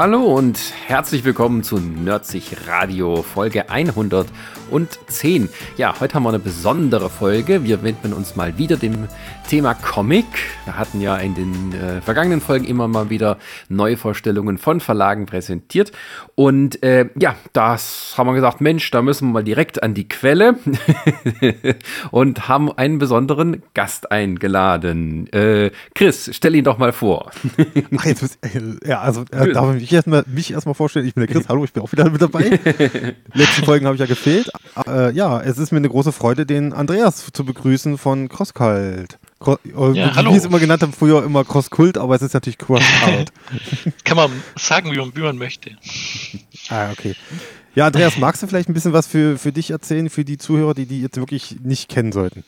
Hallo und herzlich willkommen zu Nerdsich Radio Folge 110. Ja, heute haben wir eine besondere Folge. Wir widmen uns mal wieder dem Thema Comic. Wir hatten ja in den äh, vergangenen Folgen immer mal wieder Neuvorstellungen von Verlagen präsentiert. Und äh, ja, das haben wir gesagt, Mensch, da müssen wir mal direkt an die Quelle und haben einen besonderen Gast eingeladen. Äh, Chris, stell ihn doch mal vor. Ach, jetzt, ja, also äh, darf ich erstmal, mich erstmal vorstellen. Ich bin der Chris, hallo, ich bin auch wieder mit dabei. Letzten Folgen habe ich ja gefehlt. Äh, ja, es ist mir eine große Freude, den Andreas zu begrüßen von Crosskalt. Cro äh, ja, wie wir es immer genannt haben, früher immer Crosskult, aber es ist natürlich Crosskalt. Kann man sagen, wie man, wie man möchte. Ah, okay. Ja, Andreas, magst du vielleicht ein bisschen was für, für dich erzählen, für die Zuhörer, die die jetzt wirklich nicht kennen sollten?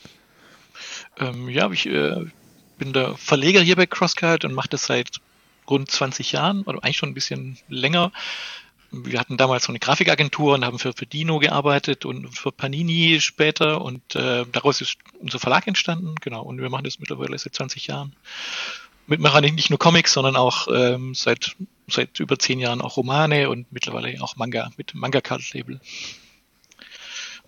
Ähm, ja, ich äh, bin der Verleger hier bei Crosscut und mache das seit rund 20 Jahren oder eigentlich schon ein bisschen länger. Wir hatten damals so eine Grafikagentur und haben für, für Dino gearbeitet und für Panini später und äh, daraus ist unser Verlag entstanden, genau, und wir machen das mittlerweile seit 20 Jahren. Mit machen nicht nur Comics, sondern auch ähm, seit, seit über zehn Jahren auch Romane und mittlerweile auch Manga mit Manga Card Label.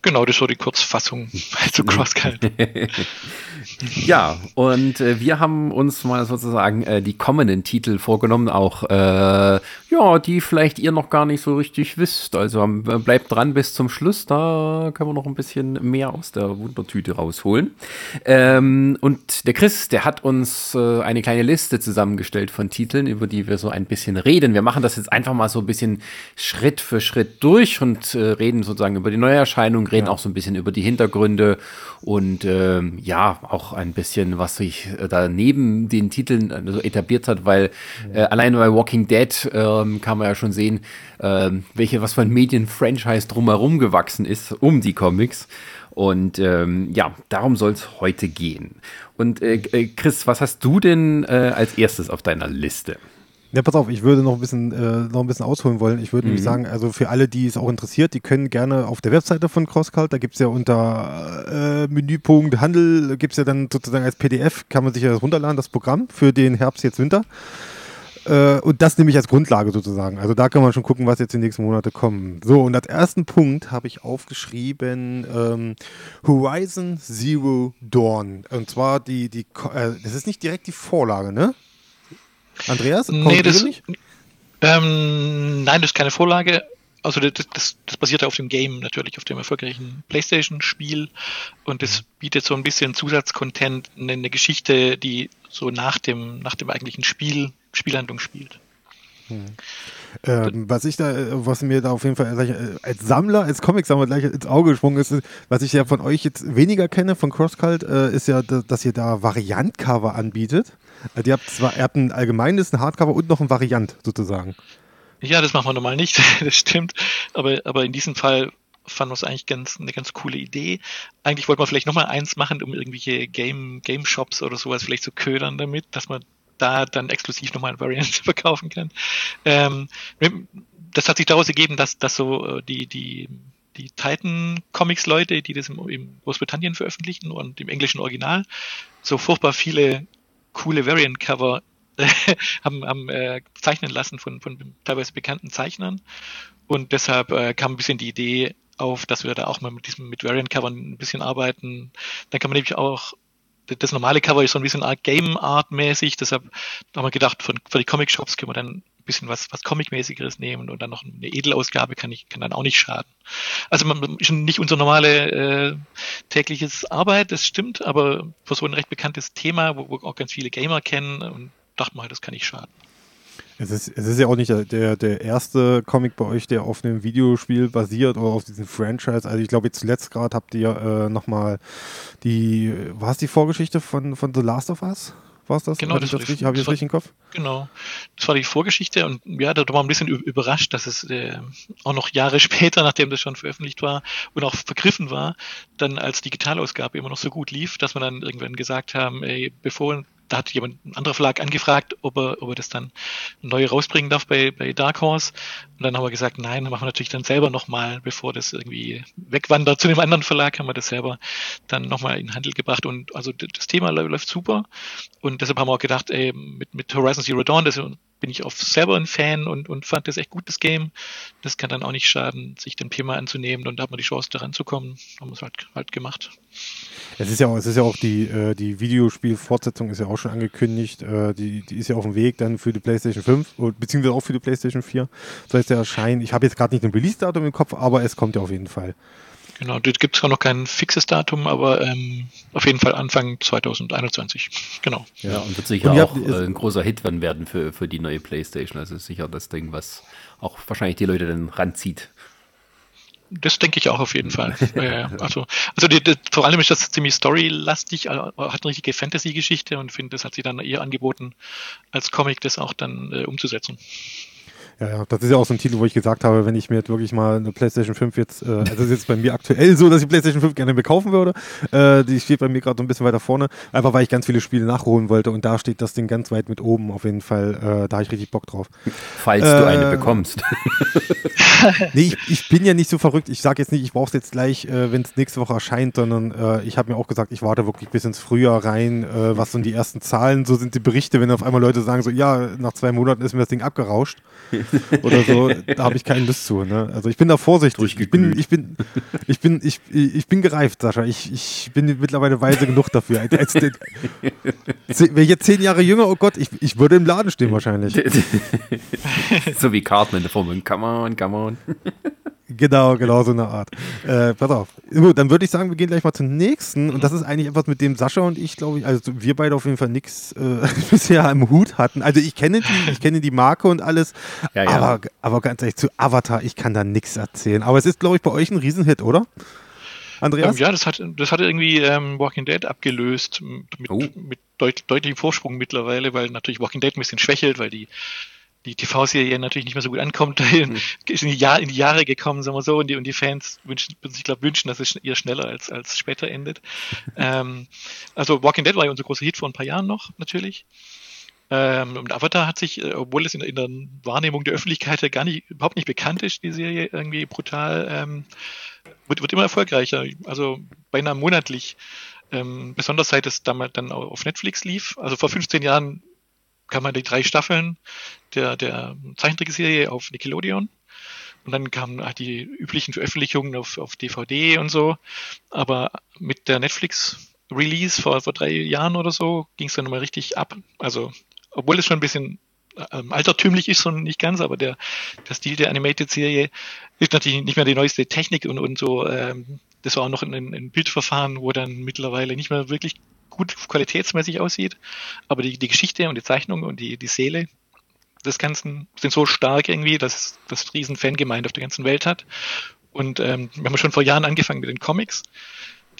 Genau, das war die Kurzfassung zu CrossCut. ja, und äh, wir haben uns mal sozusagen äh, die kommenden Titel vorgenommen, auch äh, ja, die vielleicht ihr noch gar nicht so richtig wisst. Also ähm, bleibt dran bis zum Schluss, da können wir noch ein bisschen mehr aus der Wundertüte rausholen. Ähm, und der Chris, der hat uns äh, eine kleine Liste zusammengestellt von Titeln, über die wir so ein bisschen reden. Wir machen das jetzt einfach mal so ein bisschen Schritt für Schritt durch und äh, reden sozusagen über die Neuerscheinung reden ja. auch so ein bisschen über die Hintergründe und ähm, ja, auch ein bisschen, was sich äh, da neben den Titeln äh, so etabliert hat, weil äh, alleine bei Walking Dead ähm, kann man ja schon sehen, äh, welche, was für ein Medienfranchise drumherum gewachsen ist, um die Comics. Und ähm, ja, darum soll es heute gehen. Und äh, Chris, was hast du denn äh, als erstes auf deiner Liste? Ja, pass auf, ich würde noch ein bisschen, äh, noch ein bisschen ausholen wollen. Ich würde mhm. nämlich sagen, also für alle, die es auch interessiert, die können gerne auf der Webseite von CrossCult, da gibt es ja unter äh, Menüpunkt Handel, gibt es ja dann sozusagen als PDF, kann man sich ja das runterladen, das Programm für den Herbst, jetzt Winter. Äh, und das nehme ich als Grundlage sozusagen. Also da kann man schon gucken, was jetzt die nächsten Monate kommen. So, und als ersten Punkt habe ich aufgeschrieben ähm, Horizon Zero Dawn. Und zwar die, die, äh, das ist nicht direkt die Vorlage, ne? Andreas? Nee, das, ähm, nein, das ist keine Vorlage. Also das, das, das basiert ja auf dem Game natürlich, auf dem erfolgreichen PlayStation-Spiel und das mhm. bietet so ein bisschen Zusatzcontent, eine, Geschichte, die so nach dem, nach dem eigentlichen Spiel, Spielhandlung spielt. Hm. Ähm, was ich da, was mir da auf jeden Fall äh, als Sammler, als Comic-Sammler gleich ins Auge gesprungen ist, was ich ja von euch jetzt weniger kenne, von CrossCult, äh, ist ja, dass ihr da Variant-Cover anbietet. Also ihr habt zwar, ihr habt ein allgemeines, ein Hardcover und noch ein Variant sozusagen. Ja, das machen wir normal nicht, das stimmt. Aber, aber in diesem Fall fanden wir es eigentlich ganz, eine ganz coole Idee. Eigentlich wollten wir vielleicht nochmal eins machen, um irgendwelche Game, Game Shops oder sowas vielleicht zu ködern damit, dass man da dann exklusiv nochmal ein Variant verkaufen kann. Ähm, das hat sich daraus ergeben, dass, dass so äh, die, die, die Titan Comics Leute, die das im, im Großbritannien veröffentlichen und im englischen Original, so furchtbar viele coole Variant Cover haben, haben äh, zeichnen lassen von, von teilweise bekannten Zeichnern. Und deshalb äh, kam ein bisschen die Idee auf, dass wir da auch mal mit diesem mit Variant Covern ein bisschen arbeiten. Dann kann man nämlich auch das normale Cover ist so ein bisschen Game Art mäßig, deshalb haben wir gedacht, für, für die Comic Shops können wir dann bisschen was, was Comic-mäßigeres nehmen und dann noch eine Edelausgabe kann ich, kann dann auch nicht schaden. Also man, ist nicht unsere normale äh, tägliches Arbeit, das stimmt, aber für so ein recht bekanntes Thema, wo, wo auch ganz viele Gamer kennen und dachte mal, das kann nicht schaden. Es ist, es ist ja auch nicht der, der erste Comic bei euch, der auf einem Videospiel basiert oder auf diesem Franchise. Also ich glaube, zuletzt gerade habt ihr äh, nochmal die, war es die Vorgeschichte von, von The Last of Us? War es das? Genau, das, das, richtig, habe ich das, richtig im Kopf? Genau, das war die Vorgeschichte und ja, da war ein bisschen überrascht, dass es äh, auch noch Jahre später, nachdem das schon veröffentlicht war und auch vergriffen war, dann als Digitalausgabe immer noch so gut lief, dass wir dann irgendwann gesagt haben, ey, bevor da hat jemand, ein anderer Verlag angefragt, ob er, ob er das dann neu rausbringen darf bei, bei Dark Horse. Und dann haben wir gesagt, nein, machen wir natürlich dann selber nochmal, bevor das irgendwie wegwandert zu dem anderen Verlag, haben wir das selber dann nochmal in den Handel gebracht. Und also das Thema läuft super. Und deshalb haben wir auch gedacht, ey, mit, mit Horizon Zero Dawn, das ist bin ich auch selber ein Fan und, und fand das echt gut, das Game. Das kann dann auch nicht schaden, sich den Thema anzunehmen und da hat man die Chance, daran zu kommen. Haben wir es halt, halt gemacht. Es ist ja auch, es ist ja auch die, äh, die Videospielfortsetzung ist ja auch schon angekündigt. Äh, die, die ist ja auf dem Weg dann für die PlayStation 5, beziehungsweise auch für die PlayStation 4. Soll es ja erscheinen. Ich habe jetzt gerade nicht ein Release-Datum im Kopf, aber es kommt ja auf jeden Fall. Genau, dort gibt es zwar noch kein fixes Datum, aber ähm, auf jeden Fall Anfang 2021. Genau. Ja, und wird sicher und auch äh, ein großer Hit werden für, für die neue PlayStation. Also ist sicher das Ding, was auch wahrscheinlich die Leute dann ranzieht. Das denke ich auch auf jeden Fall. ja, also, also die, die, vor allem ist das ziemlich storylastig, äh, hat eine richtige Fantasy-Geschichte und finde, das hat sie dann eher angeboten, als Comic das auch dann äh, umzusetzen. Ja, ja, das ist ja auch so ein Titel, wo ich gesagt habe, wenn ich mir jetzt wirklich mal eine PlayStation 5 jetzt, äh, also ist jetzt bei mir aktuell so, dass ich PlayStation 5 gerne bekaufen würde. Äh, die steht bei mir gerade so ein bisschen weiter vorne, einfach weil ich ganz viele Spiele nachholen wollte und da steht das Ding ganz weit mit oben auf jeden Fall. Äh, da habe ich richtig Bock drauf. Falls äh, du eine bekommst. nee, ich, ich, bin ja nicht so verrückt. Ich sage jetzt nicht, ich brauche es jetzt gleich, äh, wenn es nächste Woche erscheint, sondern äh, ich habe mir auch gesagt, ich warte wirklich bis ins Frühjahr rein, äh, was sind die ersten Zahlen, so sind die Berichte, wenn auf einmal Leute sagen so, ja, nach zwei Monaten ist mir das Ding abgerauscht oder so, da habe ich keine Lust zu. Ne? Also ich bin da vorsichtig. Ich bin, ich bin, ich bin, ich, ich bin gereift, Sascha. Ich, ich bin mittlerweile weise genug dafür. Als, Wäre ich jetzt zehn Jahre jünger, oh Gott, ich, ich würde im Laden stehen wahrscheinlich. so wie Cartman in der Formel. Come on, come on. Genau, genau so eine Art. Äh, pass auf. Gut, dann würde ich sagen, wir gehen gleich mal zum nächsten. Und das ist eigentlich etwas, mit dem Sascha und ich, glaube ich, also wir beide auf jeden Fall nichts äh, bisher im Hut hatten. Also ich kenne die, ich kenne die Marke und alles. Ja, ja. Aber, aber ganz ehrlich, zu Avatar, ich kann da nichts erzählen. Aber es ist, glaube ich, bei euch ein Riesenhit, oder? Andreas? Ähm, ja, das hat, das hat irgendwie ähm, Walking Dead abgelöst mit, oh. mit deut deutlichem Vorsprung mittlerweile, weil natürlich Walking Dead ein bisschen schwächelt, weil die die TV-Serie natürlich nicht mehr so gut ankommt, mhm. ist in die, Jahr, in die Jahre gekommen, sagen wir so, und die, und die Fans wünschen, ich glaube, wünschen, dass es eher schneller als, als später endet. ähm, also Walking Dead war ja unser großer Hit vor ein paar Jahren noch, natürlich. Ähm, und Avatar hat sich, äh, obwohl es in, in, der Wahrnehmung der Öffentlichkeit ja gar nicht, überhaupt nicht bekannt ist, die Serie irgendwie brutal, ähm, wird, wird immer erfolgreicher. Also beinahe monatlich. Ähm, besonders seit es damals dann auf Netflix lief. Also vor 15 Jahren kam man die drei Staffeln der, der Zeichentrickserie auf Nickelodeon. Und dann kamen halt die üblichen Veröffentlichungen auf, auf DVD und so. Aber mit der Netflix-Release vor, vor drei Jahren oder so ging es dann nochmal richtig ab. Also, obwohl es schon ein bisschen ähm, altertümlich ist und nicht ganz, aber der, der Stil der Animated-Serie ist natürlich nicht mehr die neueste Technik und, und so. Ähm, das war auch noch ein, ein Bildverfahren, wo dann mittlerweile nicht mehr wirklich gut qualitätsmäßig aussieht, aber die, die Geschichte und die Zeichnung und die, die Seele des Ganzen sind so stark irgendwie, dass das riesen Fangemeinde auf der ganzen Welt hat. Und ähm, wir haben schon vor Jahren angefangen mit den Comics,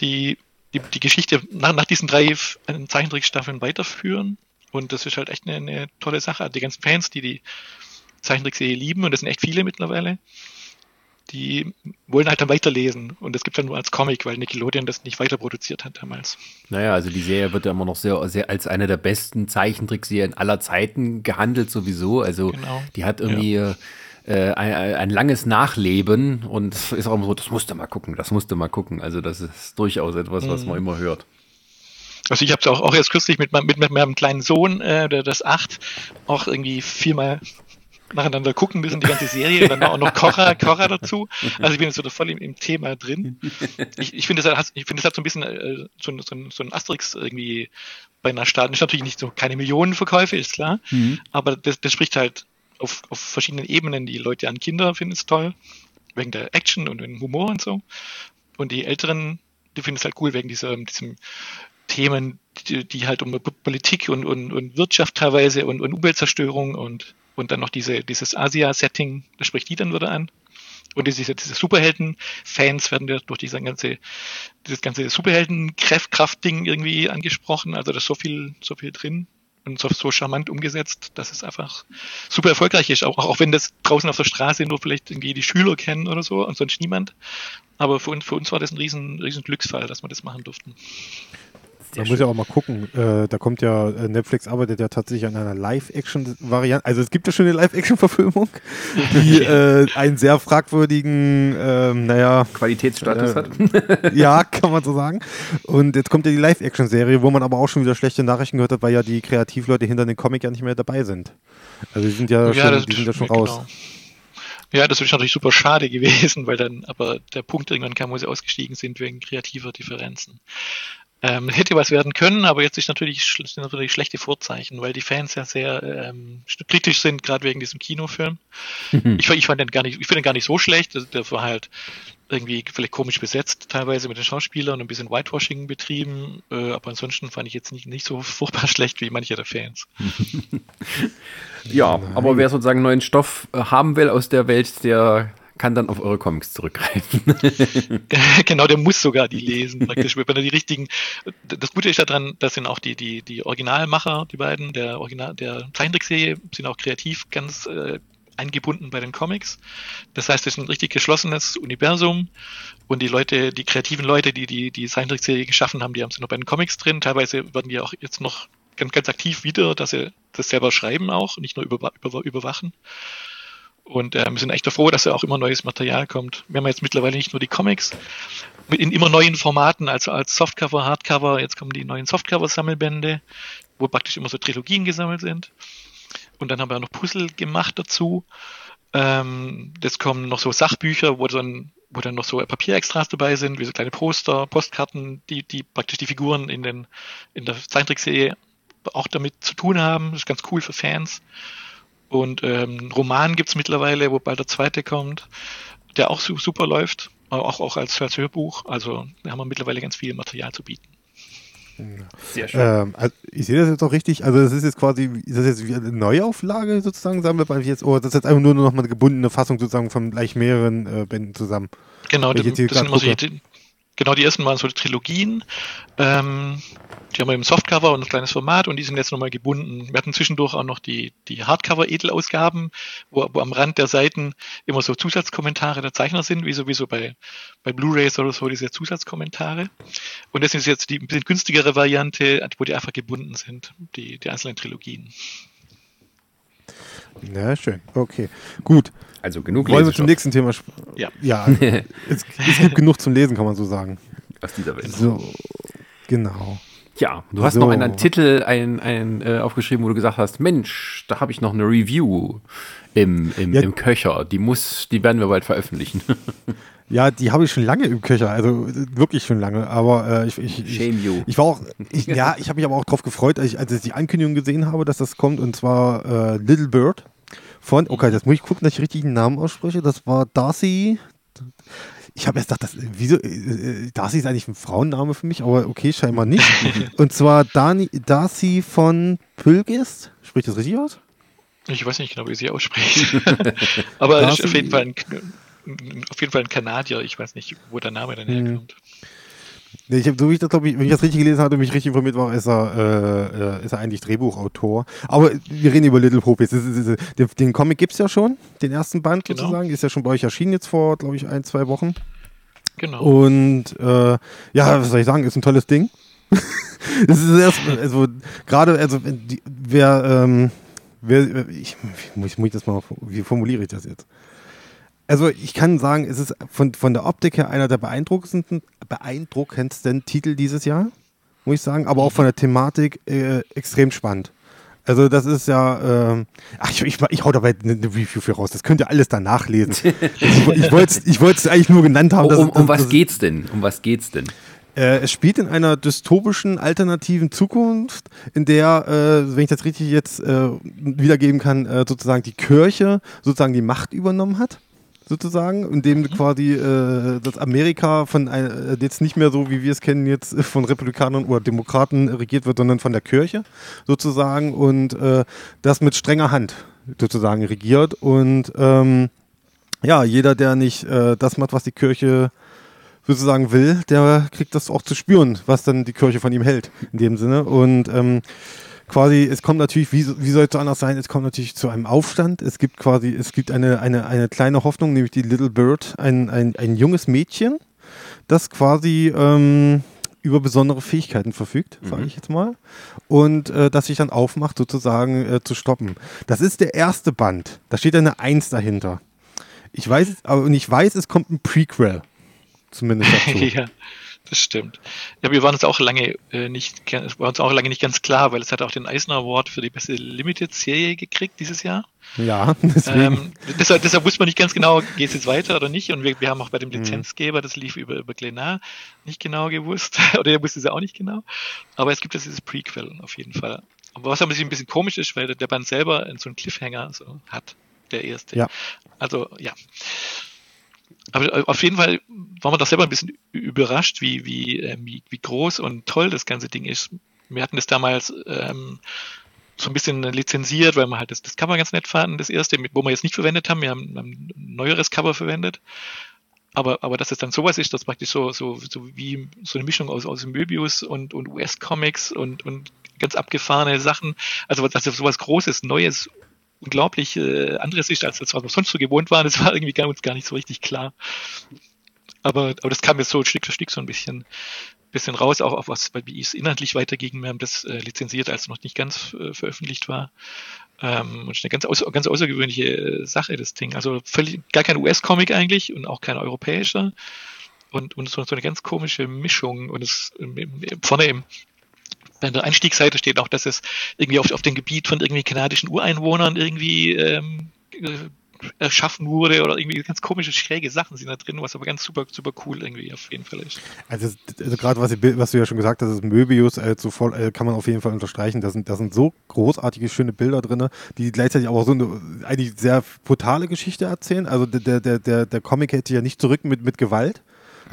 die die, die Geschichte nach, nach diesen drei äh, Zeichentrickstaffeln weiterführen. Und das ist halt echt eine, eine tolle Sache. Die ganzen Fans, die die Zeichentrickserie lieben, und das sind echt viele mittlerweile, die wollen halt dann weiterlesen. Und das gibt es dann nur als Comic, weil Nickelodeon das nicht weiter produziert hat damals. Naja, also die Serie wird ja immer noch sehr, sehr als eine der besten Zeichentrickserien aller Zeiten gehandelt, sowieso. Also genau. die hat irgendwie. Ja. Äh, ein, ein, langes Nachleben und ist auch immer so, das musste mal gucken, das musste mal gucken. Also das ist durchaus etwas, was mhm. man immer hört. Also ich habe es auch, auch erst kürzlich mit, mit, mit meinem kleinen Sohn, äh, der das acht, auch irgendwie viermal nacheinander gucken müssen, die ganze Serie, und dann auch noch Kocher, Kocher dazu. Also ich bin jetzt so voll im, im Thema drin. Ich, ich finde, es hat, ich finde, es hat so ein bisschen äh, so, so, so ein Asterix irgendwie bei einer Stadt. Ist natürlich nicht so keine Millionenverkäufe, ist klar, mhm. aber das, das spricht halt auf, auf verschiedenen Ebenen. Die Leute an Kinder finden es toll, wegen der Action und dem Humor und so. Und die Älteren, die finden es halt cool wegen dieser, diesem Themen, die, die halt um Politik und, und, und Wirtschaft teilweise und, und Umweltzerstörung und und dann noch diese, dieses Asia-Setting, das spricht die dann wieder an. Und diese, diese Superhelden-Fans werden ja durch diese ganze, dieses ganze Superhelden-Kraft-Ding irgendwie angesprochen. Also da ist so viel, so viel drin und so, so charmant umgesetzt, dass es einfach super erfolgreich ist. Auch, auch wenn das draußen auf der Straße nur vielleicht irgendwie die Schüler kennen oder so und sonst niemand. Aber für uns, für uns war das ein riesen, riesen Glücksfall, dass wir das machen durften Man muss ja auch mal gucken. Äh, da kommt ja, äh, Netflix arbeitet ja tatsächlich an einer Live-Action-Variante. Also es gibt ja schon eine Live-Action-Verfilmung, die äh, einen sehr fragwürdigen, ähm, naja. Qualitätsstatus äh, hat. ja, kann man so sagen. Und jetzt kommt ja die Live-Action-Serie, wo man aber auch schon wieder schlechte Nachrichten gehört hat, weil ja die Kreativleute hinter dem Comic ja nicht mehr dabei sind. Also die sind ja, Ja, schon, das- die sind ja schon genau. raus. Ja, das ist natürlich super schade gewesen, weil dann aber der Punkt irgendwann kam, wo sie ausgestiegen sind wegen kreativer Differenzen. Ähm, hätte was werden können, aber jetzt ist natürlich, sind natürlich schlechte Vorzeichen, weil die Fans ja sehr ähm, kritisch sind, gerade wegen diesem Kinofilm. Ich, fand- ich fand den gar nicht, ich finde den gar nicht so schlecht. Der, war halt irgendwie vielleicht komisch besetzt, teilweise mit den Schauspielern und ein bisschen Whitewashing betrieben, äh, aber ansonsten fand ich jetzt nicht, nicht so furchtbar schlecht wie manche der Fans. Ja, aber wer sozusagen neuen Stoff äh, haben will aus der Welt, der kann dann auf eure Comics zurückgreifen. genau, der muss sogar die lesen, praktisch, wenn er die richtigen. Das Gute ist daran, das sind auch die, die, die Originalmacher, die beiden, der Original, der Zeichentrickserie, sind auch kreativ ganz äh, eingebunden bei den Comics. Das heißt, es ist ein richtig geschlossenes Universum und die Leute, die kreativen Leute, die die, die Zeichentrickserie geschaffen haben, die haben sie noch bei den Comics drin. Teilweise werden die auch jetzt noch ganz, ganz aktiv wieder, dass sie das selber schreiben auch, nicht nur über, über, überwachen. Und äh, wir sind echt froh, dass ja auch immer neues Material kommt. Wir haben jetzt mittlerweile nicht nur die Comics in immer neuen Formaten, also als Softcover, Hardcover. Jetzt kommen die neuen Softcover-Sammelbände, wo praktisch immer so Trilogien gesammelt sind. Und dann haben wir noch Puzzle gemacht dazu. Ähm, jetzt kommen noch so Sachbücher, wo dann, wo dann noch so Papierextras dabei sind, wie so kleine Poster, Postkarten, die, die praktisch die Figuren in den, in der Zeichentrickserie auch damit zu tun haben. Das ist ganz cool für Fans. Und ähm, einen Roman gibt's mittlerweile, wo bald der zweite kommt, der auch su super läuft, auch, auch als, als Hörbuch. Also da haben wir mittlerweile ganz viel Material zu bieten. Sehr schön. Ähm, also ich sehe das jetzt auch richtig. Also das ist jetzt quasi, ist das jetzt wie eine Neuauflage sozusagen, sagen wir mal jetzt, oder das ist jetzt einfach nur noch mal eine gebundene Fassung sozusagen von gleich mehreren äh, Bänden zusammen. Genau, hier das sind immer so genau, die ersten waren so Trilogien. Ähm, die haben wir im Softcover und ein kleines Format und die sind jetzt nochmal gebunden. Wir hatten zwischendurch auch noch die, die Hardcover-Edelausgaben, wo, wo am Rand der Seiten immer so Zusatzkommentare der Zeichner sind, wie sowieso bei, bei Blu-Rays oder so, diese Zusatzkommentare. Und das ist jetzt die ein bisschen günstigere Variante, wo die einfach gebunden sind, die, die einzelnen Trilogien. Ja, schön. Okay, gut. Also genug Wollen wir zum nächsten Thema sp- Ja. Ja, es, es gibt genug zum Lesen, kann man so sagen. aus dieser Welt. So, genau. Ja, du hast So. noch einen Titel ein, ein, äh, aufgeschrieben, wo du gesagt hast, Mensch, da habe ich noch eine Review im, im, Ja. im Köcher. Die muss, die werden wir bald veröffentlichen. Ja, die habe ich schon lange im Köcher, also äh, wirklich schon lange. Aber äh, ich, ich, ich, Shame you. ich war auch, ich, ja, ich habe mich aber auch drauf gefreut, als ich, als ich die Ankündigung gesehen habe, dass das kommt, und zwar äh, Little Bird von, okay, das muss ich gucken, dass ich richtig den Namen ausspreche. Das war Darcy. Ich habe erst gedacht, das, wieso, äh, äh, Darcy ist eigentlich ein Frauenname für mich, aber okay, scheinbar nicht. und zwar Dani, Darcy von Pülgist. Spricht das richtig aus? Ich weiß nicht genau, wie sie ausspricht. Aber Darcy- auf jeden Fall ein, auf jeden Fall ein Kanadier. Ich weiß nicht, wo der Name dann Mhm. herkommt. Nee, ich hab, so wie ich das, glaube ich, wenn ich das richtig gelesen hatte und mich richtig informiert war, ist er, äh, äh, ist er eigentlich Drehbuchautor. Aber wir reden über Little ist, den, den Comic gibt es ja schon, den ersten Band Genau. sozusagen. Ist ja schon bei euch erschienen jetzt vor, glaube ich, ein, zwei Wochen. Genau. Und äh, ja, was soll ich sagen, ist ein tolles Ding. das ist erst, also gerade, also die, wer, ähm, wer, ich, muss, muss ich das mal, wie formuliere ich das jetzt? Also ich kann sagen, es ist von, von der Optik her einer der beeindruckendsten, beeindruckendsten Titel dieses Jahr, muss ich sagen, aber auch von der Thematik äh, extrem spannend. Also das ist ja, ähm, ach ich, ich, ich hau dabei eine, Review für raus, das könnt ihr alles danach lesen. ich wollte es eigentlich nur genannt haben. um, dass- um, um dass- was geht's denn? Um was geht's denn? äh, es spielt in einer dystopischen, alternativen Zukunft, in der, äh, wenn ich das richtig jetzt äh, wiedergeben kann, äh, sozusagen die Kirche sozusagen die Macht übernommen hat. Sozusagen, in dem quasi äh, das Amerika von äh, jetzt nicht mehr so, wie wir es kennen, jetzt von Republikanern oder Demokraten regiert wird, sondern von der Kirche sozusagen und äh, das mit strenger Hand sozusagen regiert. Und ähm, ja, jeder, der nicht äh, das macht, was die Kirche sozusagen will, der kriegt das auch zu spüren, was dann die Kirche von ihm hält, in dem Sinne. Und ähm, quasi, es kommt natürlich, wie, wie soll es anders sein, es kommt natürlich zu einem Aufstand. Es gibt quasi, es gibt eine, eine, eine kleine Hoffnung, nämlich die Little Bird, ein, ein, ein junges Mädchen, das quasi ähm, über besondere Fähigkeiten verfügt, sage mhm. ich jetzt mal, und äh, das sich dann aufmacht, sozusagen äh, zu stoppen. Das ist der erste Band. Da steht eine Eins dahinter. Ich weiß, aber und ich weiß, es kommt ein Prequel, zumindest dazu. ja das stimmt. Ja, wir waren uns auch lange äh, nicht, war uns auch lange nicht ganz klar, weil es hat auch den Eisner Award für die beste Limited-Serie gekriegt dieses Jahr. Ja, deswegen. Ähm, deshalb, deshalb wusste man nicht ganz genau, geht es jetzt weiter oder nicht. Und wir, wir haben auch bei dem mhm. Lizenzgeber, das lief über, über Glenar, nicht genau gewusst. oder der wusste es auch nicht genau. Aber es gibt jetzt dieses Prequel auf jeden Fall. Aber was ein bisschen komisch ist, weil der Band selber so einen Cliffhanger so hat, der erste. Ja. Also, ja aber äh, auf jeden Fall war man doch selber ein bisschen überrascht, wie, wie, äh, wie, wie groß und toll das ganze Ding ist. Wir hatten das damals ähm, so ein bisschen lizenziert, weil wir halt das, das Cover ganz nett fanden, das erste, wo wir jetzt nicht verwendet haben. Wir haben ein neueres Cover verwendet. Aber, aber dass es dann sowas ist, das praktisch so, so, so wie so eine Mischung aus, aus Möbius und, und US-Comics und, und ganz abgefahrene Sachen. Also, dass sowas Großes, Neues, unglaublich äh, anderes ist, als das, was wir sonst so gewohnt waren. Das war irgendwie gar, uns gar nicht so richtig klar. Aber, aber das kam jetzt so Stück für Stück so ein bisschen, bisschen raus, auch auf was, wie es inhaltlich weiterging. Wir haben das äh, lizenziert, als es noch nicht ganz äh, veröffentlicht war. Ähm, und eine ganz, aus, ganz außergewöhnliche äh, Sache, das Ding. Also völlig, gar kein US-Comic eigentlich und auch kein europäischer. Und, und so, so eine ganz komische Mischung. Und es vorne im an der Einstiegsseite steht auch, dass es irgendwie auf, auf dem Gebiet von irgendwie kanadischen Ureinwohnern irgendwie ähm, äh, erschaffen wurde oder irgendwie ganz komische, schräge Sachen sind da drin, was aber ganz super, super cool irgendwie auf jeden Fall ist. Also, also gerade was, was, du ja schon gesagt hast, ist Möbius, äh, so voll, äh, kann man auf jeden Fall unterstreichen. Da sind, da sind so großartige, schöne Bilder drin, die gleichzeitig auch so eine eigentlich sehr brutale Geschichte erzählen. Also der, der, der, der Comic hält sich ja nicht zurück mit, mit Gewalt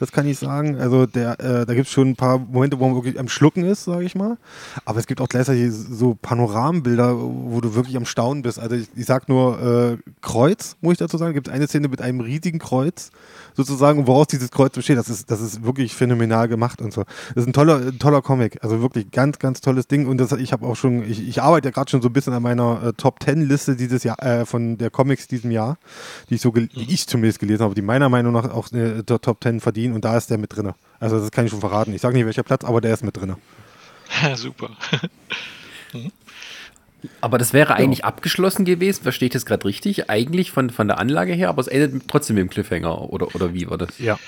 das kann ich sagen. Also der, äh, da gibt es schon ein paar Momente, wo man wirklich am Schlucken ist, sage ich mal. Aber es gibt auch gleichzeitig so Panoramenbilder, wo du wirklich am Staunen bist. Also ich, ich sag nur äh, Kreuz, muss ich dazu sagen. Es gibt eine Szene mit einem riesigen Kreuz, sozusagen, woraus dieses Kreuz besteht. Das ist, das ist wirklich phänomenal gemacht und so. Das ist ein toller, ein toller Comic. Also wirklich ganz, ganz tolles Ding. Und das, ich habe auch schon, ich, ich arbeite ja gerade schon so ein bisschen an meiner äh, Top Ten Liste dieses Jahr, äh, von der Comics diesem Jahr, die ich so, die ich zumindest gelesen habe, die meiner Meinung nach auch eine Top Ten verdienen. Und da ist der mit drin. Also das kann ich schon verraten. Ich sage nicht welcher Platz, aber der ist mit drin. Super. mhm. Aber das wäre eigentlich ja. abgeschlossen gewesen, verstehe ich das gerade richtig? Eigentlich von, von der Anlage her, aber es endet trotzdem mit dem Cliffhanger, oder, oder wie war das? Ja.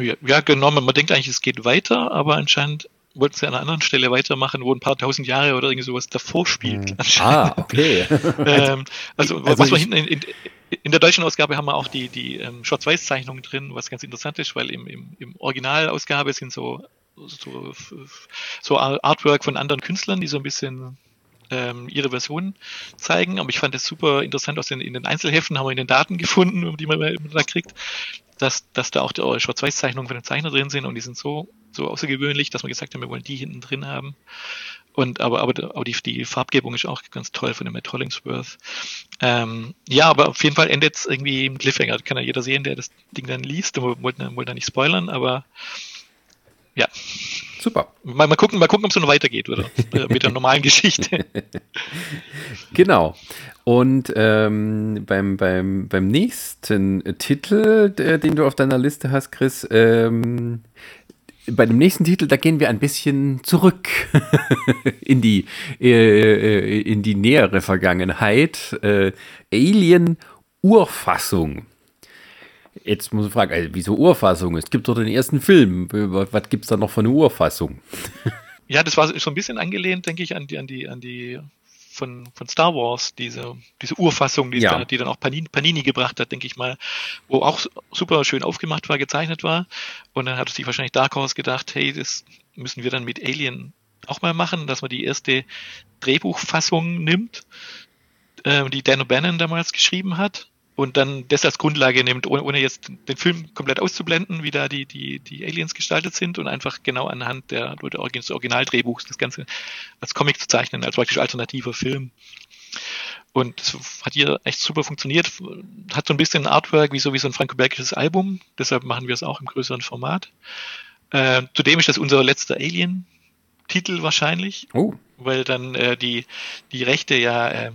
Ja, genau. Man denkt eigentlich, es geht weiter, aber anscheinend wollten sie an einer anderen Stelle weitermachen, wo ein paar tausend Jahre oder irgendwie sowas davor spielt. Hm. Ah, okay. ähm, also, also, was wir hinten in, in, in, der deutschen Ausgabe haben wir auch die, die ähm, Schwarz-Weiß-Zeichnungen drin, was ganz interessant ist, weil im, im, im Originalausgabe sind so, so, so Artwork von anderen Künstlern, die so ein bisschen ähm, ihre Version zeigen. Aber ich fand es super interessant, aus den, in den Einzelheften haben wir in den Daten gefunden, die man da kriegt, dass, dass da auch die Schwarz-Weiß-Zeichnungen von den Zeichner drin sind und die sind so, so außergewöhnlich, dass wir gesagt haben, wir wollen die hinten drin haben. Und aber, aber, aber die, die Farbgebung ist auch ganz toll von dem Matt Hollingsworth. Ähm, ja, aber auf jeden Fall endet es irgendwie im Cliffhanger. Das kann ja jeder sehen, der das Ding dann liest. Wir wollten da nicht spoilern, aber ja. Super. Mal, mal gucken, mal gucken, ob es noch weitergeht oder mit der normalen Geschichte. genau. Und ähm, beim, beim, beim nächsten Titel, der, den du auf deiner Liste hast, Chris, ähm, bei dem nächsten Titel, da gehen wir ein bisschen zurück in die äh, in die nähere Vergangenheit. Äh, Alien Urfassung. Jetzt muss ich fragen, also, wieso Urfassung? Es gibt doch den ersten Film. Was gibt es da noch für eine Urfassung? Ja, das war so ein bisschen angelehnt, denke ich, an die, an die, an die von, von Star Wars, diese, diese Urfassung, die, ja. da, die dann auch Panini, Panini gebracht hat, denke ich mal, wo auch super schön aufgemacht war, gezeichnet war. Und dann hat sich wahrscheinlich Dark Horse gedacht, hey, das müssen wir dann mit Alien auch mal machen, dass man die erste Drehbuchfassung nimmt, äh, die Dan O'Bannon damals geschrieben hat und dann das als Grundlage nimmt, ohne, ohne jetzt den Film komplett auszublenden, wie da die, die, die Aliens gestaltet sind und einfach genau anhand der, der des Originaldrehbuchs das Ganze als Comic zu zeichnen, als praktisch alternativer Film. Und das hat hier echt super funktioniert. Hat so ein bisschen Artwork wie so, wie so ein franco-belgisches Album. Deshalb machen wir es auch im größeren Format. Äh, zudem ist das unser letzter Alien Titel wahrscheinlich, oh. weil dann äh, die, die Rechte ja äh,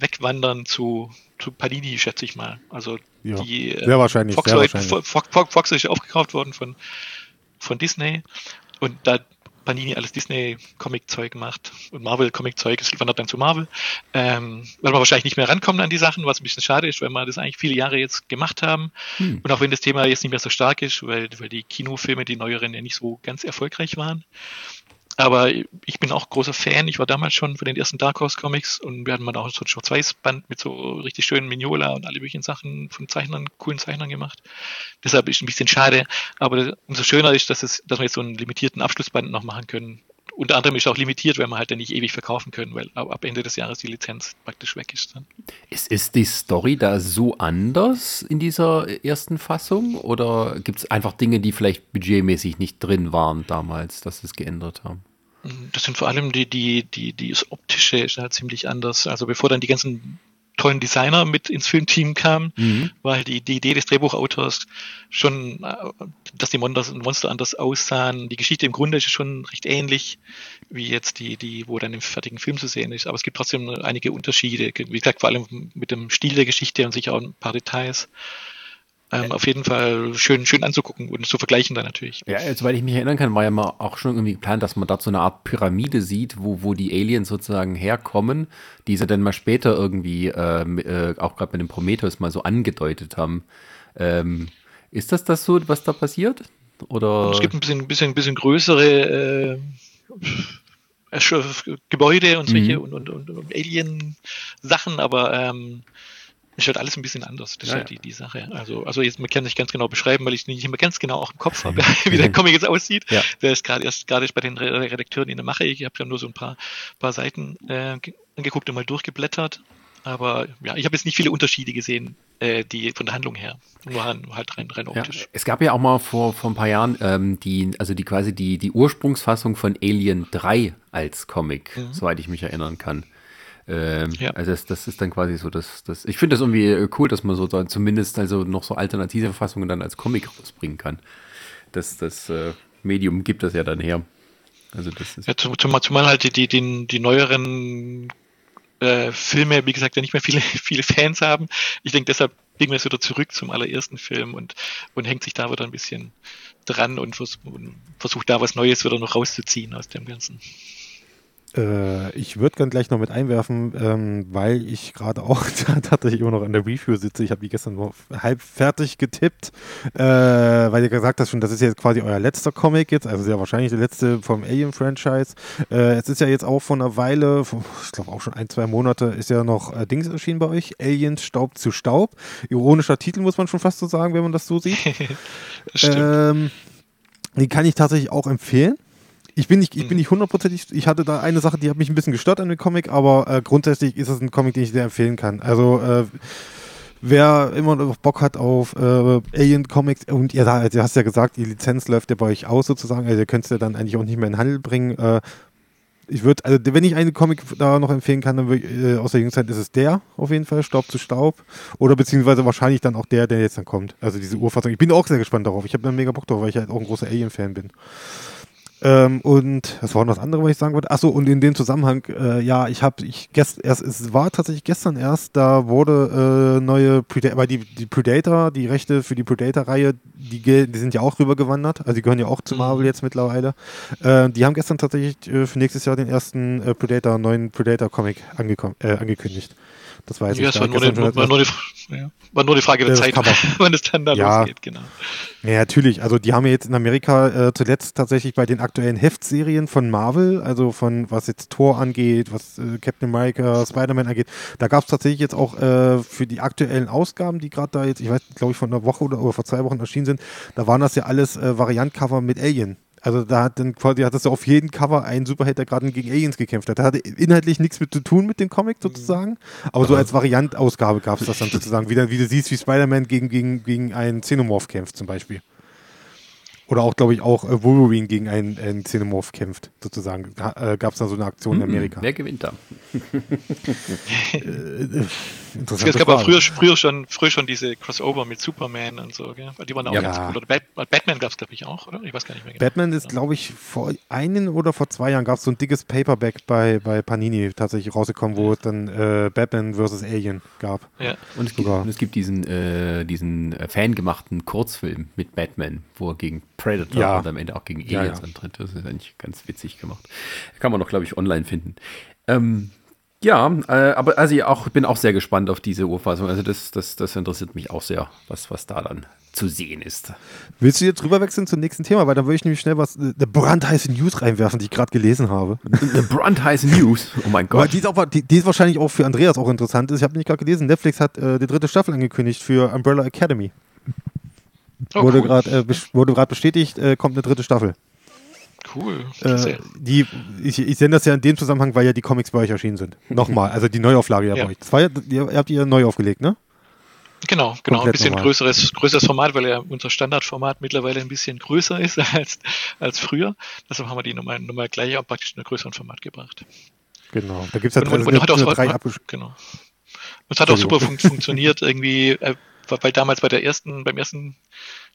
wegwandern zu, zu Panini, schätze ich mal. Also ja. die äh, sehr wahrscheinlich, Fox, sehr wahrscheinlich. Fox, Fox, Fox ist aufgekauft worden von, von Disney Und da Panini alles Disney-Comic-Zeug macht und Marvel-Comic-Zeug, es wandert dann zu Marvel, ähm, weil wir wahrscheinlich nicht mehr rankommen an die Sachen, was ein bisschen schade ist, weil wir das eigentlich viele Jahre jetzt gemacht haben. Hm. Und auch wenn das Thema jetzt nicht mehr so stark ist, weil, weil die Kinofilme, die neueren, ja nicht so ganz erfolgreich waren. Aber ich bin auch großer Fan. Ich war damals schon für den ersten Dark Horse Comics und wir hatten mal auch so ein Schwarz-Weiß-Band mit so richtig schönen Mignola und alle möglichen Sachen von Zeichnern, coolen Zeichnern gemacht. Deshalb ist es ein bisschen schade. Aber umso schöner ist, dass es, dass wir jetzt so einen limitierten Abschlussband noch machen können. Unter anderem ist auch limitiert, weil wir halt dann nicht ewig verkaufen können, weil ab Ende des Jahres die Lizenz praktisch weg ist dann. Ist, ist die Story da so anders in dieser ersten Fassung? Oder gibt es einfach Dinge, die vielleicht budgetmäßig nicht drin waren damals, dass sie es geändert haben? Das sind vor allem die, die, die, die das Optische ist halt ziemlich anders. Also bevor dann die ganzen tollen Designer mit ins Filmteam kamen, mhm. halt die, die Idee des Drehbuchautors schon, äh, dass die Monster, Monster anders aussahen. Die Geschichte im Grunde ist schon recht ähnlich wie jetzt die, die, wo dann im fertigen Film zu sehen ist. Aber es gibt trotzdem einige Unterschiede. Wie gesagt, vor allem mit dem Stil der Geschichte und sicher auch ein paar Details. Ähm, auf jeden Fall schön, schön anzugucken und zu vergleichen dann natürlich. Ja, soweit ich mich erinnern kann, war ja mal auch schon irgendwie geplant, dass man dort so eine Art Pyramide sieht, wo, wo die Aliens sozusagen herkommen, die sie dann mal später irgendwie ähm, äh, auch gerade mit dem Prometheus mal so angedeutet haben. Ähm, ist das das so, was da passiert? Oder? Es gibt ein bisschen, bisschen, bisschen größere äh, Gebäude und solche mhm. und, und, und, und Alien-Sachen, aber ähm, ist halt alles ein bisschen anders. Das ja, ist halt die, die Sache. Also, also jetzt, man kann nicht ganz genau beschreiben, weil ich nicht immer ganz genau auch im Kopf habe, wie der Comic jetzt aussieht. Ja. Der ist gerade erst gerade bei den Redakteuren in der Mache. Ich habe ja nur so ein paar, paar Seiten äh, angeguckt und mal durchgeblättert. Aber ja, ich habe jetzt nicht viele Unterschiede gesehen, äh, die von der Handlung her. Nur halt rein, rein optisch. Ja, es gab ja auch mal vor, vor ein paar Jahren ähm, die, also die quasi die, die Ursprungsfassung von Alien 3 als Comic, mhm. soweit ich mich erinnern kann. Ähm, ja. Also das, das, ist dann quasi so, dass das. Ich finde das irgendwie äh, cool, dass man so dann zumindest also noch so alternative Verfassungen dann als Comic rausbringen kann. Das, das äh, Medium gibt das ja dann her. Also das ist ja, zumal, zumal halt die, die, die, die neueren äh, Filme, wie gesagt, ja nicht mehr viele, viele Fans haben. Ich denke, deshalb legen wir es wieder zurück zum allerersten Film und, und hängt sich da wieder ein bisschen dran und, vers und versucht da was Neues wieder noch rauszuziehen aus dem Ganzen. Äh, ich würde gerne gleich noch mit einwerfen, ähm, weil ich gerade auch tatsächlich immer noch an der Review sitze. Ich habe die gestern noch halb fertig getippt, äh, weil ihr gesagt habt schon, das ist jetzt quasi euer letzter Comic jetzt, also sehr wahrscheinlich der letzte vom Alien-Franchise. Äh, es ist ja jetzt auch vor einer Weile, ich glaube auch schon ein, zwei Monate, ist ja noch äh, Dings erschienen bei euch, Aliens Staub zu Staub. Ironischer Titel, muss man schon fast so sagen, wenn man das so sieht. das ähm, den kann ich tatsächlich auch empfehlen. Ich bin nicht, ich bin mhm. nicht hundertprozentig, ich hatte da eine Sache, die hat mich ein bisschen gestört an dem Comic, aber äh, grundsätzlich ist es ein Comic, den ich sehr empfehlen kann. Also, äh, wer immer noch Bock hat auf äh, Alien Comics und ihr, da, ihr hast ja gesagt, die Lizenz läuft ja bei euch aus sozusagen, also ihr könnt es ja dann eigentlich auch nicht mehr in den Handel bringen. Äh, ich würde, also wenn ich einen Comic da noch empfehlen kann, dann äh, aus der Jüngszeit ist es der auf jeden Fall, Staub zu Staub. Oder beziehungsweise wahrscheinlich dann auch der, der jetzt dann kommt. Also diese Urfassung. Ich bin auch sehr gespannt darauf. Ich habe da mega Bock drauf, weil ich halt auch ein großer Alien-Fan bin. Ähm, und das war noch das andere, was ich sagen wollte. Achso, und in dem Zusammenhang, äh, ja, ich habe, ich gest, erst, es war tatsächlich gestern erst, da wurde äh, neue Predator, weil die, die Predator, die Rechte für die Predator-Reihe, die, die sind ja auch rübergewandert, also die gehören ja auch zu mhm. Marvel jetzt mittlerweile. Äh, die haben gestern tatsächlich äh, für nächstes Jahr den ersten äh, Predator, neuen Predator-Comic äh, angekündigt. Das weiß ja, ich. Das war nur, die, war, nur die, ja, war nur die Frage der Zeit, wann es dann da ja. losgeht, genau. Ja, natürlich. Also die haben ja jetzt in Amerika äh, zuletzt tatsächlich bei den aktuellen Heftserien von Marvel, also von was jetzt Thor angeht, was äh, Captain America, Spider-Man angeht, da gab es tatsächlich jetzt auch äh, für die aktuellen Ausgaben, die gerade da jetzt, ich weiß, glaube ich, von einer Woche oder, oder, vor zwei Wochen erschienen sind, da waren das ja alles äh, Variantcover mit Alien. Also da hat dann quasi hat das auf jedem Cover ein Superheld, der gerade gegen Aliens gekämpft hat. Da hatte inhaltlich nichts mit zu tun mit dem Comic sozusagen, aber so als Variantausgabe gab es das dann sozusagen, wie, wie du siehst, wie Spider-Man gegen, gegen, gegen einen Xenomorph kämpft zum Beispiel. Oder auch, glaube ich, auch äh, Wolverine gegen einen, einen Xenomorph kämpft, sozusagen. Äh, Gab es da so eine Aktion in. Amerika. Wer gewinnt da? äh, es gab aber früher, früher, schon, früher schon diese Crossover mit Superman und so, gell? Die waren auch ja. ganz cool. Oder Batman gab es, glaube ich, auch, oder? Ich weiß gar nicht mehr genau. Batman ist, glaube ich, vor einen oder vor zwei Jahren gab es so ein dickes Paperback bei, bei Panini tatsächlich rausgekommen, wo es dann äh, Batman vs. Alien gab. Ja. Und es gibt, und es gibt diesen, äh, diesen äh, fangemachten Kurzfilm mit Batman, wo er gegen Predator Ja. und am Ende auch gegen Ja, Aliens ja. antritt. Das ist eigentlich ganz witzig gemacht. Kann man noch, glaube ich, online finden. Ähm, ja, äh, aber also ich auch, bin auch sehr gespannt auf diese Urfassung. Also das, das, das interessiert mich auch sehr, was, was da dann zu sehen ist. Willst du jetzt rüberwechseln zum nächsten Thema? Weil da würde ich nämlich schnell was, äh, eine brandheiße News reinwerfen, die ich gerade gelesen habe. Eine brandheiße News. Oh mein Gott. die ist, auch, die, die ist wahrscheinlich auch für Andreas auch interessant. Ich habe nicht gerade gelesen, Netflix hat äh, die dritte Staffel angekündigt für Umbrella Academy. Oh, wurde cool. gerade äh, bes- wurde gerade bestätigt, äh, kommt eine dritte Staffel. cool. Äh, die, ich, ich sende das ja in dem Zusammenhang, weil ja die Comics bei euch erschienen sind. Nochmal, also die Neuauflage ja, Ja. bei euch. Das war ja, ihr, ihr habt ja neu aufgelegt, ne? Genau, genau. Ein komplett bisschen normal. größeres, größeres Format, weil ja unser Standardformat mittlerweile ein bisschen größer ist als, als früher. Deshalb haben wir die nochmal, nochmal gleich auch praktisch in einem größeren Format gebracht. Genau. Da gibt es ja Und- drei, und- und hat auch- drei Genau. Und es hat auch super fun funktioniert irgendwie, äh, weil damals bei der ersten, beim ersten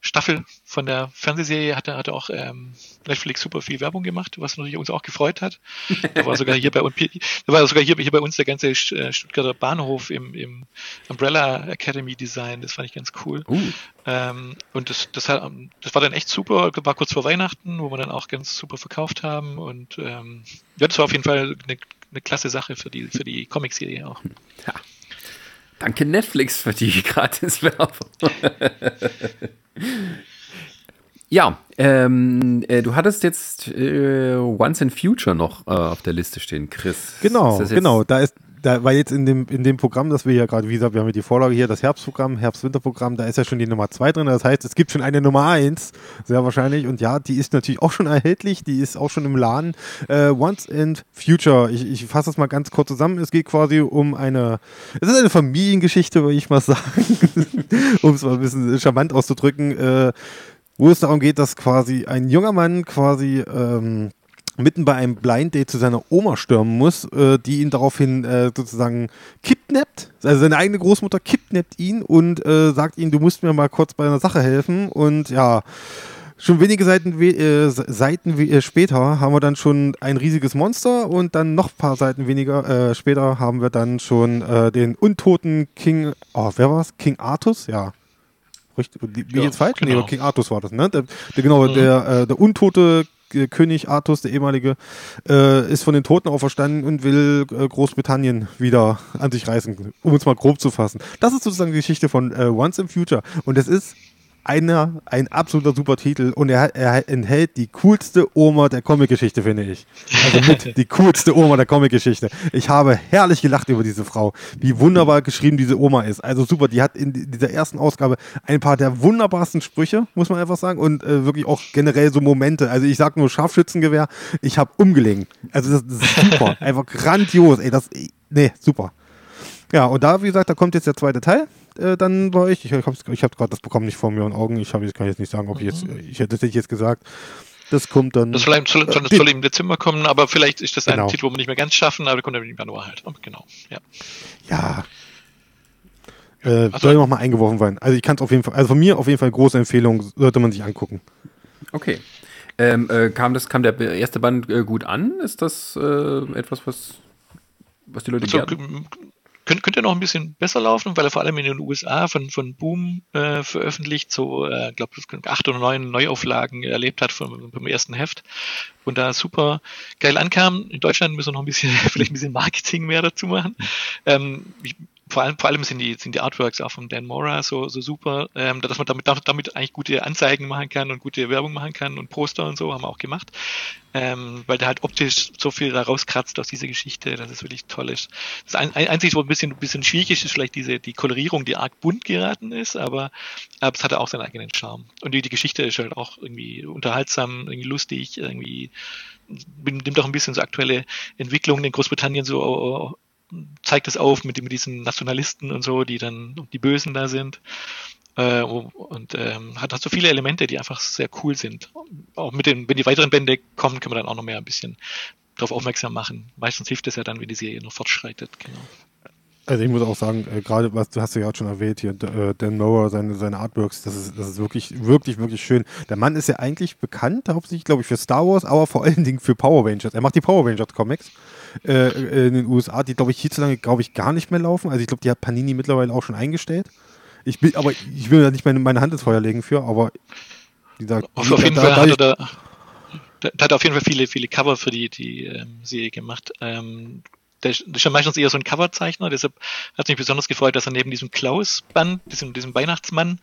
Staffel von der Fernsehserie hatte, hatte auch ähm, Netflix super viel Werbung gemacht, was natürlich uns auch gefreut hat. Da war sogar hier bei uns, da war sogar hier, hier bei uns der ganze äh, Stuttgarter Bahnhof im, im Umbrella Academy Design. Das fand ich ganz cool. Uh, Ähm, und das, das, hat, das war dann echt super, war kurz vor Weihnachten, wo wir dann auch ganz super verkauft haben. Und ähm, ja, das war auf jeden Fall eine, eine klasse Sache für die, für die Comic-Serie auch. Danke Netflix für die Gratis-Werbung. ja, ähm, äh, du hattest jetzt äh, Once in Future noch äh, auf der Liste stehen, Chris. Genau, genau. Da ist, da war jetzt in dem, in dem Programm, das wir ja gerade, wie gesagt, wir haben ja die Vorlage hier, das Herbstprogramm, Herbst-Winter-Programm, da ist ja schon die Nummer 2 drin. Das heißt, es gibt schon eine Nummer 1, sehr wahrscheinlich. Und ja, die ist natürlich auch schon erhältlich, die ist auch schon im Laden. Äh, Once in Future, ich, ich fasse das mal ganz kurz zusammen. Es geht quasi um eine, es ist eine Familiengeschichte, würde ich mal sagen, um es mal ein bisschen charmant auszudrücken, äh, wo es darum geht, dass quasi ein junger Mann quasi ähm, mitten bei einem Blind Date zu seiner Oma stürmen muss, äh, die ihn daraufhin äh, sozusagen kidnappt. Also seine eigene Großmutter kidnappt ihn und äh, sagt ihm, du musst mir mal kurz bei einer Sache helfen. Und ja, schon wenige Seiten, we äh, Seiten äh, später haben wir dann schon ein riesiges Monster und dann noch ein paar Seiten weniger äh, später haben wir dann schon den untoten King, oh, wer war's? King Artus? Ja. Richtig, wie Ja, jetzt falsch? genau. Nee, King Artus war das, ne? Der, der, genau, Mhm. der, äh, der untote König Artus, der ehemalige, äh, ist von den Toten auferstanden und will äh, Großbritannien wieder an sich reißen, um uns mal grob zu fassen. Das ist sozusagen die Geschichte von äh, Once in Future. Und es ist einer, ein absoluter super Titel und er, er enthält die coolste Oma der Comic-Geschichte, finde ich. Also mit die coolste Oma der Comic-Geschichte. Ich habe herrlich gelacht über diese Frau, wie wunderbar geschrieben diese Oma ist. Also super, die hat in dieser ersten Ausgabe ein paar der wunderbarsten Sprüche, muss man einfach sagen, und äh, wirklich auch generell so Momente. Also ich sag nur Scharfschützengewehr, ich habe umgelegen. Also das, das ist super, einfach grandios. Ey, das, nee, super. Ja, und da, wie gesagt, da kommt jetzt der zweite Teil. Äh, dann bei euch. Ich, ich habe ich hab gerade das Programm nicht vor mir und Augen. Ich, hab, ich kann jetzt nicht sagen, ob ich jetzt. Ich hätte das hätte ich jetzt gesagt. Das kommt dann. Das soll, im- soll, soll, Äh, soll im Dezember kommen, aber vielleicht ist das Genau. ein Titel, wo wir nicht mehr ganz schaffen, aber der kommt dann im Januar halt. Oh, Genau, ja. Ja. Äh, Also- soll nochmal eingeworfen werden. Also ich kann es auf jeden Fall, also von mir auf jeden Fall große Empfehlung, sollte man sich angucken. Okay. Ähm, äh, kam, das, kam der erste Band äh, gut an? Ist das äh, etwas, was, was die Leute Also, gerne... könnte, noch ein bisschen besser laufen, weil er vor allem in den USA von, von Boom äh, veröffentlicht, so, äh, glaube, acht oder neun Neuauflagen erlebt hat vom, vom ersten Heft und da super geil ankam. In Deutschland müssen wir noch ein bisschen, vielleicht ein bisschen Marketing mehr dazu machen. Ähm, ich, vor allem, vor allem sind die, sind die Artworks auch von Dan Mora so, so super, ähm, dass man damit, damit eigentlich gute Anzeigen machen kann und gute Werbung machen kann und Poster und so haben wir auch gemacht. Ähm, weil der halt optisch so viel da rauskratzt aus dieser Geschichte, dass es wirklich toll ist. Das ein, ein, Einzige, wo ein bisschen, ein bisschen schwierig ist, ist vielleicht diese, die Kolorierung, die arg bunt geraten ist, aber, aber es hat auch seinen eigenen Charme. Und die, die Geschichte ist halt auch irgendwie unterhaltsam, irgendwie lustig, irgendwie nimmt auch ein bisschen so aktuelle Entwicklungen in Großbritannien so zeigt es auf mit, mit diesen Nationalisten und so, die dann die Bösen da sind. Äh, und ähm, hat, hat so viele Elemente, die einfach sehr cool sind. Auch mit den, wenn die weiteren Bände kommen, können wir dann auch noch mehr ein bisschen darauf aufmerksam machen. Meistens hilft es ja dann, wenn die Serie noch fortschreitet. Genau. Also ich muss auch sagen, äh, gerade was du hast ja gerade schon erwähnt hier, äh, Dan Mower, seine, seine Artworks, das ist, das ist wirklich, wirklich, wirklich schön. Der Mann ist ja eigentlich bekannt, hauptsächlich, glaube ich, für Star Wars, aber vor allen Dingen für Power Rangers. Er macht die Power Rangers Comics äh, in den USA, die, glaube ich, hierzulande, glaube ich, gar nicht mehr laufen. Also ich glaube, die hat Panini mittlerweile auch schon eingestellt. Ich bin, aber ich will da nicht meine, meine Hand ins Feuer legen für, aber Dieser, auf, auf jeden Fall hat er da, da, hat auf jeden Fall viele, viele Cover für die, die ähm, Serie gemacht. Ähm, der, ist ja meistens eher so ein Coverzeichner, deshalb hat es mich besonders gefreut, dass er neben diesem Klaus-Band, diesem, diesem Weihnachtsmann,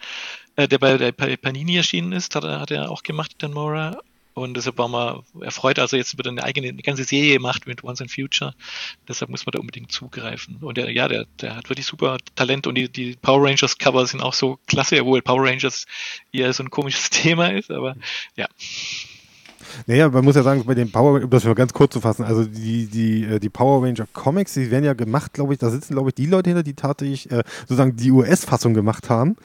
äh, der bei der Panini erschienen ist, hat er, hat er auch gemacht, Dan Mora. Und deshalb war man erfreut, also jetzt wird eine eigene, eine ganze Serie gemacht mit Once in Future. Deshalb muss man da unbedingt zugreifen. Und der, ja, der, der hat wirklich super Talent und die, die Power Rangers Cover sind auch so klasse, obwohl Power Rangers eher so ein komisches Thema ist, aber ja. Naja, man muss ja sagen, bei den Power um das mal ganz kurz zu fassen, also die, die, äh, die Power Ranger Comics, die werden ja gemacht, glaube ich, da sitzen, glaube ich, die Leute hinter, die tatsächlich äh, sozusagen die US-Fassung gemacht haben,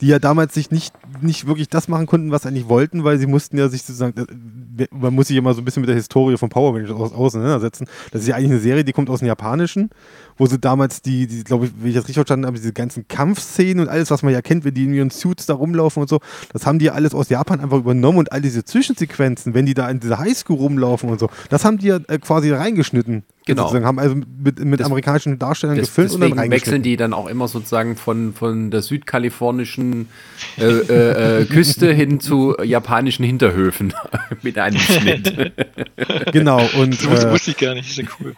die ja damals sich nicht, nicht wirklich das machen konnten, was sie eigentlich wollten, weil sie mussten ja sich sozusagen, äh, man muss sich immer so ein bisschen mit der Historie von Power Rangers aus, auseinandersetzen. Das ist ja eigentlich eine Serie, die kommt aus dem Japanischen wo sie damals die, die glaube ich, wie ich das richtig verstanden habe, diese ganzen Kampfszenen und alles, was man ja kennt, wenn die in ihren Suits da rumlaufen und so, das haben die ja alles aus Japan einfach übernommen und all diese Zwischensequenzen, wenn die da in dieser Highschool rumlaufen und so, das haben die ja äh, quasi reingeschnitten. Genau. Sozusagen, haben also mit, mit das, amerikanischen Darstellern das, gefilmt und dann wechseln die dann auch immer sozusagen von, von der südkalifornischen äh, äh, äh Küste hin zu japanischen Hinterhöfen mit einem Schnitt. genau. Und, das wusste ich gar nicht, ist ja cool.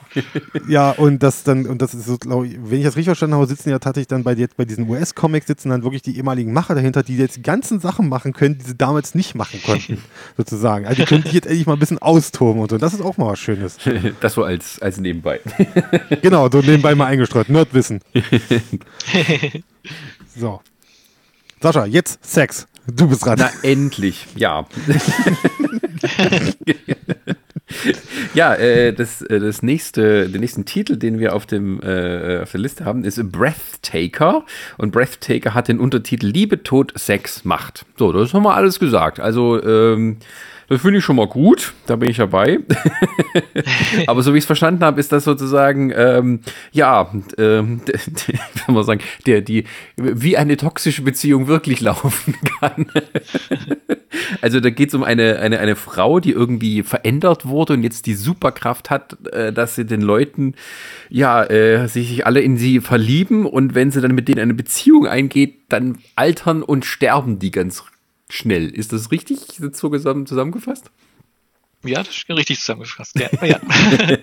Ja, und das dann, und das ist so, glaube ich, wenn ich das richtig verstanden habe, sitzen ja tatsächlich dann bei, jetzt bei diesen US-Comics sitzen dann wirklich die ehemaligen Macher dahinter, die jetzt die ganzen Sachen machen können, die sie damals nicht machen konnten, sozusagen. Also die können sich jetzt endlich mal ein bisschen austoben und so. Das ist auch mal was Schönes. Das so als, als nebenbei. genau, so nebenbei mal eingestreut. Nerdwissen. so. Sascha, jetzt Sex. Du bist dran. Na, endlich. Ja. ja, äh, das, äh, das nächste, den nächsten Titel, den wir auf, dem, äh, auf der Liste haben, ist Breathtaker. Und Breathtaker hat den Untertitel Liebe, Tod, Sex, Macht. So, das haben wir alles gesagt. Also, ähm, das finde ich schon mal gut, da bin ich dabei. Aber so wie ich es verstanden habe, ist das sozusagen, ähm, ja, ähm, kann man sagen, der, die, wie eine toxische Beziehung wirklich laufen kann. also da geht es um eine, eine, eine Frau, die irgendwie verändert wurde und jetzt die Superkraft hat, äh, dass sie den Leuten, ja, äh, sich alle in sie verlieben und wenn sie dann mit denen eine Beziehung eingeht, dann altern und sterben die ganz schnell. Ist das richtig so zusammengefasst? Ja, das ist richtig zusammengefasst. Ja, ja.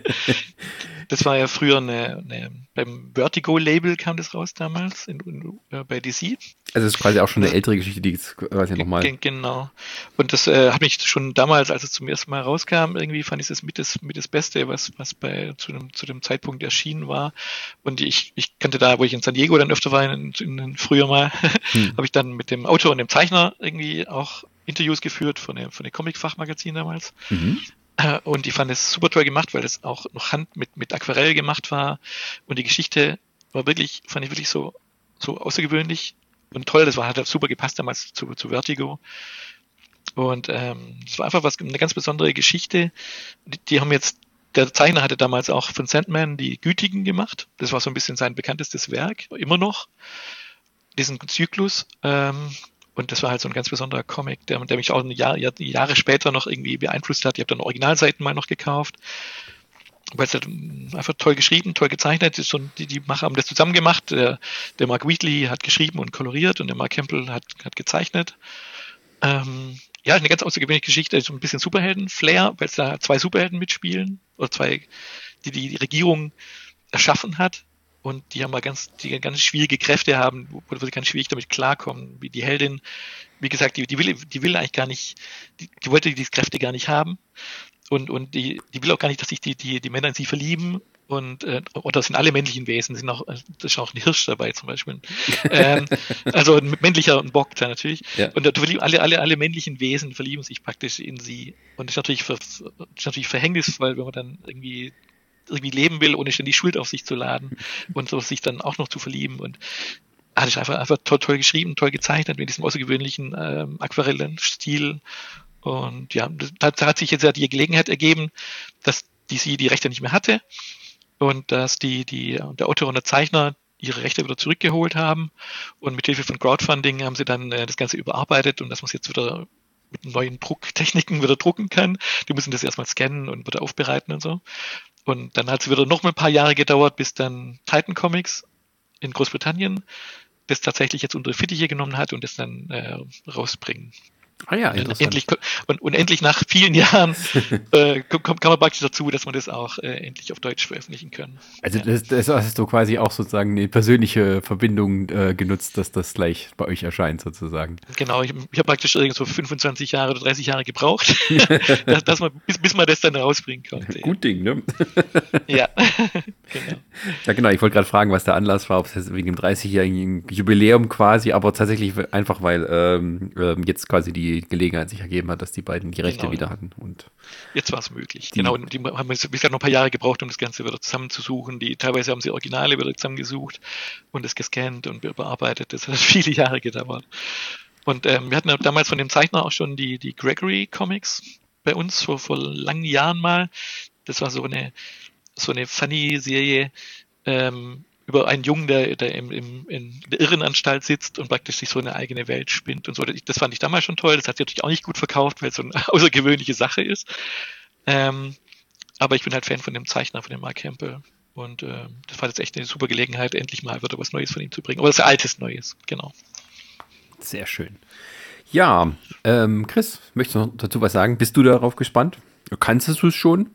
das war ja früher eine, eine beim Vertigo-Label kam das raus damals in, in, äh, bei DC. Also das ist quasi auch schon eine ältere Geschichte, die ist quasi nochmal. Genau. Und das äh, hat mich schon damals, als es zum ersten Mal rauskam, irgendwie fand ich das mit das, mit das Beste, was, was bei zu dem, zu dem Zeitpunkt erschienen war. Und ich, ich kannte da, wo ich in San Diego dann öfter war, in, in, in früher mal, hm. habe ich dann mit dem Autor und dem Zeichner irgendwie auch Interviews geführt von dem, von dem Comic-Fachmagazin damals. Mhm. Äh, und ich fand es super toll gemacht, weil es auch noch Hand mit, mit Aquarell gemacht war. Und die Geschichte war wirklich, fand ich wirklich so, so außergewöhnlich und toll. Das war, hat super gepasst damals zu, zu Vertigo. Und ähm, es war einfach was, eine ganz besondere Geschichte. Die, die haben jetzt, der Zeichner hatte damals auch von Sandman die Gütigen gemacht. Das war so ein bisschen sein bekanntestes Werk, immer noch. Diesen Zyklus. Ähm, und das war halt so ein ganz besonderer Comic, der, der mich auch Jahr, Jahre später noch irgendwie beeinflusst hat. Ich habe dann Originalseiten mal noch gekauft, weil es halt einfach toll geschrieben, toll gezeichnet ist und die, die Macher haben das zusammen gemacht. Der, der Mark Wheatley hat geschrieben und koloriert und der Mark Campbell hat, hat gezeichnet. Ähm, ja, eine ganz außergewöhnliche Geschichte, so ein bisschen Superhelden-Flair, weil es da zwei Superhelden mitspielen oder zwei, die die Regierung erschaffen hat und die haben mal ganz, die ganz schwierige Kräfte haben, wo, wo sie ganz schwierig damit klarkommen. Wie die Heldin, wie gesagt, die, die will, die will eigentlich gar nicht, die, die wollte diese Kräfte gar nicht haben. Und, und die, die will auch gar nicht, dass sich die, die, die Männer in sie verlieben. Und, äh, und das sind alle männlichen Wesen, sind auch, das ist auch ein Hirsch dabei zum Beispiel. ähm, also ein männlicher und Bock da natürlich. Ja. Und alle, alle, alle männlichen Wesen verlieben sich praktisch in sie. Und das ist natürlich, ver, das ist natürlich Verhängnis, weil wenn man dann irgendwie irgendwie leben will, ohne ständig Schuld auf sich zu laden und so sich dann auch noch zu verlieben und hat es einfach, einfach toll, toll geschrieben, toll gezeichnet mit diesem außergewöhnlichen ähm, aquarellen Stil. Und ja, da, da hat sich jetzt ja die Gelegenheit ergeben, dass die sie die Rechte nicht mehr hatte und dass die, die, der Autor und der Zeichner ihre Rechte wieder zurückgeholt haben und mit Hilfe von Crowdfunding haben sie dann äh, das Ganze überarbeitet und dass man es jetzt wieder mit neuen Drucktechniken wieder drucken kann. Die müssen das erstmal scannen und wieder aufbereiten und so. Und dann hat es wieder noch mal ein paar Jahre gedauert, bis dann Titan Comics in Großbritannien das tatsächlich jetzt unter Fittiche genommen hat und das dann äh, rausbringen. Ah ja, endlich, und, und endlich nach vielen Jahren äh, kommt, kann man praktisch dazu, dass man das auch äh, endlich auf Deutsch veröffentlichen kann. Also ja. das, das hast du quasi auch sozusagen eine persönliche Verbindung äh, genutzt, dass das gleich bei euch erscheint sozusagen. Genau, ich, ich habe praktisch so 25 Jahre oder 30 Jahre gebraucht, dass, dass man, bis, bis man das dann rausbringen konnte. Gut Ding, ne? ja, genau. Ja genau, ich wollte gerade fragen, was der Anlass war, ob es wegen dem 30-jährigen Jubiläum quasi, aber tatsächlich einfach, weil ähm, ähm jetzt quasi die Gelegenheit sich ergeben hat, dass die beiden die Rechte genau, wieder hatten. Und jetzt war es möglich. Die, genau, und die haben bisher noch ein paar Jahre gebraucht, um das Ganze wieder zusammenzusuchen. Die, teilweise haben sie Originale wieder zusammengesucht und es gescannt und bearbeitet. Das hat viele Jahre gedauert. Und ähm, wir hatten damals von dem Zeichner auch schon die, die Gregory Comics bei uns vor, vor langen Jahren mal. Das war so eine, so eine Funny-Serie, ähm, über einen Jungen, der, der im, im, in der Irrenanstalt sitzt und praktisch sich so eine eigene Welt spinnt und so. Das fand ich damals schon toll. Das hat sich natürlich auch nicht gut verkauft, weil es so eine außergewöhnliche Sache ist. Ähm, aber ich bin halt Fan von dem Zeichner, von dem Mark Campbell. Und äh, das war jetzt echt eine super Gelegenheit, endlich mal wieder was Neues von ihm zu bringen. Das ist altes Neues, genau. Sehr schön. Ja, ähm, Chris, möchtest du noch dazu was sagen? Bist du darauf gespannt? Kannst du es schon?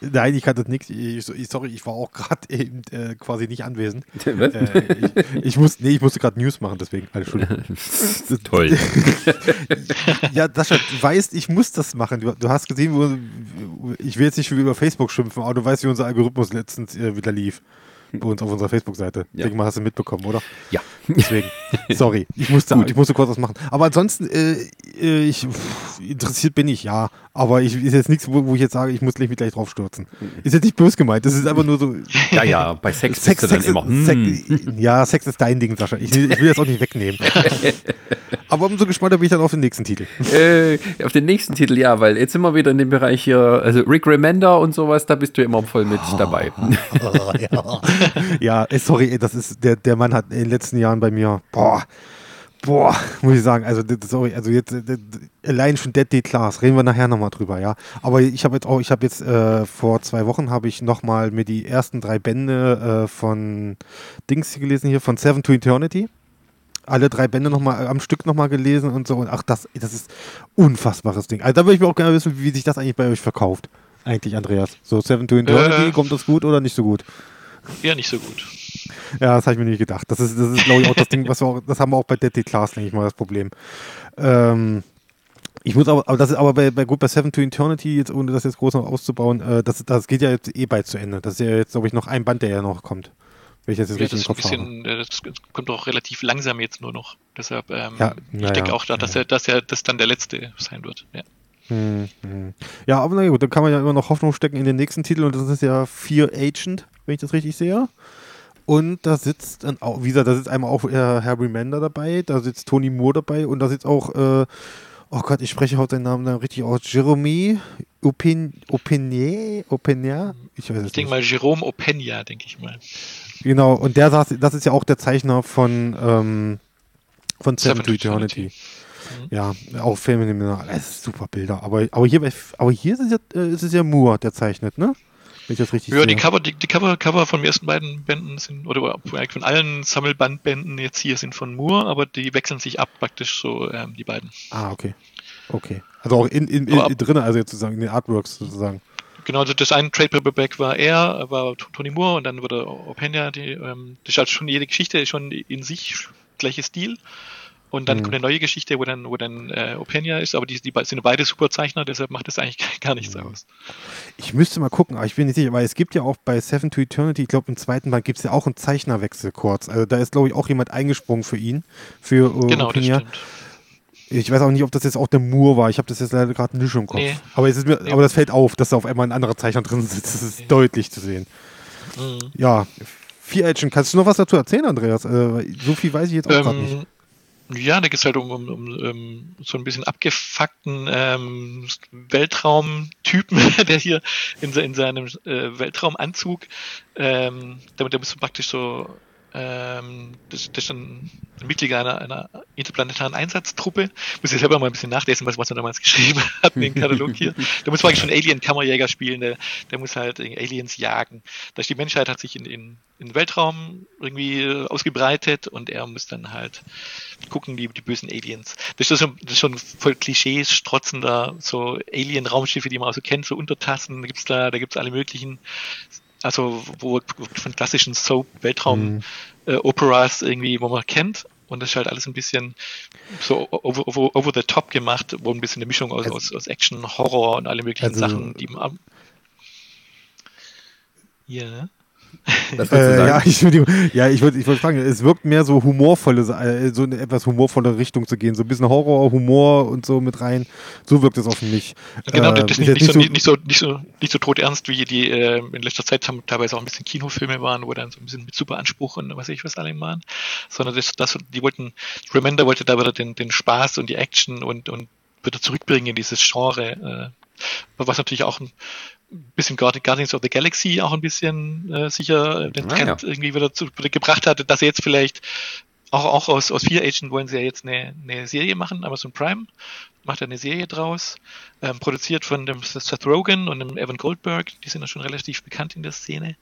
Nein, ich kannte nichts. Ich, sorry, ich war auch gerade eben äh, quasi nicht anwesend. äh, ich, ich, muss, nee, ich musste gerade News machen, deswegen. Entschuldigung. Toll. ja, Sascha, du weißt, ich muss das machen. Du, du, hast gesehen, wo, ich will jetzt nicht schon über Facebook schimpfen, aber du weißt, wie unser Algorithmus letztens äh, wieder lief bei uns auf unserer Facebook-Seite. Ja. Denke mal, hast du mitbekommen, oder? Ja. Deswegen, sorry, ich musste, ich musste kurz was machen. Aber ansonsten, äh, äh, ich, pff, interessiert bin ich, ja. Aber ich ist jetzt nichts, wo, wo ich jetzt sage, ich muss mich gleich drauf stürzen. Ist jetzt nicht böse gemeint, das ist einfach nur so. Ja, ja, bei Sex, Sex, Sex ist, Sex, ja, Sex ist dein Ding, Sascha. Ich, ich will das auch nicht wegnehmen. Aber umso gespannter bin ich dann auf den nächsten Titel. Äh, auf den nächsten Titel, ja, weil jetzt sind wir wieder in dem Bereich hier, also Rick Remender und sowas, da bist du immer voll mit oh, dabei. Oh, ja, ja sorry, das ist, der, der Mann hat in den letzten Jahren bei mir, boah, Boah, muss ich sagen, also sorry, also jetzt allein schon Dead Day Class, reden wir nachher nochmal drüber, ja. Aber ich habe jetzt auch, ich habe jetzt äh, vor zwei Wochen habe ich nochmal mir die ersten drei Bände äh, von Dings gelesen hier, von Seven to Eternity. Alle drei Bände nochmal am Stück nochmal gelesen und so. Und ach, das, das ist unfassbares Ding. Also da würde ich mir auch gerne wissen, wie sich das eigentlich bei euch verkauft. Eigentlich, Andreas. So Seven to Eternity, äh, kommt das gut oder nicht so gut? Ja, nicht so gut. Ja, das habe ich mir nicht gedacht. Das ist, das ist glaube ich, auch das Ding, was wir auch, das haben wir auch bei Deadly Class, denke ich mal, das Problem. Ähm, ich muss aber, aber das ist aber bei, bei gut bei Seven to Eternity, jetzt ohne das jetzt groß noch auszubauen, äh, das, das geht ja jetzt eh bald zu Ende. Das ist ja jetzt, glaube ich, noch ein Band, der ja noch kommt. Wenn ich das jetzt ja, das bisschen, habe. Das kommt auch relativ langsam jetzt nur noch. Deshalb, ähm, ja, ich denke ja, auch, dass, ja. er, dass er das dann der letzte sein wird. Ja. Hm, hm. Ja, aber na gut, dann kann man ja immer noch Hoffnung stecken in den nächsten Titel und das ist ja Fear Agent, wenn ich das richtig sehe. Und da sitzt, auch, wie gesagt, da sitzt einmal auch äh, Harry Mander dabei, da sitzt Tony Moore dabei und da sitzt auch, äh, oh Gott, ich spreche heute den Namen dann richtig aus, Jeremy Opin, Opinier, Opinier? Ich weiß es Ich denke mal Jerome Openia, denke ich mal. Genau, und der saß, das ist ja auch der Zeichner von, ähm, von Seven, to Eternity. Mhm. Ja, auch Filme, das ist super Bilder. Aber, aber hier, aber hier ist es, ja, äh, ist es ja Moore, der zeichnet, ne? Wenn ich das richtig ja, sehe. die Cover, die, die Cover, Cover von den ersten beiden Bänden sind, oder von allen Sammelbandbänden jetzt hier sind von Moore, aber die wechseln sich ab praktisch so, ähm, die beiden. Ah, okay. Okay. Also auch in, in, in, in drin, also jetzt sozusagen in den Artworks sozusagen. Genau, also das eine Trade Paperback war er, war Tony Moore und dann wurde Openia, die, ähm, das ist halt schon jede Geschichte schon in sich gleiche Stil. Und dann mhm. kommt eine neue Geschichte, wo dann, wo dann äh, Openia ist, aber die, die sind beide Superzeichner, deshalb macht das eigentlich gar nichts mhm. aus. Ich müsste mal gucken, aber ich bin nicht sicher, weil es gibt ja auch bei Seven to Eternity, ich glaube im zweiten Band gibt es ja auch einen Zeichnerwechsel kurz. Also da ist, glaube ich, auch jemand eingesprungen für ihn, für äh, genau, Openia. Das stimmt. Ich weiß auch nicht, ob das jetzt auch der Moore war. Ich habe das jetzt leider gerade nicht im Kopf. Nee. Aber, mir, nee. aber das fällt auf, dass da auf einmal ein anderer Zeichner drin sitzt. Das ist nee. deutlich zu sehen. Mhm. Ja, Vier Agent. Kannst du noch was dazu erzählen, Andreas? Äh, so viel weiß ich jetzt auch ähm, gerade nicht. Ja, da geht es halt um, um, um, ähm, so ein bisschen abgefuckten ähm, Weltraumtypen, der hier in, in seinem äh, Weltraumanzug, ähm, damit der bist du praktisch so ähm, das, das ist ein Mitglied einer, einer interplanetaren Einsatztruppe. Muss ich selber mal ein bisschen nachlesen, was, er damals geschrieben hat in den Katalog hier. Der muss eigentlich schon Alien-Kammerjäger spielen, der, der muss halt Aliens jagen. Da die Menschheit hat sich in, in, in den Weltraum irgendwie ausgebreitet und er muss dann halt gucken, die, die bösen Aliens. Das ist, schon, das ist schon voll Klischees, strotzender, so Alien-Raumschiffe, die man auch so kennt, so Untertassen, da gibt's da, da gibt's alle möglichen also wo von klassischen Soap-Weltraum-Operas mhm. äh, irgendwie, wo man kennt. Und das ist halt alles ein bisschen so over, over, over the top gemacht, wo ein bisschen eine Mischung aus, also, aus, aus Action, Horror und alle möglichen also, Sachen, die man. Ja. Äh, ja, ich, ja, ich würde ich würd fragen, es wirkt mehr so humorvolle, äh, so in eine etwas humorvolle Richtung zu gehen, so ein bisschen Horror, Humor und so mit rein. So wirkt es auf mich. Genau, äh, das ist nicht, nicht, so, nicht, so, nicht, so, nicht so todernst, wie die äh, in letzter Zeit haben, teilweise auch ein bisschen Kinofilme waren, wo dann so ein bisschen mit super Anspruch und was weiß ich was alle waren, sondern das, das, die wollten, Remender wollte da wieder den, den Spaß und die Action und, und wieder zurückbringen in dieses Genre, äh, was natürlich auch ein bisschen Guardians of the Galaxy auch ein bisschen äh, sicher äh, den Trend ah, ja. irgendwie wieder, zu, wieder gebracht hat, dass er jetzt vielleicht auch, auch aus, aus Fear Agent wollen sie ja jetzt eine, eine Serie machen, Amazon Prime macht eine Serie draus, ähm, produziert von dem Seth Rogen und dem Evan Goldberg, die sind ja schon relativ bekannt in der Szene.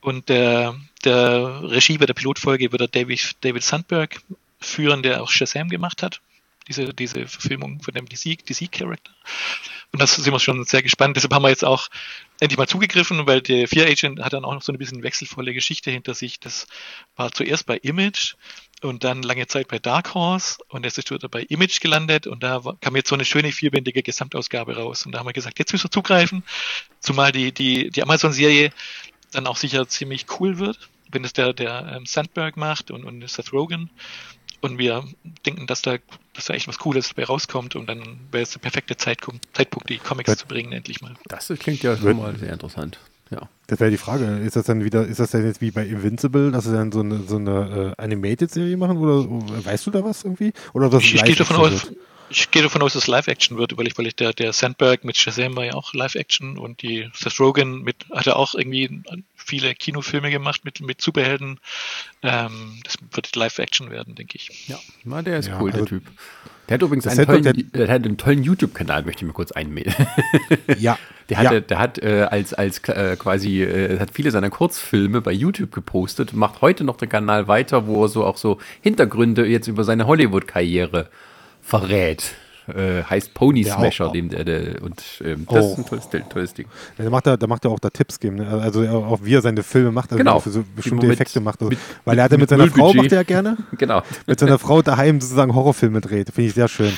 Und der, der Regie bei der Pilotfolge wird der David, David Sandberg führen, der auch Shazam gemacht hat diese, diese Verfilmung von dem DC-Charakter. Und das sind wir schon sehr gespannt. Deshalb haben wir jetzt auch endlich mal zugegriffen, weil der Fear Agent hat dann auch noch so ein bisschen wechselvolle Geschichte hinter sich. Das war zuerst bei Image und dann lange Zeit bei Dark Horse und jetzt ist wieder bei Image gelandet und da kam jetzt so eine schöne vierbändige Gesamtausgabe raus. Und da haben wir gesagt, jetzt müssen wir zugreifen, zumal die, die, die Amazon-Serie dann auch sicher ziemlich cool wird, wenn es der, der ähm, Sandberg macht und, und Seth Rogen. Und wir denken, dass da, dass da echt was Cooles dabei rauskommt und dann wäre es der perfekte Zeitpunkt, Zeitpunkt, die Comics das, zu bringen, endlich mal. Das klingt ja schon mal sehr interessant. Ja. Das wäre die Frage. Ist das dann wieder, ist das denn jetzt wie bei Invincible, dass sie dann so eine, so eine äh, Animated-Serie machen? Oder weißt du da was irgendwie? Oder das ich, ich gehe davon aus, ich gehe davon aus, dass es Live-Action wird, weil ich, weil ich der, der Sandberg mit Shazam war ja auch Live-Action und die Seth Rogen mit, hat er auch irgendwie viele Kinofilme gemacht mit, mit Superhelden. Ähm, das wird Live-Action werden, denke ich. Ja, na, der ist ja, cool, also, der Typ. Der hat übrigens einen tollen, der, der hat einen tollen YouTube-Kanal, möchte ich mir kurz einmelden. ja. Der, hatte, ja. der hat äh, als, als äh, quasi, äh, hat viele seiner Kurzfilme bei YouTube gepostet, macht heute noch den Kanal weiter, wo er so auch so Hintergründe jetzt über seine Hollywood-Karriere verrät. Äh, heißt Pony Smasher, dem der, der und ähm, das oh. ist ein tolles, tolles Ding. Ja, der macht da, der macht ja auch da Tipps geben, ne? also auch wie er seine Filme macht, also genau. für so bestimmte Effekte macht. Also, mit, weil er hat mit, mit seiner Frau macht er ja gerne. genau. Mit seiner Frau daheim sozusagen Horrorfilme dreht. Finde ich sehr schön.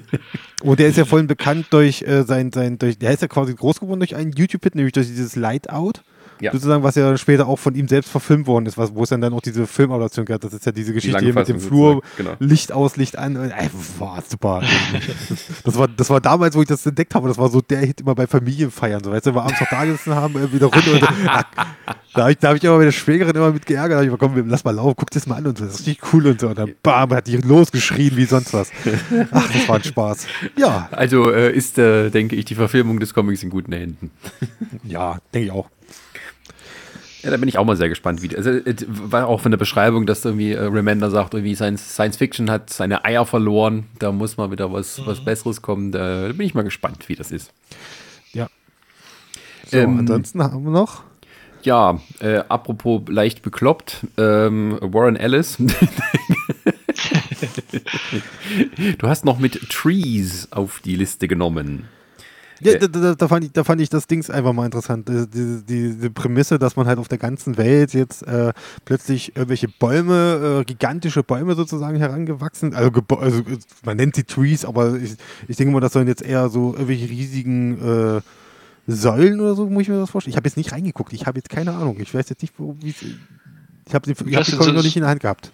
und der ist ja voll bekannt durch äh, sein, sein, durch, der ist ja quasi groß geworden durch einen YouTube-Hit, nämlich durch dieses Light-Out ja. sozusagen, was ja später auch von ihm selbst verfilmt worden ist, was, wo es dann, dann auch diese Filmadaption gab. Das ist ja diese Geschichte die hier mit dem Flur, genau. Licht aus, Licht an. Ey, war super. das, war, das war damals, wo ich das entdeckt habe, das war so der Hit immer bei Familienfeiern. So, weißt du, wir abends noch da gesessen haben, wieder runter. Und, da habe ich, hab ich immer meine Schwägerin immer mit geärgert. Da habe ich gesagt, komm, lass mal laufen, guck das mal an und so. Das ist richtig cool und so. Und dann bam, hat die losgeschrien wie sonst was. Ach, das war ein Spaß. Ja. Also äh, ist, äh, denke ich, die Verfilmung des Comics in guten Händen. ja, denke ich auch. Ja, da bin ich auch mal sehr gespannt. Wie, also, war auch von der Beschreibung, dass irgendwie äh, Remender sagt, irgendwie Science, Science Fiction hat seine Eier verloren. Da muss mal wieder was, mhm. was Besseres kommen. Da, da, bin ich mal gespannt, wie das ist. Ja. So, ähm, ansonsten haben wir noch. Ja, äh, apropos leicht bekloppt, ähm, Warren Ellis. du hast noch mit Trees auf die Liste genommen. Ja, da, da, da, fand ich, da fand ich das Ding einfach mal interessant. Diese, diese Prämisse, dass man halt auf der ganzen Welt jetzt äh, plötzlich irgendwelche Bäume, äh, gigantische Bäume sozusagen herangewachsen, also, also man nennt sie Trees, aber ich, ich denke mal, das sollen jetzt eher so irgendwelche riesigen äh, Säulen oder so, muss ich mir das vorstellen. Ich habe jetzt nicht reingeguckt, ich habe jetzt keine Ahnung. Ich weiß jetzt nicht, wie ich habe die, ich hab die Folge noch nicht in der Hand gehabt.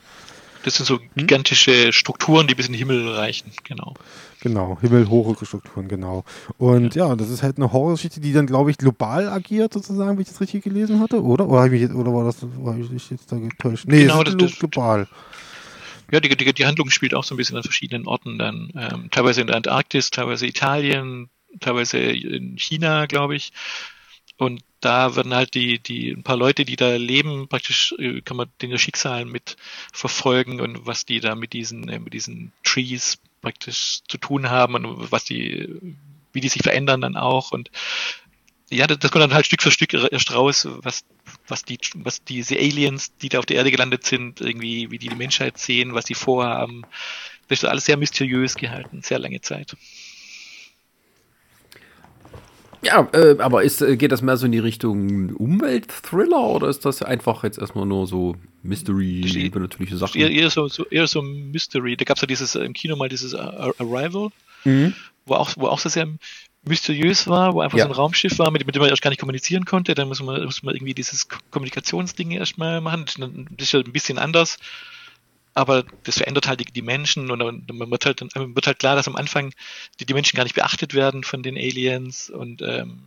Das sind so hm? gigantische Strukturen, die bis in den Himmel reichen, genau. Genau, himmelhohe Strukturen, genau. Und ja, ja das ist halt eine Horrorgeschichte, die dann, glaube ich, global agiert, sozusagen, wie ich das richtig gelesen hatte, oder? Oder, jetzt, oder war das war ich jetzt da getäuscht? Nee, genau, das, das global. Ja, die, die, die Handlung spielt auch so ein bisschen an verschiedenen Orten dann. Ähm, teilweise in der Antarktis, teilweise Italien, teilweise in China, glaube ich. Und da werden halt die, die, ein paar Leute, die da leben, praktisch äh, kann man den Schicksal mit verfolgen und was die da mit diesen, äh, mit diesen Trees praktisch zu tun haben und was die, wie die sich verändern dann auch und ja, das, kommt dann halt Stück für Stück erst raus, was, was die, was diese Aliens, die da auf der Erde gelandet sind, irgendwie, wie die die Menschheit sehen, was sie vorhaben. Das ist alles sehr mysteriös gehalten, sehr lange Zeit. Ja, äh, aber ist, äh, geht das mehr so in die Richtung Umwelt-Thriller oder ist das einfach jetzt erstmal nur so Mystery, übernatürliche Sachen? Eher, eher, so, so, eher so Mystery. Da gab es ja dieses im Kino mal dieses Arrival, mhm. wo auch, wo auch so sehr mysteriös war, wo einfach ja. so ein Raumschiff war, mit, mit, dem man erst gar nicht kommunizieren konnte. Dann muss man, muss man irgendwie dieses Kommunikationsding erstmal machen. Das ist ja ein bisschen anders. Aber das verändert halt die, die Menschen und dann wird halt, dann wird halt klar, dass am Anfang die, die Menschen gar nicht beachtet werden von den Aliens und ähm,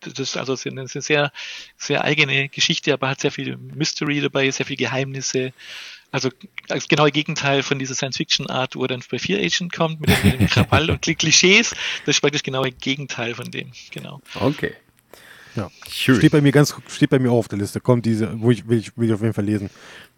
das ist also eine sehr, sehr eigene Geschichte, aber hat sehr viel Mystery dabei, sehr viel Geheimnisse. Also das genaue Gegenteil von dieser Science-Fiction-Art, wo dann bei Fear Agent kommt mit den, mit Krawall und Klischees. Das ist praktisch das genaue Gegenteil von dem. Genau. Okay. Ja. Sure. Steht bei mir ganz, steht bei mir auch auf der Liste. Kommt diese, wo ich will, ich will ich auf jeden Fall lesen.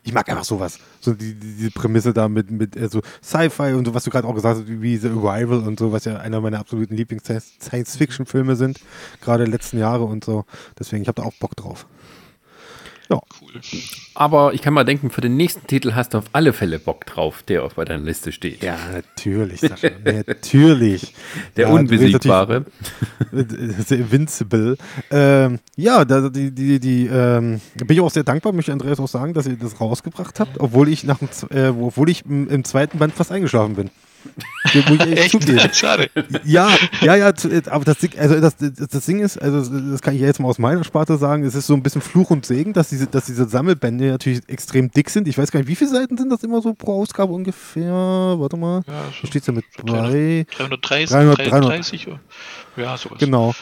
Ich mag einfach sowas. So die, die, diese Prämisse da mit, mit äh, so Sci-Fi und so, was du gerade auch gesagt hast, wie The Arrival und so, was ja einer meiner absoluten Lieblings-Science-Fiction-Filme sind. Gerade letzten Jahre und so. Deswegen, ich habe da auch Bock drauf. Ja. Cool. Aber ich kann mal denken, für den nächsten Titel hast du auf alle Fälle Bock drauf, der auf deiner Liste steht. Ja, natürlich, Sascha. natürlich. Der ja, Unbesiegbare. The Invincible. Ähm, ja, da, die, die, die, ähm, bin ich auch sehr dankbar, möchte Andreas auch sagen, dass ihr das rausgebracht habt, obwohl ich nach dem, äh, obwohl ich im, im zweiten Band fast eingeschlafen bin. Echt? Schade. Ja, ja, ja, aber das, also das, das Ding ist, also das kann ich jetzt mal aus meiner Sparte sagen, es ist so ein bisschen Fluch und Segen, dass diese, dass diese Sammelbände natürlich extrem dick sind. Ich weiß gar nicht, wie viele Seiten sind das immer so pro Ausgabe ungefähr? Warte mal. Ja, steht es ja mit bei 330, 300, 330 300. Ja, sowas. Genau.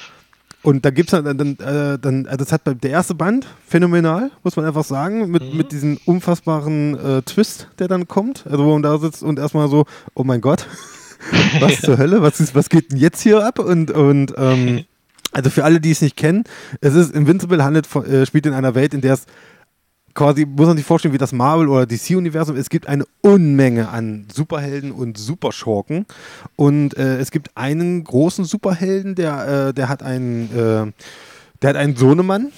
Und da gibt es dann, dann, äh, dann also das hat der erste Band phänomenal, muss man einfach sagen, mit, mhm. mit diesem unfassbaren äh, Twist, der dann kommt. Also wo man da sitzt und erstmal so, oh mein Gott, was zur Hölle, was, ist, was geht denn jetzt hier ab? Und, und ähm, also für alle, die es nicht kennen, es ist Invincible handelt, äh, spielt in einer Welt, in der es quasi, muss man sich vorstellen, wie das Marvel- oder DC-Universum. Es gibt eine Unmenge an Superhelden und Superschurken. Und äh, es gibt einen großen Superhelden, der, äh, der hat einen, äh, der hat einen Sohnemann.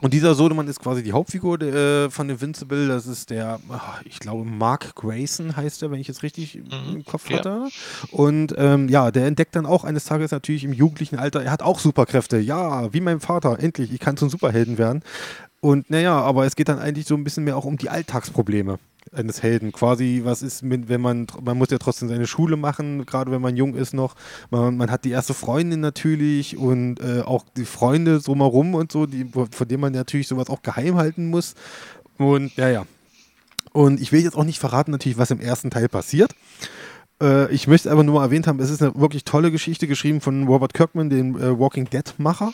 Und dieser Sohnemann ist quasi die Hauptfigur de, äh, von Invincible. Das ist der, ach, ich glaube, Mark Grayson heißt er, wenn ich es richtig mhm, im Kopf hatte. Ja. Und ähm, ja, der entdeckt dann auch eines Tages natürlich im jugendlichen Alter, er hat auch Superkräfte. Ja, wie mein Vater, endlich, ich kann zum Superhelden werden. Und naja, aber es geht dann eigentlich so ein bisschen mehr auch um die Alltagsprobleme eines Helden. Quasi, was ist, mit, wenn man, man muss ja trotzdem seine Schule machen, gerade wenn man jung ist noch. Man, man hat die erste Freundin natürlich und äh, auch die Freunde drumherum und so, die, von denen man natürlich sowas auch geheim halten muss. Und ja, ja. Und ich will jetzt auch nicht verraten, natürlich, was im ersten Teil passiert. Äh, ich möchte aber nur mal erwähnt haben, es ist eine wirklich tolle Geschichte geschrieben von Robert Kirkman, dem äh, Walking Dead-Macher.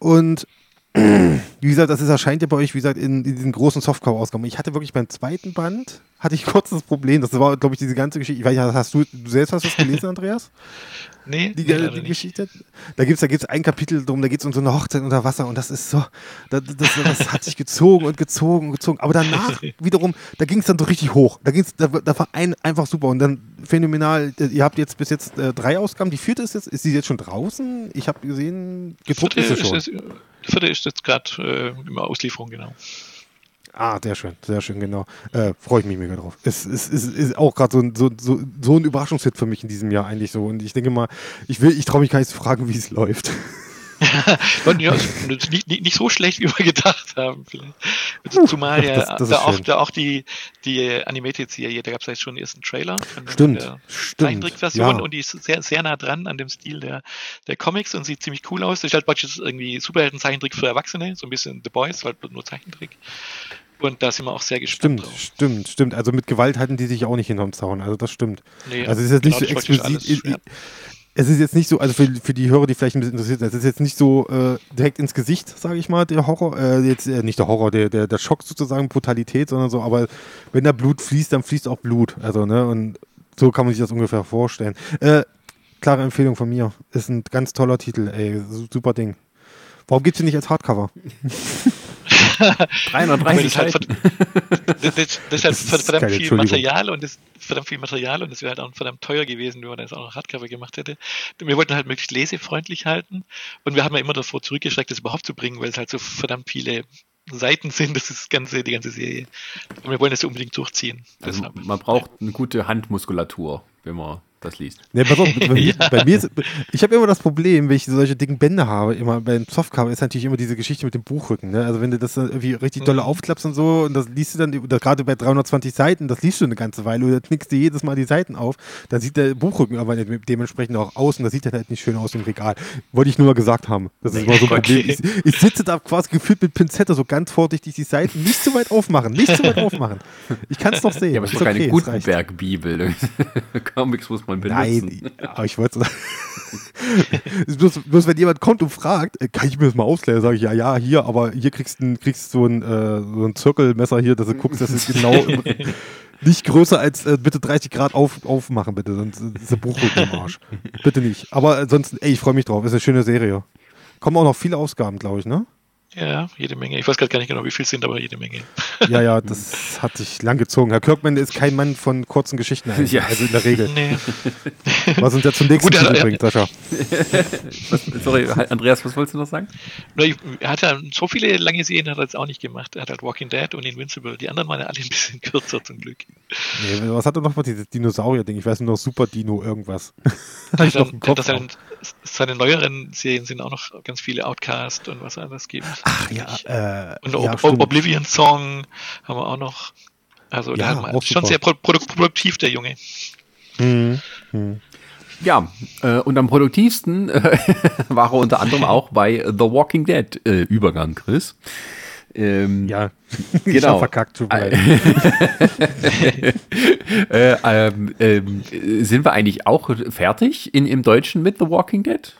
Und wie gesagt, das ist, erscheint ja bei euch, wie gesagt, in, in diesen großen Softcover-Ausgaben. Ich hatte wirklich beim zweiten Band, hatte ich kurz das Problem, das war, glaube ich, diese ganze Geschichte, ich weiß nicht, hast du, du selbst hast das gelesen, Andreas? Nee, die, nee, die Geschichte. Da gibt es da gibt's ein Kapitel drum, da geht es um so eine Hochzeit unter Wasser und das ist so, das, das, das hat sich gezogen und gezogen und gezogen. Aber danach wiederum, da ging es dann so richtig hoch. Da ging's, da, da war ein, einfach super und dann phänomenal. Ihr habt jetzt bis jetzt äh, drei Ausgaben. Die vierte ist jetzt, ist die jetzt schon draußen? Ich habe gesehen, gedruckt ist sie schon. Ist, die vierte ist jetzt gerade äh, in Auslieferung, genau. Ah, sehr schön, sehr schön, genau. Äh, Freue ich mich mega drauf. Es ist, ist, ist auch gerade so, so, so, so ein Überraschungshit für mich in diesem Jahr eigentlich so. Und ich denke mal, ich ich traue mich gar nicht zu fragen, wie es läuft. ja, nicht, nicht, so schlecht, wie wir gedacht haben. Vielleicht. Zumal ja das, das da, auch, da auch die, die Animated-Serie, da gab es ja jetzt schon den ersten Trailer von stimmt, der Zeichentrickversion ja. und die ist sehr, sehr nah dran an dem Stil der, der Comics und sieht ziemlich cool aus. Das ist halt praktisch irgendwie Superhelden-Zeichentrick für Erwachsene, so ein bisschen The Boys, weil nur Zeichentrick. Und da sind wir auch sehr gespannt. Stimmt, drauf. stimmt, stimmt. Also mit Gewalt halten die sich auch nicht hinterm Zaun. Also das stimmt. Nee, also es ist jetzt genau, nicht so explizit. Es ist jetzt nicht so, also für, für die Hörer, die vielleicht ein bisschen interessiert sind, es ist jetzt nicht so äh, direkt ins Gesicht, sage ich mal, der Horror, äh, jetzt äh, nicht der Horror, der, der, der Schock sozusagen, Brutalität, sondern so, aber wenn da Blut fließt, dann fließt auch Blut. Also, ne, und so kann man sich das ungefähr vorstellen. Äh, klare Empfehlung von mir. Ist ein ganz toller Titel, ey, super Ding. Warum gibt es nicht als Hardcover? 330 halt, Seiten. das, das, das ist halt Das ist verdammt viel. Material und das verdammt viel Material und das wäre halt auch verdammt teuer gewesen, wenn man das auch noch Hardcover gemacht hätte. Wir wollten halt möglichst lesefreundlich halten und wir haben ja immer davor zurückgeschreckt, das überhaupt zu bringen, weil es halt so verdammt viele Seiten sind, das ist das ganze, die ganze Serie. Und wir wollen das unbedingt durchziehen. Also man braucht eine gute Handmuskulatur, wenn man das liest. Ne, pass auf, bei, mir- Ja. bei mir ist, ich habe immer das Problem, wenn ich solche dicken Bände habe, immer beim Softcover ist natürlich immer diese Geschichte mit dem Buchrücken. Ne? Also wenn du das irgendwie richtig dolle Mhm. aufklappst und so und das liest du dann, gerade bei 320 Seiten, das liest du eine ganze Weile oder knickst du jedes Mal die Seiten auf, dann sieht der Buchrücken aber de- dementsprechend auch aus und das sieht dann halt nicht schön aus im Regal. Wollte ich nur mal gesagt haben. Das ist immer so ein Okay. Problem. Ich, ich sitze da quasi gefühlt mit Pinzette so ganz vorsichtig die Seiten nicht zu weit aufmachen, nicht zu weit aufmachen. Ich kann es noch sehen. Ja, aber es ist doch keine okay, reicht. Gutenberg-Bibel. Comics muss man benutzen. Nein, aber ich wollte bloß, bloß wenn jemand kommt und fragt, äh, kann ich mir das mal ausleihen, sage ich, ja, ja, hier, aber hier kriegst du kriegst so ein, äh, so ein Zirkelmesser hier, dass du guckst, dass es genau nicht größer als äh, bitte 30 Grad auf, aufmachen, bitte, sonst ist der Bruchrücken im Arsch. Bitte nicht. Aber ansonsten, ey, ich freue mich drauf, ist eine schöne Serie. Kommen auch noch viele Ausgaben, glaube ich, ne? Ja, jede Menge. Ich weiß gerade gar nicht genau, wie viel es sind, aber jede Menge. Ja, ja, das hat sich lang gezogen. Herr Kirkman ist kein Mann von kurzen Geschichten, eigentlich, Ja. also in der Regel. Nee. Was uns ja zum nächsten Gut, er- Titel er- bringt, Sascha. Was, sorry, Andreas, was wolltest du noch sagen? Er hat ja so viele lange Serien hat er jetzt auch nicht gemacht. Er hat halt Walking Dead und Invincible. Die anderen waren ja alle ein bisschen kürzer zum Glück. Nee, was hat er noch mal dieses Dinosaurier-Ding? Ich weiß nur noch Super Dino irgendwas. Hab ich noch im Kopf. Das seine, neueren Serien sind auch noch ganz viele Outcast und was alles gibt. Ach ja, äh, Und ja, Ob. Oblivion Song haben wir auch noch. Also Ja, der auch ist schon super. sehr pro produ- produktiv, der Junge. Hm, hm. Ja, äh, und am produktivsten äh, war er unter anderem auch bei The Walking Dead äh, Übergang, Chris. Ähm, Ja, ich Genau. hab verkackt, tut mir äh, ähm, äh, sind wir eigentlich auch fertig in, im Deutschen mit The Walking Dead?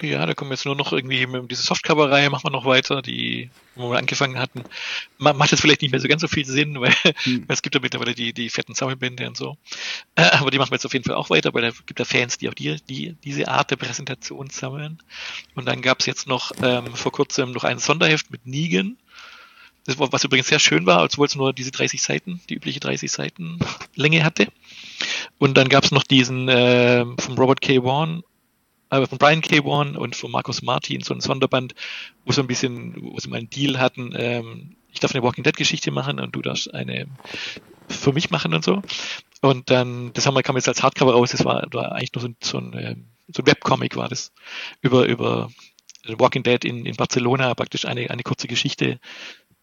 Ja, da kommen jetzt nur noch irgendwie mit diese Softcover-Reihe machen wir noch weiter, die wo wir angefangen hatten. Ma- Macht jetzt vielleicht nicht mehr so ganz so viel Sinn, weil es gibt ja mittlerweile die, die fetten Sammelbände und so. Äh, aber die machen wir jetzt auf jeden Fall auch weiter, weil da gibt ja Fans, die auch die, die diese Art der Präsentation sammeln. Und dann gab es jetzt noch ähm, vor kurzem noch ein Sonderheft mit Negan. Das was übrigens sehr schön war, obwohl es nur diese 30 Seiten, die übliche 30 Seiten Länge hatte. Und dann gab es noch diesen äh, vom Robert K. Vaughan, äh, von Brian K. Vaughan und von Markus Martin, so ein Sonderband, wo so ein bisschen, wo sie mal einen Deal hatten, ähm, ich darf eine Walking Dead Geschichte machen und du darfst eine für mich machen und so. Und dann, das haben wir, kam jetzt als Hardcover raus, das war, war eigentlich nur so ein, so ein, ähm, so ein Webcomic war das, über, über Walking Dead in, in Barcelona, praktisch eine, eine kurze Geschichte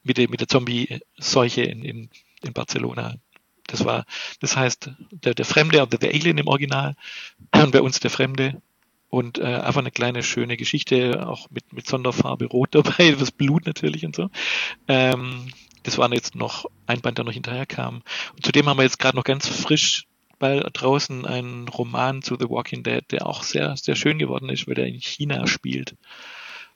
mit der, mit der Zombie-Seuche in, in, in Barcelona. Das war, das heißt, der, der Fremde, oder der Alien im Original, und bei uns der Fremde. Und äh, einfach eine kleine schöne Geschichte, auch mit, mit Sonderfarbe Rot dabei, das Blut natürlich und so. Ähm, das war jetzt noch ein Band, der noch hinterher kam. Und zudem haben wir jetzt gerade noch ganz frisch bei draußen einen Roman zu The Walking Dead, der auch sehr, sehr schön geworden ist, weil der in China spielt.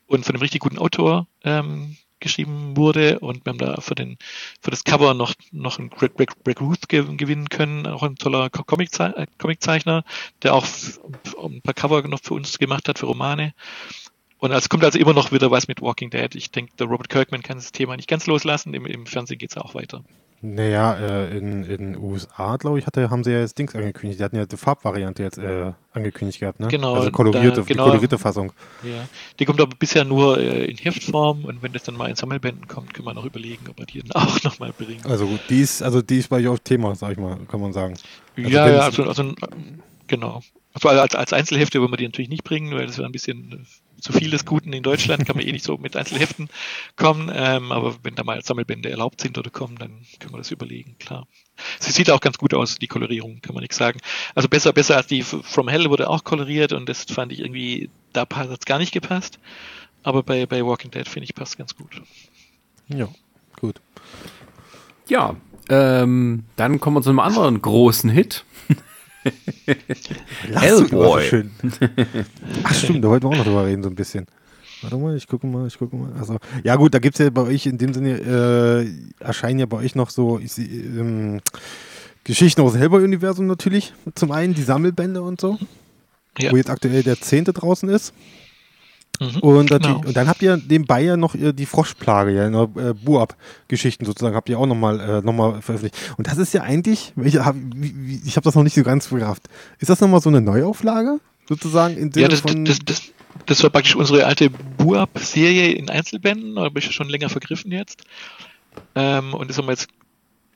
Und von einem richtig guten Autor ähm, geschrieben wurde und wir haben da für den für das Cover noch noch einen Greg, Greg, Greg Ruth ge gewinnen können, auch ein toller äh, Comiczeichner, der auch ein paar Cover noch für uns gemacht hat für Romane. Und es kommt also immer noch wieder was mit Walking Dead. Ich denke, der Robert Kirkman kann das Thema nicht ganz loslassen. Im, im Fernsehen geht's auch weiter. Naja, äh, in den USA, glaube ich, hatte, haben sie ja das Dings angekündigt. Die hatten ja die Farbvariante jetzt äh, angekündigt gehabt, ne? Genau, Also kolorierte, da- die genau. kolorierte Fassung. Ja. Die kommt aber bisher nur äh, in Heftform und wenn das dann mal in Sammelbänden kommt, können wir noch überlegen, ob wir die dann auch nochmal bringen. Also gut, die ist, also die ist bei euch auf Thema, sag ich mal, kann man sagen. Also ja, ja, also, also genau. Also als, als Einzelhefte wollen wir die natürlich nicht bringen, weil das wäre ein bisschen äh, zu viel des Guten in Deutschland, kann man eh nicht so mit Einzelheften kommen. Ähm, aber wenn da mal Sammelbände erlaubt sind oder kommen, dann können wir das überlegen, klar. Sie sieht auch ganz gut aus, die Kolorierung, kann man nichts sagen. Also besser, besser als die From Hell wurde auch koloriert und das fand ich irgendwie, da hat es gar nicht gepasst. Aber bei, bei Walking Dead finde ich passt ganz gut. Ja, gut. Ja, ähm, dann kommen wir zu einem anderen großen Hit. Hellboy. Ach stimmt, da wollten wir auch noch drüber reden, so ein bisschen. Warte mal, ich gucke mal, ich gucke mal. Also, ja gut, da gibt es ja bei euch in dem Sinne, äh, erscheinen ja bei euch noch so ich, seh, ähm, Geschichten aus dem Hellboy-Universum natürlich. Zum einen die Sammelbände und so, Ja. wo jetzt aktuell der zehnte draußen ist. Mhm, und, genau. und dann habt ihr nebenbei ja noch die Froschplage, ja, äh, Buab-Geschichten sozusagen, habt ihr auch nochmal äh, noch veröffentlicht. Und das ist ja eigentlich, ich habe hab das noch nicht so ganz gerafft. Ist das nochmal so eine Neuauflage? Sozusagen in ja, das, von das, das, das war praktisch unsere alte Buab-Serie in Einzelbänden, aber bin ich schon länger vergriffen jetzt. Ähm, und das haben wir jetzt,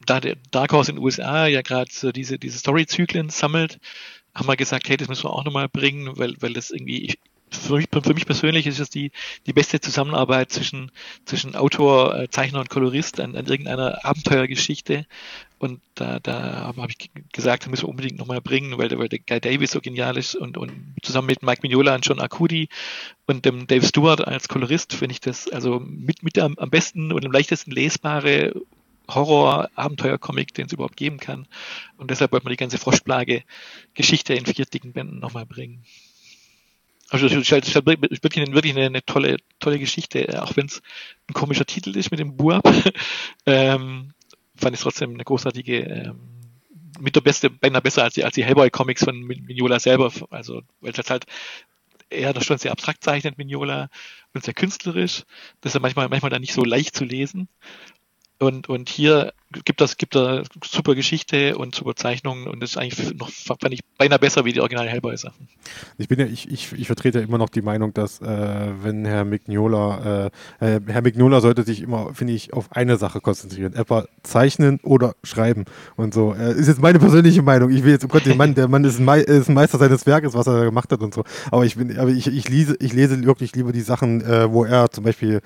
da der Dark Horse in den USA ja gerade so diese, diese Story-Zyklen sammelt, haben wir gesagt, hey, das müssen wir auch nochmal bringen, weil, weil das irgendwie, ich, für mich, für mich persönlich ist es die, die beste Zusammenarbeit zwischen, zwischen Autor, äh, Zeichner und Kolorist an, an irgendeiner Abenteuergeschichte. Und da, da habe ich gesagt, das müssen wir unbedingt nochmal bringen, weil weil der Guy Davis so genial ist und, und zusammen mit Mike Mignola und John Arcudi und dem Dave Stewart als Kolorist finde ich das also mit, mit am, am besten und am leichtesten lesbare Horror-Abenteuer-Comic, den es überhaupt geben kann. Und deshalb wollte man die ganze Froschplage-Geschichte in vier dicken Bänden nochmal bringen. Also es ist halt, ist halt wirklich, wirklich eine, eine, tolle, tolle Geschichte, auch wenn es ein komischer Titel ist mit dem Buab. ähm, fand ich trotzdem eine großartige, ähm, mit der beste, beinahe besser als die, als die Hellboy-Comics von Mignola selber. Also, weil das halt eher das schon sehr abstrakt zeichnet, Mignola, und sehr künstlerisch. Das ist manchmal, manchmal dann nicht so leicht zu lesen. Und, und hier gibt das, gibt da super Geschichte und super Zeichnungen und das ist eigentlich noch, fand ich beinahe besser wie die originalen Hellboy-Sachen. Ich bin ja, ich, ich, ich vertrete ja immer noch die Meinung, dass äh, wenn Herr Mignola, äh, äh, Herr Mignola sollte sich immer, finde ich, auf eine Sache konzentrieren. Etwa zeichnen oder schreiben und so. Äh, ist jetzt meine persönliche Meinung. Ich will jetzt, oh Gott, der Mann, der Mann ist ein, Me ist ein Meister seines Werkes, was er gemacht hat und so. Aber ich bin, aber ich, ich lese, ich lese wirklich lieber die Sachen, äh, wo er zum Beispiel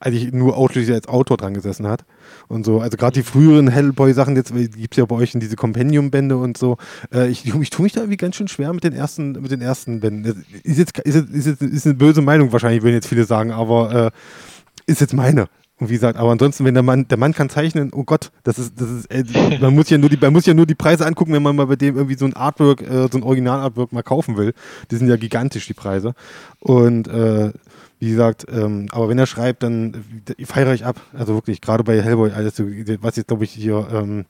eigentlich nur ausschließlich als Autor dran gesessen hat und so. Also gerade die früheren Hellboy-Sachen, jetzt gibt es ja bei euch in diese Compendium-Bände und so. Äh, ich, ich tue mich da irgendwie ganz schön schwer mit den ersten, mit den ersten Bänden. Ist jetzt, ist, jetzt, ist, jetzt, ist eine böse Meinung wahrscheinlich, würden jetzt viele sagen, aber äh, ist jetzt meine. Und wie gesagt, aber ansonsten, wenn der Mann, der Mann kann zeichnen, oh Gott, das ist, das ist, äh, man muss ja nur die, man muss ja nur die Preise angucken, wenn man mal bei dem irgendwie so ein Artwork, äh, so ein Original-Artwork mal kaufen will. Die sind ja gigantisch, die Preise. Und äh, wie gesagt, ähm, aber wenn er schreibt, dann äh, feiere ich ab. Also wirklich, gerade bei Hellboy, also was jetzt, glaube ich, hier ähm,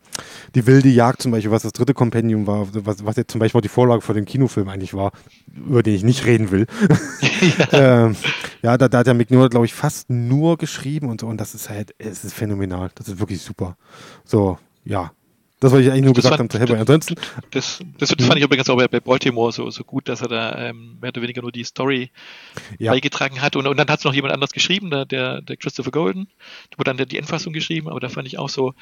die wilde Jagd zum Beispiel, was das dritte Kompendium war, was, was jetzt zum Beispiel auch die Vorlage für den Kinofilm eigentlich war, über den ich nicht reden will. ja, ähm, ja da, da hat der McNeil, glaube ich, fast nur geschrieben und so. Und das ist halt, es ist phänomenal. Das ist wirklich super. So, ja. Das, was ich eigentlich nur das gesagt fand, habe zu Hellboy. Ansonsten. Das, das, das fand ich übrigens auch bei, bei Baltimore so, so gut, dass er da ähm, mehr oder weniger nur die Story ja. beigetragen hat. Und, und dann hat es noch jemand anders geschrieben, der, der, der Christopher Golden, der wurde dann die Endfassung geschrieben, aber da fand ich auch so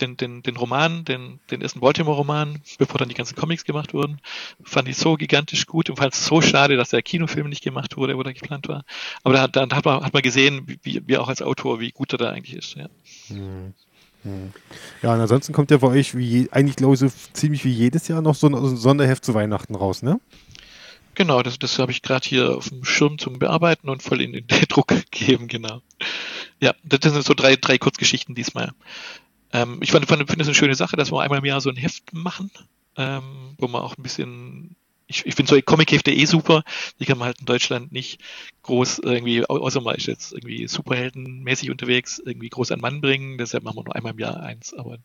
den, den, den Roman, den, den ersten Baltimore-Roman, bevor dann die ganzen Comics gemacht wurden, fand ich so gigantisch gut und fand es so schade, dass der Kinofilm nicht gemacht wurde, wo der geplant war. Aber da, da hat, man, hat man gesehen, wie, wie auch als Autor, wie gut er da eigentlich ist. Ja. Mhm. Ja, und ansonsten kommt ja bei euch wie eigentlich, glaube ich, so ziemlich wie jedes Jahr noch so ein Sonderheft zu Weihnachten raus, ne? Genau, das, das habe ich gerade hier auf dem Schirm zum Bearbeiten und voll in den Druck gegeben, genau. Ja, das sind so drei, drei Kurzgeschichten diesmal. Ähm, ich finde es eine schöne Sache, dass wir einmal im Jahr so ein Heft machen, ähm, wo man auch ein bisschen ich, ich finde so Comic-Hefte eh super. Die kann man halt in Deutschland nicht groß irgendwie, außer man ist jetzt irgendwie superheldenmäßig unterwegs, irgendwie groß an Mann bringen. Deshalb machen wir nur einmal im Jahr eins. Aber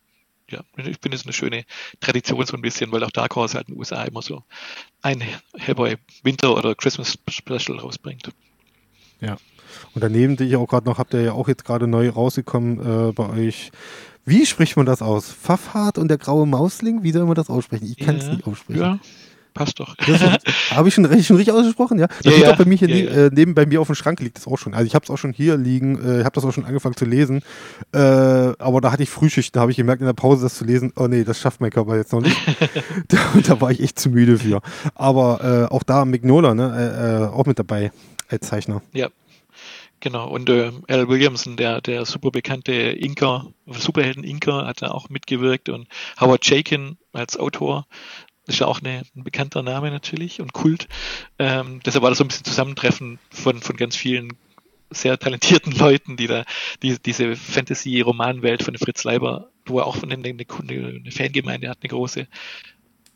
ja, ich finde es eine schöne Tradition so ein bisschen, weil auch Dark Horse halt in den USA immer so ein Hellboy Winter oder Christmas Special rausbringt. Ja. Und daneben, die ich auch gerade noch, habt ihr ja auch jetzt gerade neu rausgekommen äh, bei euch. Wie spricht man das aus? Pfaffhart und der graue Mausling? Wie soll man das aussprechen? Ich kann es ja, nicht aussprechen. Ja, passt doch. Habe ich schon, schon richtig ausgesprochen, ja? Das ja, liegt ja. auch bei mir hier ja, ja. Äh, neben bei mir auf dem Schrank liegt das auch schon. Also ich habe es auch schon hier liegen, äh, habe das auch schon angefangen zu lesen. Äh, aber da hatte ich Frühschicht, da habe ich gemerkt in der Pause das zu lesen. Oh nee, das schafft mein Körper jetzt noch nicht. da, da, war ich echt zu müde für. Aber äh, auch da Mignola, ne, äh, äh, auch mit dabei als Zeichner. Ja. Genau, und äh, Al Williamson, der, der super bekannte Inker, Superhelden Inker, hat da auch mitgewirkt und Howard Chaykin als Autor ist ja auch eine, ein bekannter Name natürlich und Kult. Ähm, deshalb war das so ein bisschen Zusammentreffen von, von ganz vielen sehr talentierten Leuten, die da die, diese Fantasy-Romanwelt von Fritz Leiber, wo er auch von eine, eine, eine Fangemeinde hat, eine große.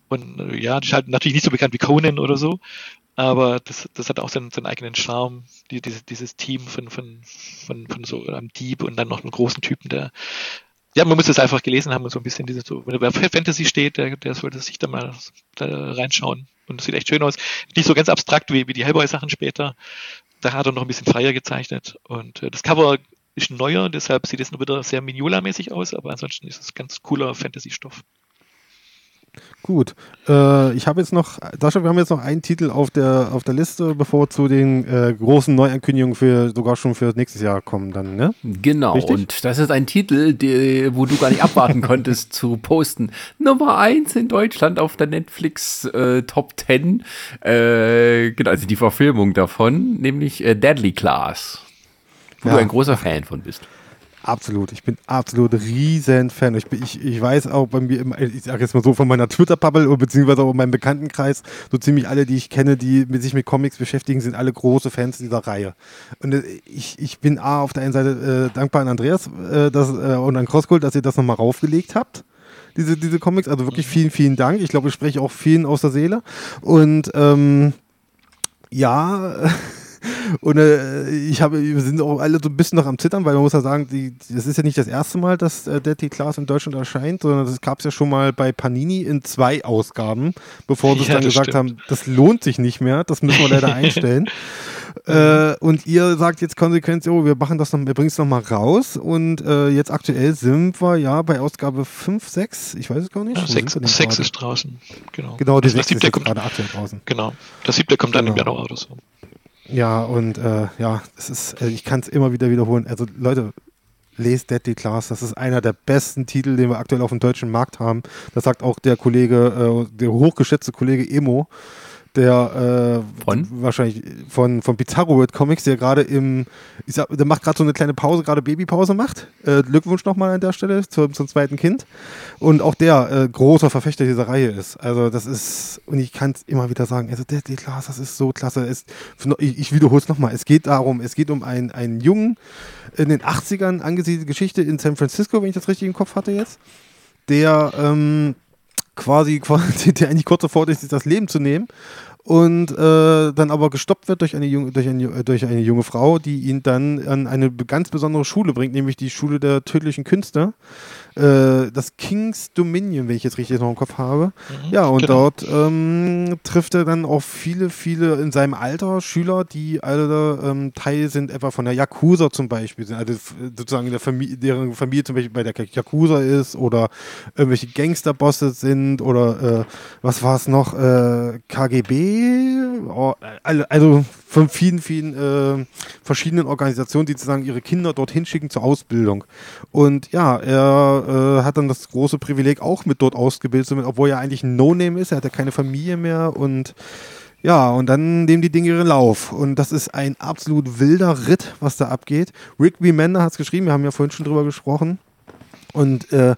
Und äh, ja, das ist halt natürlich nicht so bekannt wie Conan oder so, aber das, das hat auch seinen, seinen eigenen Charme, die, diese, dieses Team von, von, von, von so einem Dieb und dann noch einen großen Typen, der ja, man muss es einfach gelesen haben und so ein bisschen diese, so, wenn er bei Fantasy steht, der, der sollte sich da mal da reinschauen. Und es sieht echt schön aus. Nicht so ganz abstrakt wie, wie die Hellboy-Sachen später. da hat er noch ein bisschen freier gezeichnet und äh, das Cover ist neuer, deshalb sieht es nur wieder sehr Mignola-mäßig aus, aber ansonsten ist es ganz cooler Fantasy-Stoff. Gut. Äh, ich habe jetzt noch, Sascha, wir haben jetzt noch einen Titel auf der, auf der Liste, bevor wir zu den äh, großen Neuankündigungen für sogar schon für nächstes Jahr kommen dann, ne? Genau, Richtig? und das ist ein Titel, die, wo du gar nicht abwarten konntest zu posten. Nummer 1 in Deutschland auf der Netflix äh, Top 10. Äh, genau, also die Verfilmung davon, nämlich äh, Deadly Class. Wo ja. du ein großer Fan von bist. Absolut, ich bin absolut riesen Fan. Ich, bin, ich, ich weiß auch bei mir, ich sage jetzt mal so von meiner Twitter-Bubble beziehungsweise auch in meinem Bekanntenkreis, so ziemlich alle, die ich kenne, die sich mit Comics beschäftigen, sind alle große Fans dieser Reihe. Und äh, ich, ich bin A, auf der einen Seite äh, dankbar an Andreas äh, dass, äh, und an Crossgold, dass ihr das nochmal raufgelegt habt diese, diese Comics. Also wirklich vielen, vielen Dank. Ich glaube, ich spreche auch vielen aus der Seele. Und ähm, ja, Und äh, ich habe, wir sind auch alle so ein bisschen noch am Zittern, weil man muss ja sagen, die, das ist ja nicht das erste Mal, dass äh, Deadly Class in Deutschland erscheint, sondern das gab es ja schon mal bei Panini in zwei Ausgaben, bevor sie ja, dann gesagt stimmt. haben, das lohnt sich nicht mehr, das müssen wir leider einstellen. äh, und ihr sagt jetzt konsequent, so, wir machen das noch, wir bringen es nochmal raus und äh, jetzt aktuell sind wir ja bei Ausgabe 5, 6, ich weiß es gar nicht. Ja, 6, 6 ist draußen, genau. Genau, die 6 ist gerade aktuell draußen. Genau, das siebte kommt dann genau. im Januar oder so. Ja, und äh, ja, es ist, also ich kann es immer wieder wiederholen. Also Leute, lest Deadly Class. Das ist einer der besten Titel, den wir aktuell auf dem deutschen Markt haben. Das sagt auch der Kollege, äh, der hochgeschätzte Kollege Emo der äh, von? wahrscheinlich von, von Pizarro World Comics, der gerade im, ich sag, der macht gerade so eine kleine Pause, gerade Babypause macht. Äh, Glückwunsch nochmal an der Stelle zum, zum zweiten Kind. Und auch der äh, großer Verfechter dieser Reihe ist. Also das ist, und ich kann es immer wieder sagen, also der, der Glas, das ist so klasse. Es, ich, ich wiederhole es nochmal, es geht darum, es geht um einen, einen Jungen in den 80ern angesiedelte Geschichte in San Francisco, wenn ich das richtig im Kopf hatte jetzt, der ähm, quasi, quasi der eigentlich kurz davor ist, sich das Leben zu nehmen und äh, dann aber gestoppt wird durch eine, junge, durch, eine, durch eine junge Frau, die ihn dann an eine ganz besondere Schule bringt, nämlich die Schule der tödlichen Künste äh, das King's Dominion, wenn ich jetzt richtig noch im Kopf habe. Mhm, ja, und genau. dort ähm, trifft er dann auch viele, viele in seinem Alter Schüler, die alle ähm, Teil sind, etwa von der Yakuza zum Beispiel, sind also sozusagen der Familie, deren Familie zum Beispiel bei der Yakuza ist oder irgendwelche Gangsterbosse sind oder äh, was war es noch, äh, KGB, oh, also von vielen, vielen äh, verschiedenen Organisationen, die sozusagen ihre Kinder dorthin schicken zur Ausbildung. Und ja, er äh, hat dann das große Privileg, auch mit dort ausgebildet zu werden, obwohl er eigentlich ein No-Name ist. Er hat ja keine Familie mehr und ja, und dann nehmen die Dinge ihren Lauf. Und das ist ein absolut wilder Ritt, was da abgeht. Rick B. Mender hat es geschrieben, wir haben ja vorhin schon drüber gesprochen. Und äh,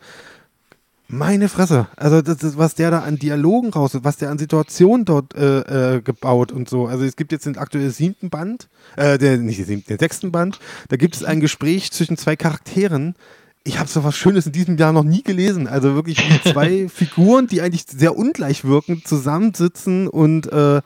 meine Fresse. Also das ist, was der da an Dialogen raus, was der an Situationen dort äh, äh, gebaut und so. Also es gibt jetzt den aktuellen siebten Band, äh, der, nicht den siebten, den sechsten Band. Da gibt es ein Gespräch zwischen zwei Charakteren. Ich habe so was Schönes in diesem Jahr noch nie gelesen. Also wirklich zwei Figuren, die eigentlich sehr ungleich wirken, zusammensitzen und äh,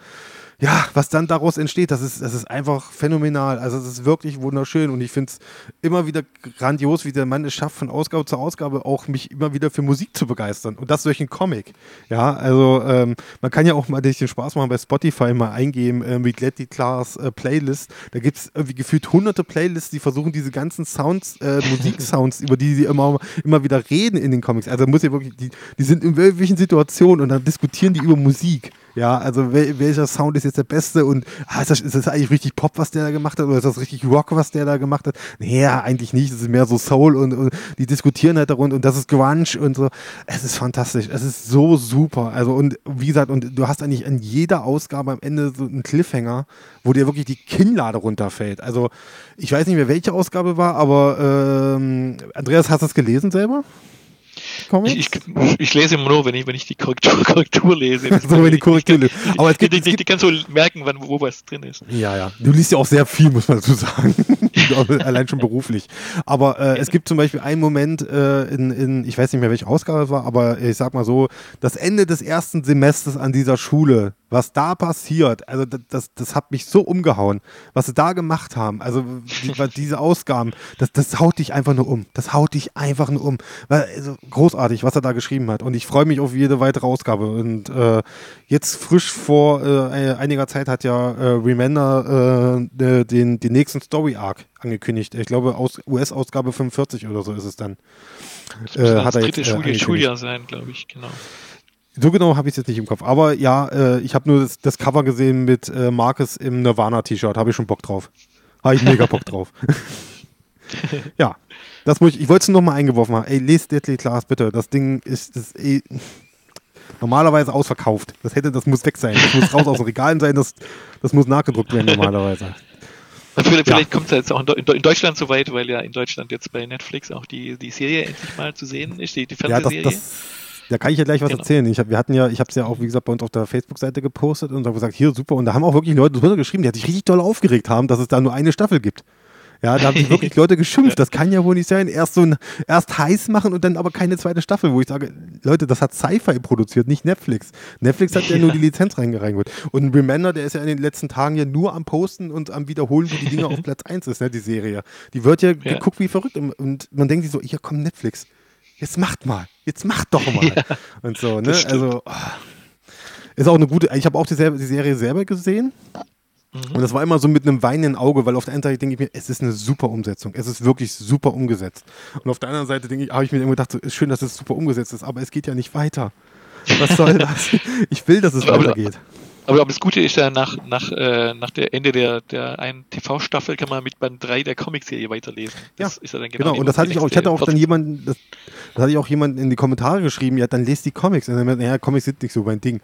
ja, was dann daraus entsteht, das ist, das ist einfach phänomenal. Also es ist wirklich wunderschön und ich finde es immer wieder grandios, wie der Mann es schafft, von Ausgabe zu Ausgabe auch mich immer wieder für Musik zu begeistern und das durch einen Comic. Ja, also ähm, man kann ja auch mal den Spaß machen bei Spotify mal eingeben äh, mit Letty Class äh, Playlist. Da gibt es irgendwie gefühlt hunderte Playlists, die versuchen diese ganzen Sounds, äh, Musiksounds, über die sie immer, immer wieder reden in den Comics. Also muss ja wirklich, die, die sind in welchen Situationen und dann diskutieren die über Musik. Ja, also wel, welcher Sound ist jetzt der beste und ah, ist, das, ist das eigentlich richtig Pop, was der da gemacht hat oder ist das richtig Rock, was der da gemacht hat? Nee, eigentlich nicht. Es ist mehr so Soul und, und die diskutieren halt darunter und das ist Grunge und so. Es ist fantastisch. Es ist so super. Also und wie gesagt, und du hast eigentlich an jeder Ausgabe am Ende so einen Cliffhanger, wo dir wirklich die Kinnlade runterfällt. Also ich weiß nicht mehr, welche Ausgabe war, aber ähm, Andreas, hast du das gelesen selber? Comics? Ich, ich, ich, lese immer nur, wenn ich, wenn ich die Korrektur, Korrektur lese. so, wenn die Korrektur lese. Aber es gibt, die, die, die kannst du merken, wann, wo was drin ist. Ja, ja. Du liest ja auch sehr viel, muss man dazu sagen. Allein schon beruflich. Aber äh, es gibt zum Beispiel einen Moment äh, in, in, ich weiß nicht mehr, welche Ausgabe es war, aber ich sag mal so, das Ende des ersten Semesters an dieser Schule, was da passiert, also das, das, hat mich so umgehauen, was sie da gemacht haben, also die, diese Ausgaben, das, das haut dich einfach nur um. Das haut dich einfach nur um. Weil, also, großartig, was er da geschrieben hat. Und ich freue mich auf jede weitere Ausgabe. Und äh, jetzt frisch vor äh, einiger Zeit hat ja äh, Remender äh, den, den nächsten Story-Arc angekündigt. Ich glaube, aus US-Ausgabe 45 oder so ist es dann. Das äh, hat das dritte äh, Schuljahr sein, glaube ich, genau. So genau habe ich es jetzt nicht im Kopf. Aber ja, äh, ich habe nur das, das, Cover gesehen mit äh, Marcus im Nirvana-T-Shirt. Habe ich schon Bock drauf. Habe ich mega Bock drauf. ja, das muss ich. Ich wollte es nur noch mal eingeworfen haben. Ey, lest Deadly Class bitte. Das Ding ist, ist ey, normalerweise ausverkauft. Das hätte, das muss weg sein. Das muss raus aus den Regalen sein. Das, das muss nachgedruckt werden normalerweise. Vielleicht, vielleicht kommt es jetzt auch in, Deutschland so weit, weil ja in Deutschland jetzt bei Netflix auch die, die Serie endlich mal zu sehen ist, die, die Fernsehserie. Ja, das, das da kann ich ja gleich was genau. erzählen. Ich hab, wir hatten ja, ich habe es ja auch, wie gesagt, bei uns auf der Facebook-Seite gepostet und habe gesagt, hier super. Und da haben auch wirklich Leute drunter geschrieben, die sich richtig doll aufgeregt haben, dass es da nur eine Staffel gibt. Ja, da haben sich wirklich Leute geschimpft. Das kann ja wohl nicht sein. Erst so ein, erst heiß machen und dann aber keine zweite Staffel, wo ich sage, Leute, das hat Sci-Fi produziert, nicht Netflix. Netflix hat ja, ja nur die Lizenz reingeholt. Und Remender, der ist ja in den letzten Tagen ja nur am Posten und am Wiederholen, wo die Dinge auf Platz 1 ist, ne, die Serie. Die wird ja, ja. geguckt wie verrückt. Und man denkt sich so, hier kommt Netflix jetzt macht mal, jetzt macht doch mal. Ja, und so, ne? Also, oh. ist auch eine gute, ich habe auch die, die, Serie selber gesehen. Mhm. Und das war immer so mit einem weinenden Auge, weil auf der einen Seite denke ich mir, es ist eine super Umsetzung. Es ist wirklich super umgesetzt. Und auf der anderen Seite denke ich, habe ich mir immer gedacht, so, ist schön, dass es super umgesetzt ist, aber es geht ja nicht weiter. Was soll das? Ich will, dass es aber, weitergeht. Aber, das Gute ist ja, nach, nach, äh, nach der Ende der, der einen TV-Staffel kann man mit Band 3 der Comicserie weiterlesen. Das ja, ist ja dann genau. genau. Und das hatte ich auch, ich hatte auch dann jemanden, das, das hatte ich auch jemanden in die Kommentare geschrieben, ja, dann lest die Comics. Und dann meinte, naja, Comics sind nicht so mein Ding.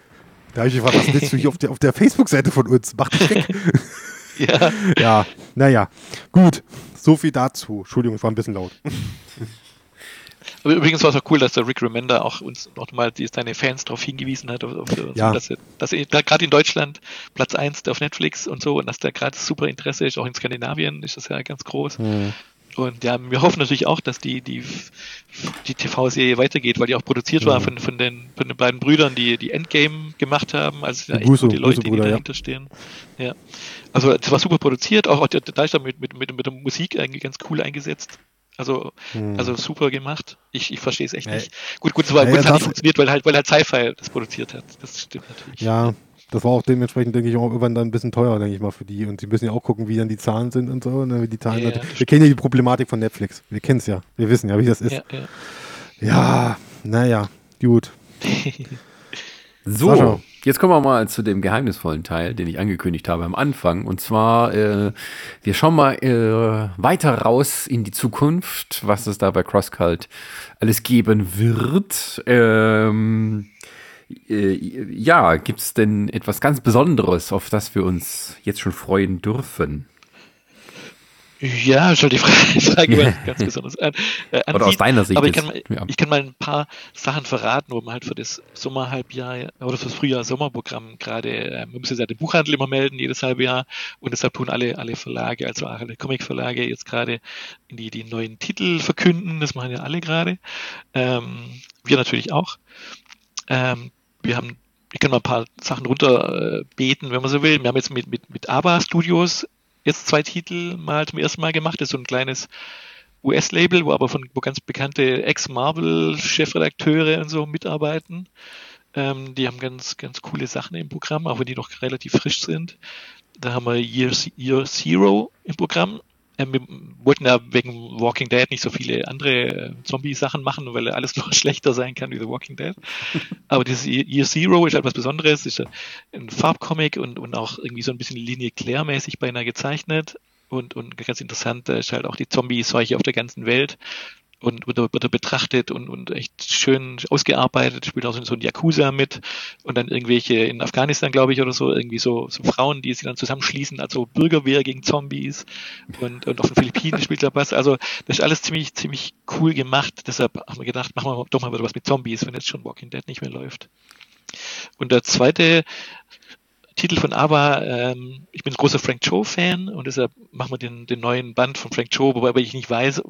Da habe ich gefragt, was willst du hier auf der, auf der Facebook-Seite von uns? Mach dich weg. ja. Ja, naja. Gut. So viel dazu. Entschuldigung, ich war ein bisschen laut. Aber übrigens war es auch cool, dass der Rick Remender auch uns nochmal seine Fans darauf hingewiesen hat, auf, auf, ja. so, dass er, dass er gerade in Deutschland Platz 1 auf Netflix und so und dass da gerade super Interesse ist, auch in Skandinavien ist das ja ganz groß. Mhm. Und ja, wir hoffen natürlich auch, dass die, die, die TV-Serie weitergeht, weil die auch produziert mhm. war von, von, den, von den beiden Brüdern, die die Endgame gemacht haben. Also ja echt Busse, gute Leute, Busse, die dahinter ja. stehen. Ja. Also es war super produziert, auch, auch da ist da mit, mit, mit, mit der Musik eigentlich ganz cool eingesetzt. Also, hm. also super gemacht. Ich, ich verstehe es echt ja. nicht. Gut, gut, es war, ja, gut, hat nicht funktioniert, weil halt, weil halt Sci-Fi das produziert hat. Das stimmt natürlich. Ja, das war auch dementsprechend, denke ich, auch irgendwann dann ein bisschen teuer, denke ich mal, für die. Und sie müssen ja auch gucken, wie dann die Zahlen sind und so. Ne, wie die Zahlen ja, wir kennen ja die Problematik von Netflix. Wir kennen es ja. Wir wissen ja, wie das ist. Ja, ja. ja naja, gut. so. Sascha. Jetzt kommen wir mal zu dem geheimnisvollen Teil, den ich angekündigt habe am Anfang. Und zwar, äh, wir schauen mal äh, weiter raus in die Zukunft, was es da bei CrossCult alles geben wird. Ähm, äh, ja, gibt es denn etwas ganz Besonderes, auf das wir uns jetzt schon freuen dürfen? Ja, schon die Frage, Frage ganz besonders an, äh, Oder aus deiner Sicht. Aber ich kann, mal, ja. ich kann mal ein paar Sachen verraten, wo man halt für das Sommerhalbjahr oder für das Frühjahr-Sommerprogramm gerade, äh, man muss ja den Buchhandel immer melden, jedes halbe Jahr. Und deshalb tun alle, alle Verlage, also auch alle Comic-Verlage jetzt gerade in die, die neuen Titel verkünden. Das machen ja alle gerade. Ähm, wir natürlich auch. Ähm, wir haben ich kann mal ein paar Sachen runter äh, beten, wenn man so will. Wir haben jetzt mit, mit, mit ABBA Studios jetzt zwei Titel mal zum ersten Mal gemacht. Das ist so ein kleines US-Label, wo aber von wo ganz bekannte Ex-Marvel-Chefredakteure und so mitarbeiten. Ähm, die haben ganz, ganz coole Sachen im Programm, auch wenn die noch relativ frisch sind. Da haben wir Year, Year Zero im Programm. Ähm, wir wollten ja wegen Walking Dead nicht so viele andere äh, Zombie-Sachen machen, weil alles noch schlechter sein kann wie The Walking Dead. Aber dieses Year Zero ist etwas Besonderes, ist ein Farbcomic und, und auch irgendwie so ein bisschen Linie Claire-mäßig beinahe gezeichnet. Und, und ganz interessant ist halt auch die Zombie-Seuche auf der ganzen Welt und wird, wird er betrachtet und, und echt schön ausgearbeitet, spielt auch so ein Yakuza mit und dann irgendwelche in Afghanistan, glaube ich, oder so, irgendwie so, so Frauen, die sich dann zusammenschließen, also Bürgerwehr gegen Zombies und, und auf den Philippinen spielt er was. Also das ist alles ziemlich, ziemlich cool gemacht. Deshalb haben wir gedacht, machen wir doch mal wieder was mit Zombies, wenn jetzt schon Walking Dead nicht mehr läuft. Und der zweite Titel von ABBA, ähm, ich bin ein großer Frank Cho-Fan und deshalb machen wir den, den neuen Band von Frank Cho, wobei ich nicht weiß,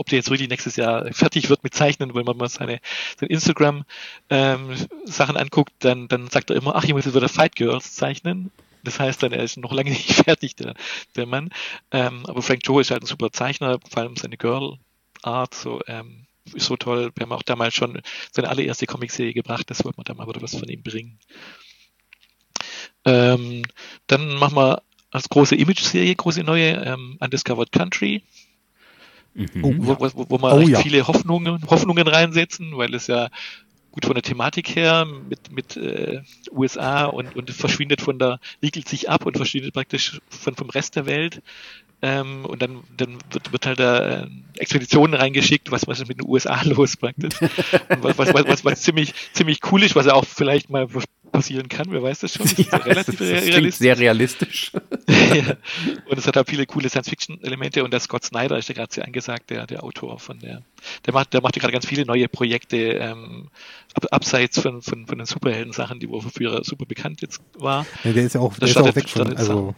ob der jetzt wirklich nächstes Jahr fertig wird mit Zeichnen, wenn man mal seine, seine Instagram-Sachen ähm, anguckt, dann, dann sagt er immer, ach, ich muss jetzt wieder Fight Girls zeichnen. Das heißt dann, er ist noch lange nicht fertig, der, der Mann. Ähm, aber Frank Joe ist halt ein super Zeichner, vor allem seine Girl Art, so, ähm, ist so toll. Wir haben auch damals schon seine allererste Comicserie gebracht, das wollte man da mal wieder was von ihm bringen. Ähm, dann machen wir als große Image-Serie, große neue, ähm, Undiscovered Country. Mhm. Wo, wo, wo man oh, ja. viele Hoffnungen, Hoffnungen reinsetzen, weil es ja gut von der Thematik her mit, mit äh, USA und, und verschwindet von der, wickelt sich ab und verschwindet praktisch von, vom Rest der Welt. Ähm, und dann, dann wird, wird halt da äh, Expeditionen reingeschickt, was, was ist mit den USA los praktisch. was, was, was, was, was ziemlich, ziemlich cool ist, was ja auch vielleicht mal passieren kann, wer weiß das schon. Das ist ja, relativ das, das realistisch. sehr realistisch. ja. Und es hat auch viele coole Science-Fiction-Elemente und der Scott Snyder ist ja gerade sehr angesagt, der, der Autor von der, der macht, der macht ja gerade ganz viele neue Projekte, ähm, abseits von, von, von den Superhelden-Sachen, die wo früher super bekannt jetzt war. Ja, der ist ja auch, der ist auch weg von, also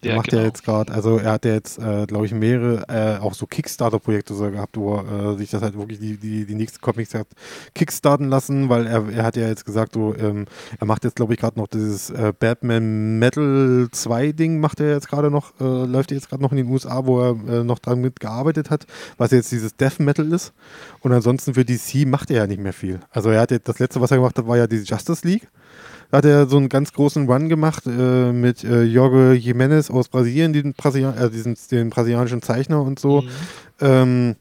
der ja, macht genau. ja jetzt gerade, also er hat ja jetzt, äh, glaube ich, mehrere, äh, auch so Kickstarter-Projekte so gehabt, wo er äh, sich das halt wirklich die, die, die nächsten Comics hat kickstarten lassen, weil er, er hat ja jetzt gesagt, so, ähm, er macht jetzt, glaube ich, gerade noch dieses äh, Batman Metal 2 Ding, macht er jetzt gerade noch, äh, läuft er jetzt gerade noch in den USA, wo er äh, noch dran mitgearbeitet hat, was jetzt dieses Death Metal ist. Und ansonsten für DC macht er ja nicht mehr viel. Also er hat jetzt, das letzte, was er gemacht hat, war ja die Justice League. Da hat er so einen ganz großen Run gemacht äh, mit äh, Jorge Jimenez aus Brasilien, den, Brasilian äh, diesen, den brasilianischen Zeichner und so. Mhm. Ähm,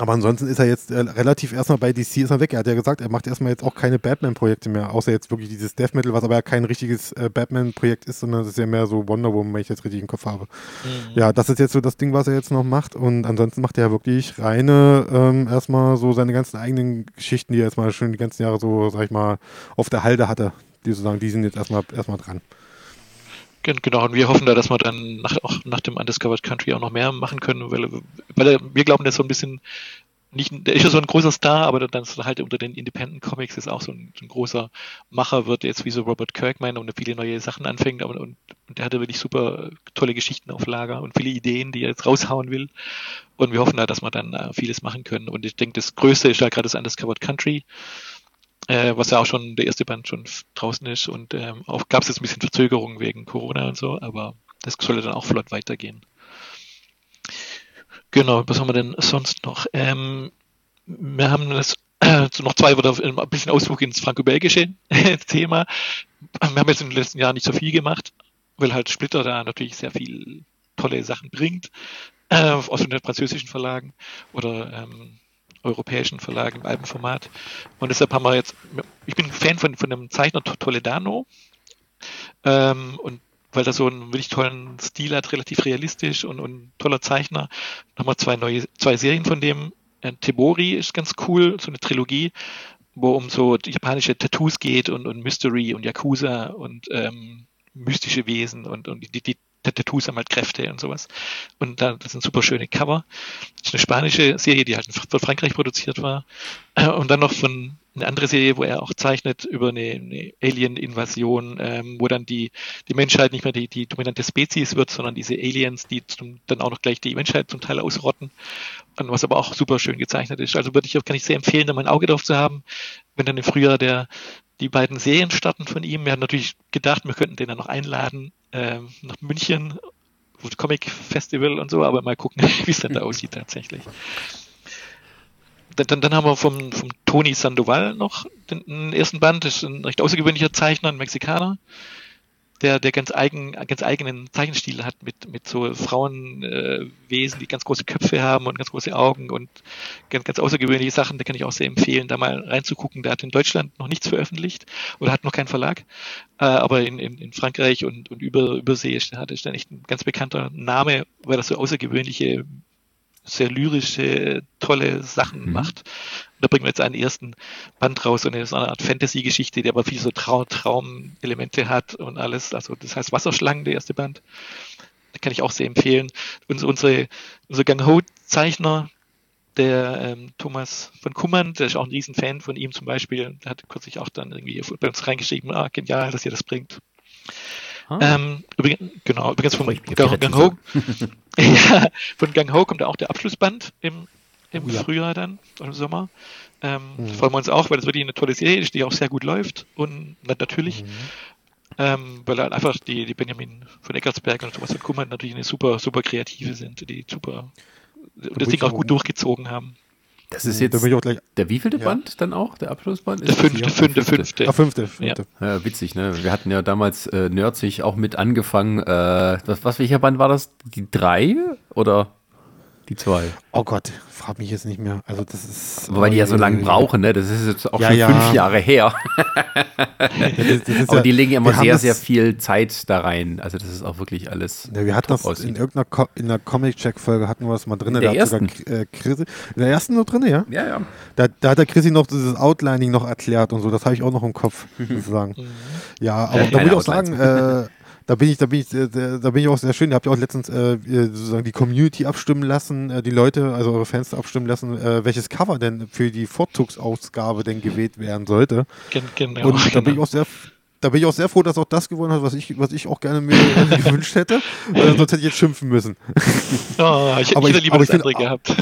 aber ansonsten ist er jetzt äh, relativ erstmal bei DC ist er weg. Er hat ja gesagt, er macht erstmal jetzt auch keine Batman-Projekte mehr, außer jetzt wirklich dieses Death Metal, was aber ja kein richtiges äh, Batman-Projekt ist, sondern das ist ja mehr so Wonder Woman, wenn ich jetzt richtig im Kopf habe. Mhm. Ja, das ist jetzt so das Ding, was er jetzt noch macht. Und ansonsten macht er ja wirklich reine, ähm, erstmal so seine ganzen eigenen Geschichten, die er jetzt mal schon die ganzen Jahre so, sag ich mal, auf der Halde hatte die sozusagen, die sind jetzt erstmal, erstmal dran. Genau, und wir hoffen da, dass wir dann nach, auch nach dem Undiscovered Country auch noch mehr machen können, weil, weil wir glauben, der ist so ein bisschen, nicht, der ist ja so ein großer Star, aber dann ist halt unter den Independent Comics ist auch so ein, ein großer Macher, wird jetzt wie so Robert Kirkman und viele neue Sachen anfängt, aber, und, und der hatte wirklich super tolle Geschichten auf Lager und viele Ideen, die er jetzt raushauen will. Und wir hoffen da, dass wir dann uh, vieles machen können. Und ich denke, das Größte ist ja gerade das Undiscovered Country äh, was ja auch schon der erste Band schon draußen ist und ähm, auch gab es jetzt ein bisschen Verzögerungen wegen Corona und so, aber das sollte dann auch flott weitergehen. Genau, was haben wir denn sonst noch? Ähm, wir haben das äh, noch zwei oder ein bisschen Ausflug ins franco-belgische Thema. Wir haben jetzt in den letzten Jahren nicht so viel gemacht, weil halt Splitter da natürlich sehr viel tolle Sachen bringt, äh, aus den französischen Verlagen oder ähm, europäischen Verlag im Albenformat. Und deshalb haben wir jetzt, ich bin Fan von, von dem Zeichner Toledano. Ähm, und weil er so einen wirklich tollen Stil hat, relativ realistisch und, und toller Zeichner. Nochmal zwei neue, zwei Serien von dem. Äh, Tebori ist ganz cool, so eine Trilogie, wo um so japanische Tattoos geht und, und Mystery und Yakuza und ähm, mystische Wesen und, und die, die Tattoos haben halt Kräfte und sowas. Und da, das sind super schöne Cover. Das ist eine spanische Serie, die halt von Frankreich produziert war. Und dann noch von eine andere Serie, wo er auch zeichnet über eine, eine Alien-Invasion, ähm, wo dann die, die Menschheit nicht mehr die, die dominante Spezies wird, sondern diese Aliens, die zum, dann auch noch gleich die Menschheit zum Teil ausrotten. Und was aber auch super schön gezeichnet ist. Also würde ich auch, kann ich sehr empfehlen, da mal ein Auge drauf zu haben, wenn dann im Frühjahr der, die beiden Serien starten von ihm. Wir haben natürlich gedacht, wir könnten den dann noch einladen äh, nach München, Comic Festival und so, aber mal gucken, wie es denn da aussieht tatsächlich. Dann, dann, dann haben wir vom, vom Tony Sandoval noch den, den ersten Band, das ist ein recht außergewöhnlicher Zeichner, ein Mexikaner der, der ganz eigen, ganz eigenen Zeichenstil hat mit, mit so Frauenwesen, äh, die ganz große Köpfe haben und ganz große Augen und ganz, ganz außergewöhnliche Sachen. Da kann ich auch sehr empfehlen, da mal reinzugucken. Der hat in Deutschland noch nichts veröffentlicht oder hat noch keinen Verlag. Äh, aber in, in, in Frankreich und, und über, übersee ist, hat er echt ein ganz bekannter Name, weil er so außergewöhnliche sehr lyrische, tolle Sachen mhm. macht. Da bringen wir jetzt einen ersten Band raus, so eine, so eine Art Fantasy-Geschichte, die aber viel so Trau Traumelemente hat und alles. Also das heißt Wasserschlangen, der erste Band. Da kann ich auch sehr empfehlen. Und unsere, unser Gang Ho-Zeichner, der ähm, Thomas von Kummern, der ist auch ein Riesenfan von ihm zum Beispiel, der hat kürzlich auch dann irgendwie bei uns reingeschrieben, ah, genial, dass ihr das bringt. Ah. Ähm, übrigens, genau, übrigens von Gang, Gang Ho. ja, von Gang Ho kommt auch der Abschlussband im, im oh, ja. Frühjahr dann, im Sommer. Ähm, mhm. Freuen wir uns auch, weil das wirklich eine tolle Serie ist, die auch sehr gut läuft. Und natürlich, mhm. ähm, weil halt einfach die, die Benjamin von Eckartsberg und Thomas von Kummern natürlich eine super, super Kreative sind, die super da das Ding auch gut durchgezogen haben. Das ist jetzt der wievielte ja. Band dann auch, der Abschlussband? Der fünfte, fünfte, fünfte. Ah, fünfte, fünfte. Ja. ja. witzig, ne? Wir hatten ja damals äh, Nerdsig auch mit angefangen. Äh, was, was, welcher Band war das? Die drei oder die zwei? Oh Gott, frag mich jetzt nicht mehr. Also das ist. Wobei die ja so lange brauchen, ne? Das ist jetzt auch ja, schon ja. fünf Jahre her. das, das Aber die legen immer sehr, sehr viel Zeit da rein. Also das ist auch wirklich alles. Ja, wir hatten das aussieht. in irgendeiner Co in der Comic-Check-Folge hatten wir das mal drin. In der ersten? Sogar, äh, Chrisi, in der ersten noch drin, ja? Ja, ja. Da, da hat der Chrissy noch dieses Outlining noch erklärt und so. Das habe ich auch noch im Kopf, sozusagen. Mhm. ja, aber da muss ich auch sagen, äh, da bin ich, da bin ich, äh, da bin ich auch sehr schön. Ihr habt ja auch letztens äh, sozusagen die Community abstimmen lassen, äh, die Leute, also eure Fans abstimmen lassen, äh, welches Cover denn für die Vorzugsausgabe denn gewählt werden sollte. Genau. Und da bin ich auch sehr da bin ich auch sehr froh, dass auch das gewonnen hat, was ich, was ich auch gerne mir gewünscht hätte. Äh, sonst hätte ich jetzt schimpfen müssen. Oh, ich hätte lieber das andere gehabt.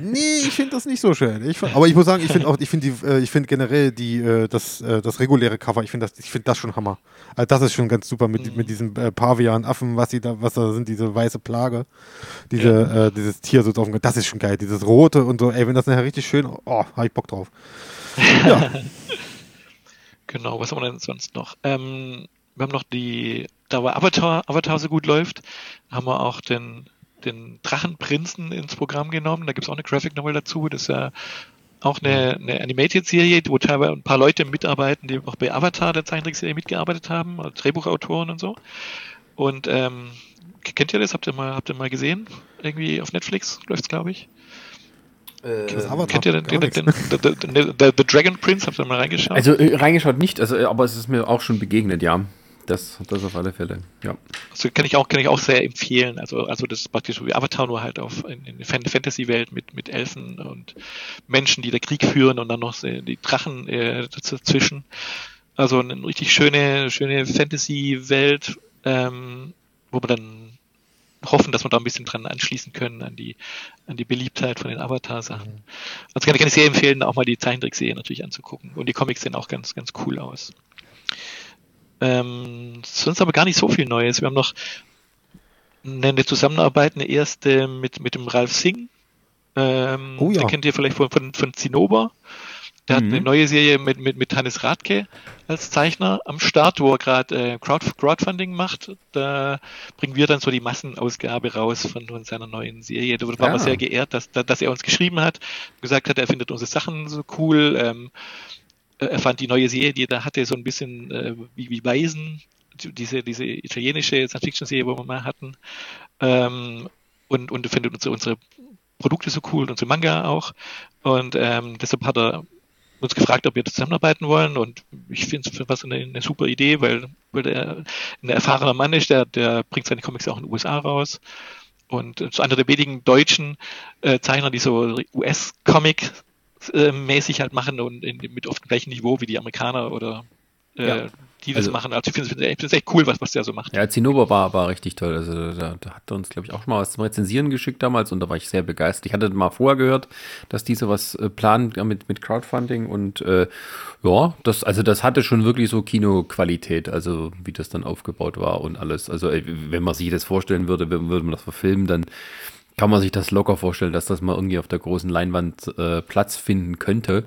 Nee, ich finde das nicht so schön. Ich, aber ich muss sagen, ich finde auch, ich finde äh, ich finde generell die, äh, das, äh, das reguläre Cover, ich finde das, ich finde das schon Hammer. Also das ist schon ganz super mit, mhm. mit diesem äh, Pavian-Affen, was sie da, was da sind, diese weiße Plage, diese, ja. äh, dieses Tier so drauf. Das ist schon geil, dieses rote und so. Ey, wenn das nachher richtig schön, oh, habe ich Bock drauf. Ja. genau. Was haben wir denn sonst noch? Ähm, wir haben noch die, da war Avatar, Avatar so gut läuft, haben wir auch den den Drachenprinzen ins Programm genommen. Da gibt es auch eine Graphic Novel dazu. Das ist ja auch eine, eine Animated-Serie, wo teilweise ein paar Leute mitarbeiten, die auch bei Avatar, der Zeichentrickserie, mitgearbeitet haben, also Drehbuchautoren und so. Und ähm, kennt ihr das? Habt ihr mal, habt ihr mal gesehen? Irgendwie auf Netflix läuft es, glaube ich. Äh, Kennt ihr den, den, den, den, den, The Dragon Prince? Habt ihr mal reingeschaut? Also äh, reingeschaut nicht, also, aber es ist mir auch schon begegnet, ja. Das, das auf alle Fälle, ja. Also kann ich auch, kann ich auch sehr empfehlen. Also, also das ist praktisch so wie Avatar nur halt auf in, in Fantasy-Welt mit, mit Elfen und Menschen, die da Krieg führen und dann noch die Drachen äh, dazwischen. Also eine richtig schöne, schöne Fantasy-Welt, ähm, wo man dann hoffen, dass wir da ein bisschen dran anschließen können an die, an die Beliebtheit von den Avatar-Sachen. Mhm. Also kann, kann ich sehr empfehlen, auch mal die Zeichentrickserie natürlich anzugucken. Und die Comics sehen auch ganz, ganz cool aus. Ähm, sonst aber gar nicht so viel Neues. Wir haben noch eine Zusammenarbeit, eine erste mit, mit dem Ralf Singh. Ähm, oh ja. Den kennt ihr vielleicht von, von, von Zinnober. Der mhm. hat eine neue Serie mit, mit, mit Hannes Radke als Zeichner am Start, wo er gerade äh, Crowd, Crowdfunding macht. Da bringen wir dann so die Massenausgabe raus von, von seiner neuen Serie. Da waren wir ah. sehr geehrt, dass, dass er uns geschrieben hat, gesagt hat, er findet unsere Sachen so cool. Ähm, äh, er fand die neue Serie, die er da hatte, so ein bisschen äh, wie, wie Weisen, diese, diese italienische Science-Fiction-Serie, wo wir mal hatten. Ähm, und, und findet unsere, unsere Produkte so cool, unsere Manga auch. Und ähm, deshalb hat er uns gefragt, ob wir zusammenarbeiten wollen. Und ich finde es was eine, eine super Idee, weil, weil der ein erfahrener Mann ist, der, der bringt seine Comics auch in den USA raus. Und so einer der wenigen deutschen äh, Zeichner, die so US-Comic äh, mäßig halt machen und in, mit oft gleichem Niveau wie die Amerikaner oder äh, ja. die das also, machen. Also ich finde es echt, echt cool, was, was der so macht. Ja, Zinnober war, war richtig toll. Also da, da hat er uns, glaube ich, auch schon mal was zum Rezensieren geschickt damals und da war ich sehr begeistert. Ich hatte mal vorher gehört, dass diese was äh, planen mit, mit Crowdfunding und äh, ja, das, also das hatte schon wirklich so Kinoqualität, also wie das dann aufgebaut war und alles. Also wenn man sich das vorstellen würde, würde man das verfilmen, dann kann man sich das locker vorstellen, dass das mal irgendwie auf der großen Leinwand äh, Platz finden könnte.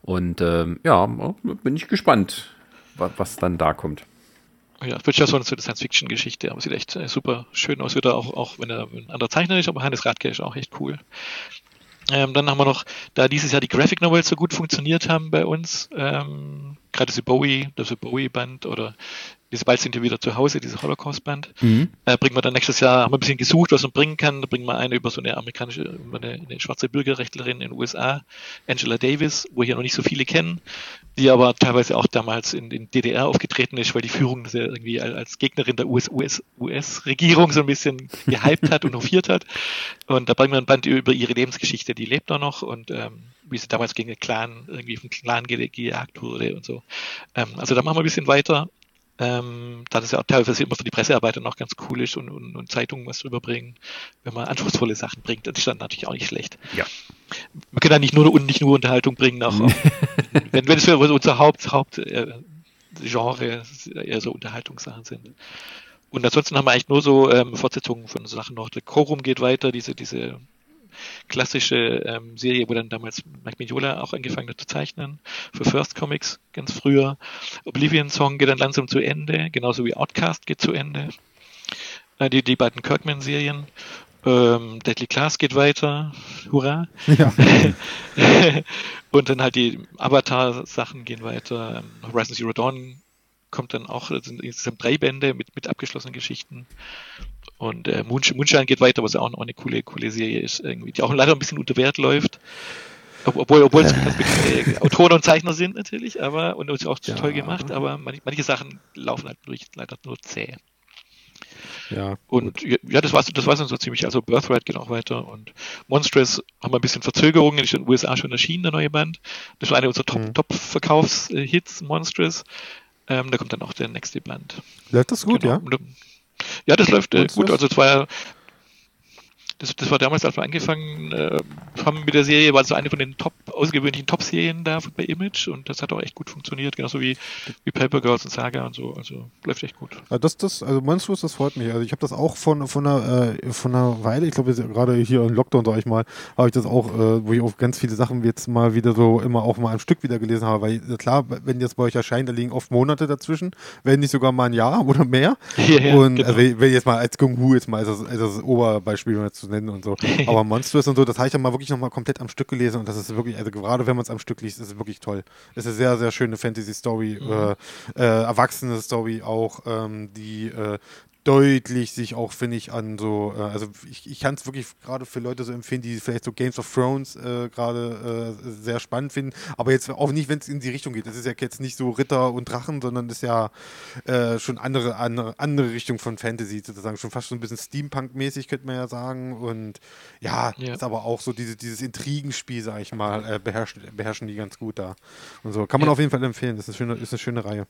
Und ähm, ja, bin ich gespannt, was, was dann da kommt. Ja, wird ja so eine Science-Fiction-Geschichte, aber sieht echt äh, super schön aus. Wird er auch, auch wenn er ein anderer Zeichner ist, aber Hannes Radke ist auch echt cool. Ähm, dann haben wir noch, da dieses Jahr die Graphic Novels so gut funktioniert haben bei uns, ähm, gerade diese Bowie, das Bowie-Band oder diese bald sind wir wieder zu Hause, diese Holocaust-Band. Mhm. Äh, bringen wir dann nächstes Jahr, haben wir ein bisschen gesucht, was man bringen kann. Da bringen wir eine über so eine amerikanische, über eine, eine schwarze Bürgerrechtlerin in den USA, Angela Davis, wo hier noch nicht so viele kennen, die aber teilweise auch damals in den DDR aufgetreten ist, weil die Führung ja irgendwie als Gegnerin der US-Regierung US, so ein bisschen gehypt hat und hofiert hat. Und da bringen wir ein Band über ihre Lebensgeschichte, die lebt da noch und ähm, wie sie damals gegen den Clan, irgendwie vom Clan gejagt wurde und so. Ähm, also da machen wir ein bisschen weiter Ähm, da das ja auch teilweise immer für die Pressearbeiter noch ganz cool ist und, und, und Zeitungen was drüber bringen, wenn man anspruchsvolle Sachen bringt, das ist dann natürlich auch nicht schlecht. Ja. Man kann da nicht nur nicht nur Unterhaltung bringen, auch, auch wenn, wenn es für unser Haupt, Haupt äh, Genre eher so Unterhaltungssachen sind. Und ansonsten haben wir eigentlich nur so ähm, Fortsetzungen von Sachen noch. Der Chorum geht weiter, diese, diese klassische ähm, Serie, wo dann damals Mike Mignola auch angefangen hat zu zeichnen, für First Comics ganz früher. Oblivion Song geht dann langsam zu Ende, genauso wie Outcast geht zu Ende. Äh, die, die beiden Kirkman-Serien. Ähm, Deadly Class geht weiter. Hurra. Ja. Und dann halt die Avatar-Sachen gehen weiter. Ähm, Horizon Zero Dawn kommt dann auch, das sind insgesamt drei Bände mit, mit abgeschlossenen Geschichten. Und äh, Moonshine geht weiter, was ja auch noch eine coole, coole Serie ist, irgendwie, die auch leider ein bisschen unter Wert läuft. Ob, obwohl, obwohl es äh, Autoren und Zeichner sind natürlich, aber und ist auch ja. toll gemacht, aber manche, manche Sachen laufen halt durch, leider nur zäh. Ja. Und gut. ja, das war's, das war's dann so ziemlich. Also Birthright geht auch weiter und Monstrous haben wir ein bisschen Verzögerungen, ist in den USA schon erschienen, der neue Band. Das war einer unserer Top, mhm. Top-Verkaufs-Hits, Monstrous. Ähm, da kommt dann auch der nächste Band. Läuft das gut, genau. ja? Ja, das läuft äh, gut. Also es war das, das war damals, als wir angefangen äh, haben mit der Serie, war so eine von den top, außergewöhnlichen Top-Serien da bei Image und das hat auch echt gut funktioniert, genauso wie, wie Paper Girls und Saga und so. Also läuft echt gut. Ja, das, das, also Monstrous, das freut mich. Also ich habe das auch von, von, einer, äh, von einer Weile, ich glaube gerade hier im Lockdown, sag ich mal, habe ich das auch, äh, wo ich auch ganz viele Sachen jetzt mal wieder so immer auch mal ein Stück wieder gelesen habe, weil klar, wenn jetzt bei euch erscheint, da liegen oft Monate dazwischen, wenn nicht sogar mal ein Jahr oder mehr. Ja, ja, und genau. also, wenn jetzt mal als Kung Hu jetzt mal als das, als das Oberbeispiel mal zu nennen und so. Aber Monstrous und so, das habe ich dann mal wirklich nochmal komplett am Stück gelesen und das ist wirklich, also gerade wenn man es am Stück liest, ist es wirklich toll. Es ist eine sehr, sehr schöne Fantasy-Story, mhm. äh, äh, erwachsene Story auch, ähm, die äh, deutlich sich auch, finde ich, an so, äh, also ich, ich kann es wirklich gerade für Leute so empfehlen, die vielleicht so Games of Thrones äh, gerade äh, sehr spannend finden, aber jetzt auch nicht, wenn es in die Richtung geht. Das ist ja jetzt nicht so Ritter und Drachen, sondern ist ja äh, schon andere, andere, andere Richtung von Fantasy sozusagen, schon fast schon ein bisschen Steampunk-mäßig, könnte man ja sagen. Und ja, ja, ist aber auch so diese, dieses Intrigenspiel, sag ich mal, äh, beherrschen, beherrschen die ganz gut da. Und so kann man ja. auf jeden Fall empfehlen. Das ist eine schöne, ist eine schöne Reihe.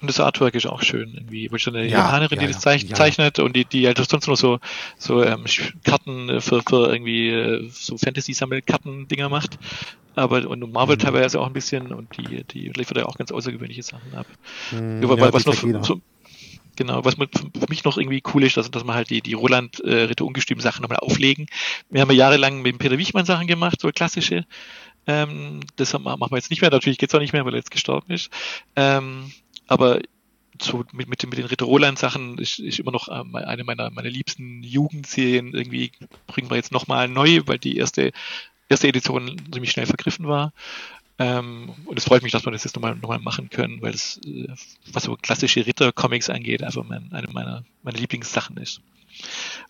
Und das Artwork ist auch schön, irgendwie, wo ich eine ja, Japanerin, ja, die das zeichnet, ja. zeichnet und die, die halt sonst nur so, so ähm, Karten äh, für, für irgendwie äh, so Fantasy-Sammelkarten-Dinger macht. Aber und Marvel mhm. teilweise auch ein bisschen und die, die liefert ja auch ganz außergewöhnliche Sachen ab. Mhm, ja, was noch so, Genau, was für mich noch irgendwie cool ist, dass, dass man halt die, die Roland äh, Ritter ungestüm Sachen nochmal auflegen. Wir haben ja jahrelang mit dem Peter Wichmann Sachen gemacht, so klassische. Ähm, das machen wir jetzt nicht mehr, natürlich geht's auch nicht mehr, weil er jetzt gestorben ist. Ähm, aber so mit, mit, mit den Ritter Roland Sachen ist, ist immer noch ähm, eine meiner, meiner liebsten Jugendserien. Irgendwie bringen wir jetzt nochmal neu, weil die erste, erste Edition ziemlich schnell vergriffen war. Ähm, und es freut mich, dass wir das jetzt nochmal noch mal machen können, weil das, äh, was so klassische Ritter-Comics angeht, einfach mein, eine meiner, meiner Lieblingssachen ist.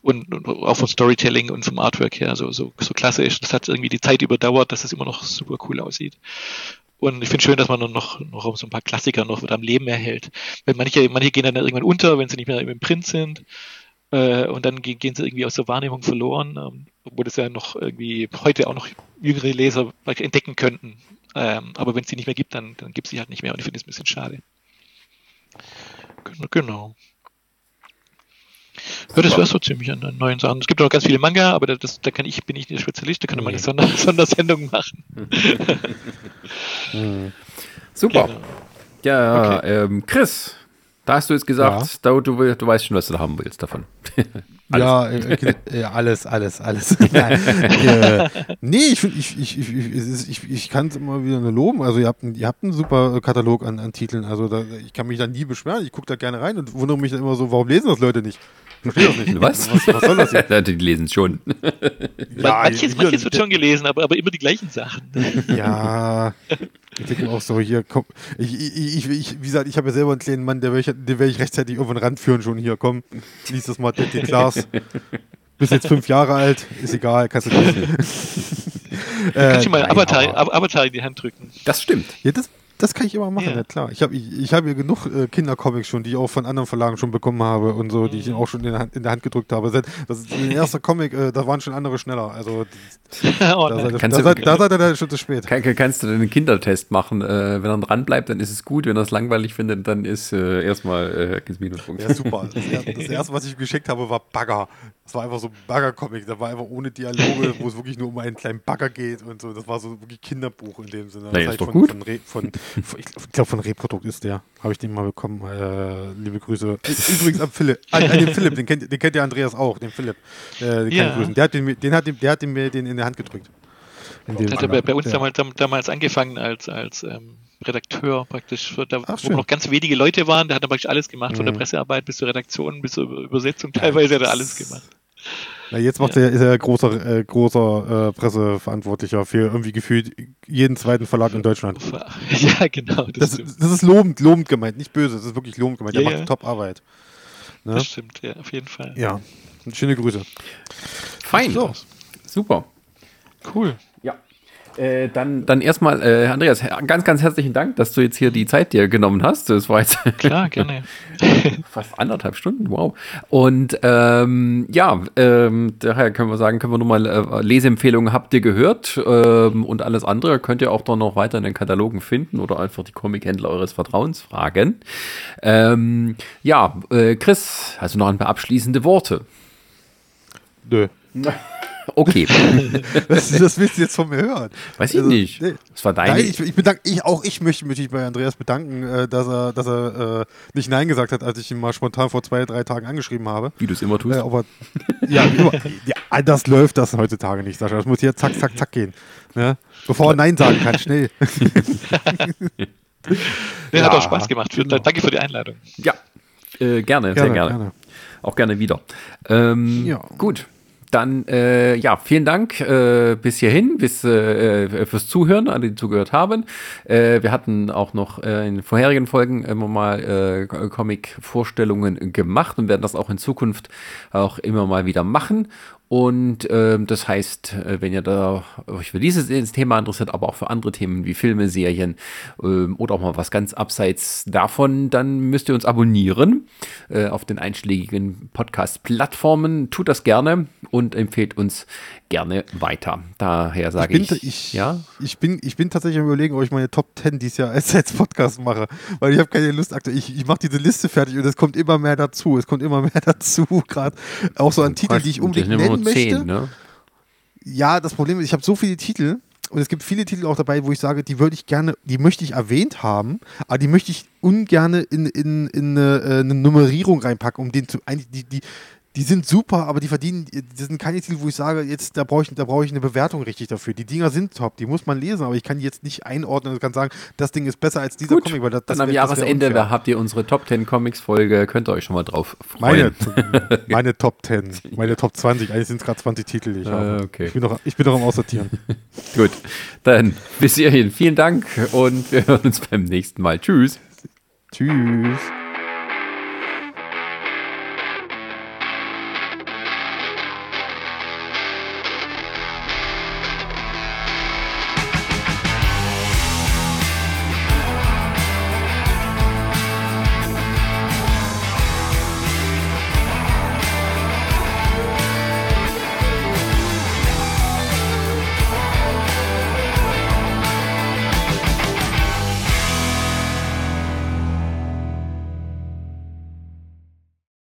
Und, und, auch vom Storytelling und vom Artwork her so, so, so klasse ist. Das hat irgendwie die Zeit überdauert, dass es immer noch super cool aussieht. Und ich finde schön, dass man dann noch, noch so ein paar Klassiker noch am Leben erhält. Weil manche, manche gehen dann irgendwann unter, wenn sie nicht mehr im Print sind. Äh, und dann gehen, sie irgendwie aus der Wahrnehmung verloren, ähm, obwohl das ja noch irgendwie heute auch noch jüngere Leser entdecken könnten. Ähm, aber wenn es die nicht mehr gibt, dann, dann gibt es sie halt nicht mehr. Und ich finde es ein bisschen schade. Genau. Ja, das wäre so ziemlich an, an neuen Sachen. Es gibt noch ganz viele Manga, aber das, da kann ich, bin ich nicht der Spezialist, da kann man eine Sonder Sondersendung machen. Super. Genau. Ja, okay. ähm, Chris, da hast du jetzt gesagt, ja. du, du, du, weißt schon, was du haben willst davon. ja, äh, äh, alles, alles, alles. äh, nee, ich, ich, ich, ich, ich, ich kann es immer wieder nur loben. Also ihr habt, ihr habt einen super Katalog an, an Titeln. Also da, ich kann mich da nie beschweren. Ich gucke da gerne rein und wundere mich dann immer so, warum lesen das Leute nicht? Verstehe das nicht. Was? Was, was soll das jetzt? Die lesen es schon. Ja, manches, manches wird schon gelesen, aber, aber immer die gleichen Sachen. Ja, ich denke auch so, hier, komm, ich, ich, ich, ich wie gesagt, ich habe ja selber einen kleinen Mann, der werde ich, rechtzeitig irgendwann ranführen schon hier, komm, lies das mal, Deadly Class. Bist jetzt fünf Jahre alt, ist egal, kannst du lesen. äh, kannst du mal Avatar, Avatar in die Hand drücken. Das stimmt. Ja, das, Das kann ich immer machen, ja, ja klar. Ich habe ich, ich hab hier genug äh, Kindercomics schon, die ich auch von anderen Verlagen schon bekommen habe und so, die ich auch schon in der Hand, in der Hand gedrückt habe. Das ist der erste Comic, äh, da waren schon andere schneller. Also oh, da, seid, da, seid, da seid ihr dann schon zu spät. Kann, kannst du einen Kindertest machen? Äh, wenn er dran bleibt, dann ist es gut. Wenn er es langweilig findet, dann ist äh, erstmal äh, Minuspunkt. Ja, super. Das, das erste, was ich geschickt habe, war Bagger. Das war einfach so ein Bagger-Comic. Da war einfach ohne Dialoge, wo es wirklich nur um einen kleinen Bagger geht und so. Das war so wirklich Kinderbuch in dem Sinne. Na, ist doch von, gut. Von, von, von, ich glaube, von Reprodukt ist der. Habe ich den mal bekommen. Äh, liebe Grüße. Übrigens an Philipp. An, an den Philipp, den kennt, den kennt ja Andreas auch, den Philipp. Äh, den ja. Der hat, den, den, hat, den, der hat den, mir den in der Hand gedrückt. In hat bei, bei uns damals, damals angefangen als, als ähm, Redakteur praktisch, da, Ach, wo noch ganz wenige Leute waren, der hat dann praktisch alles gemacht, mhm. von der. Pressearbeit bis zur Redaktion, bis zur Übersetzung, teilweise hat er alles gemacht. Ja, jetzt macht ja. er, ist er großer, äh, großer äh, Presseverantwortlicher für irgendwie gefühlt jeden zweiten Verlag in Deutschland. Ja, genau. Das, das, das ist lobend, lobend gemeint, nicht böse, das ist wirklich lobend gemeint. Ja, er macht Top-Arbeit. Ne? Das stimmt, ja, auf jeden Fall. Ja, schöne Grüße. Fein. So. Super. Cool. Äh, dann, dann erstmal, äh, Andreas, ganz, ganz herzlichen Dank, dass du jetzt hier die Zeit dir genommen hast. Das war jetzt Klar, gerne. fast anderthalb Stunden, wow. Und ähm, ja, ähm, daher können wir sagen, können wir nur mal äh, Leseempfehlungen habt ihr gehört ähm, und alles andere könnt ihr auch dann noch weiter in den Katalogen finden oder einfach die Comic-Händler eures Vertrauens fragen. Ähm, ja, äh, Chris, hast du noch ein paar abschließende Worte? Nö. Okay. das, das willst du jetzt von mir hören. Weiß ich also, nicht. Nee. Das war deine. Nein, ich, ich, bedanke, ich, auch ich möchte mich bei Andreas bedanken, äh, dass er, dass er äh, nicht Nein gesagt hat, als ich ihn mal spontan vor zwei, drei Tagen angeschrieben habe. Wie du es immer tust. Äh, aber, ja, immer, ja, das läuft das heutzutage nicht, Sascha. Das muss hier zack, zack, zack gehen. Ne? Bevor er Nein sagen kann, schnell. ja, hat auch Spaß gemacht. Genau. Danke für die Einladung. Ja, äh, gerne, gerne, sehr gerne. gerne. Auch gerne wieder. Ähm, ja. Gut dann äh, ja, vielen Dank äh, bis hierhin, bis äh, fürs Zuhören, alle, die zugehört haben. Äh, wir hatten auch noch äh, in vorherigen Folgen immer mal äh, Comic-Vorstellungen gemacht und werden das auch in Zukunft auch immer mal wieder machen. Und ähm, das heißt, äh, wenn ihr da euch für dieses Thema interessiert, aber auch für andere Themen wie Filme, Serien ähm, oder auch mal was ganz abseits davon, dann müsst ihr uns abonnieren äh, auf den einschlägigen Podcast-Plattformen. Tut das gerne und empfehlt uns gerne weiter. Daher sage ich, ich, ich, ja? ich, bin, ich bin tatsächlich am überlegen, ob ich meine Top 10 dieses Jahr als, als Podcast mache, weil ich habe keine Lust aktuell. Ich, ich mache diese Liste fertig und es kommt immer mehr dazu. Es kommt immer mehr dazu, gerade auch so an Titeln, die ich unbedingt nennen möchte. 10, ne? Ja, das Problem ist, ich habe so viele Titel und es gibt viele Titel auch dabei, wo ich sage, die würde ich gerne, die möchte ich erwähnt haben, aber die möchte ich ungern in, in, in eine, äh, eine Nummerierung reinpacken, um den zu, eigentlich, die, die, die sind super, aber die verdienen, das sind keine Titel, wo ich sage, jetzt da brauche ich, da ich eine Bewertung richtig dafür. Die Dinger sind top, die muss man lesen, aber ich kann die jetzt nicht einordnen und kann sagen, das Ding ist besser als dieser Gut, Comic. Weil das, das dann am Jahresende, da habt ihr unsere Top 10 Comics Folge, könnt ihr euch schon mal drauf freuen. Meine, meine Top 10, meine Top 20, eigentlich sind es gerade 20 Titel, die ich habe. Ah, okay. Ich bin noch, ich bin noch am Aussortieren. Gut, dann bis hierhin. Vielen Dank und wir hören uns beim nächsten Mal. Tschüss. Tschüss.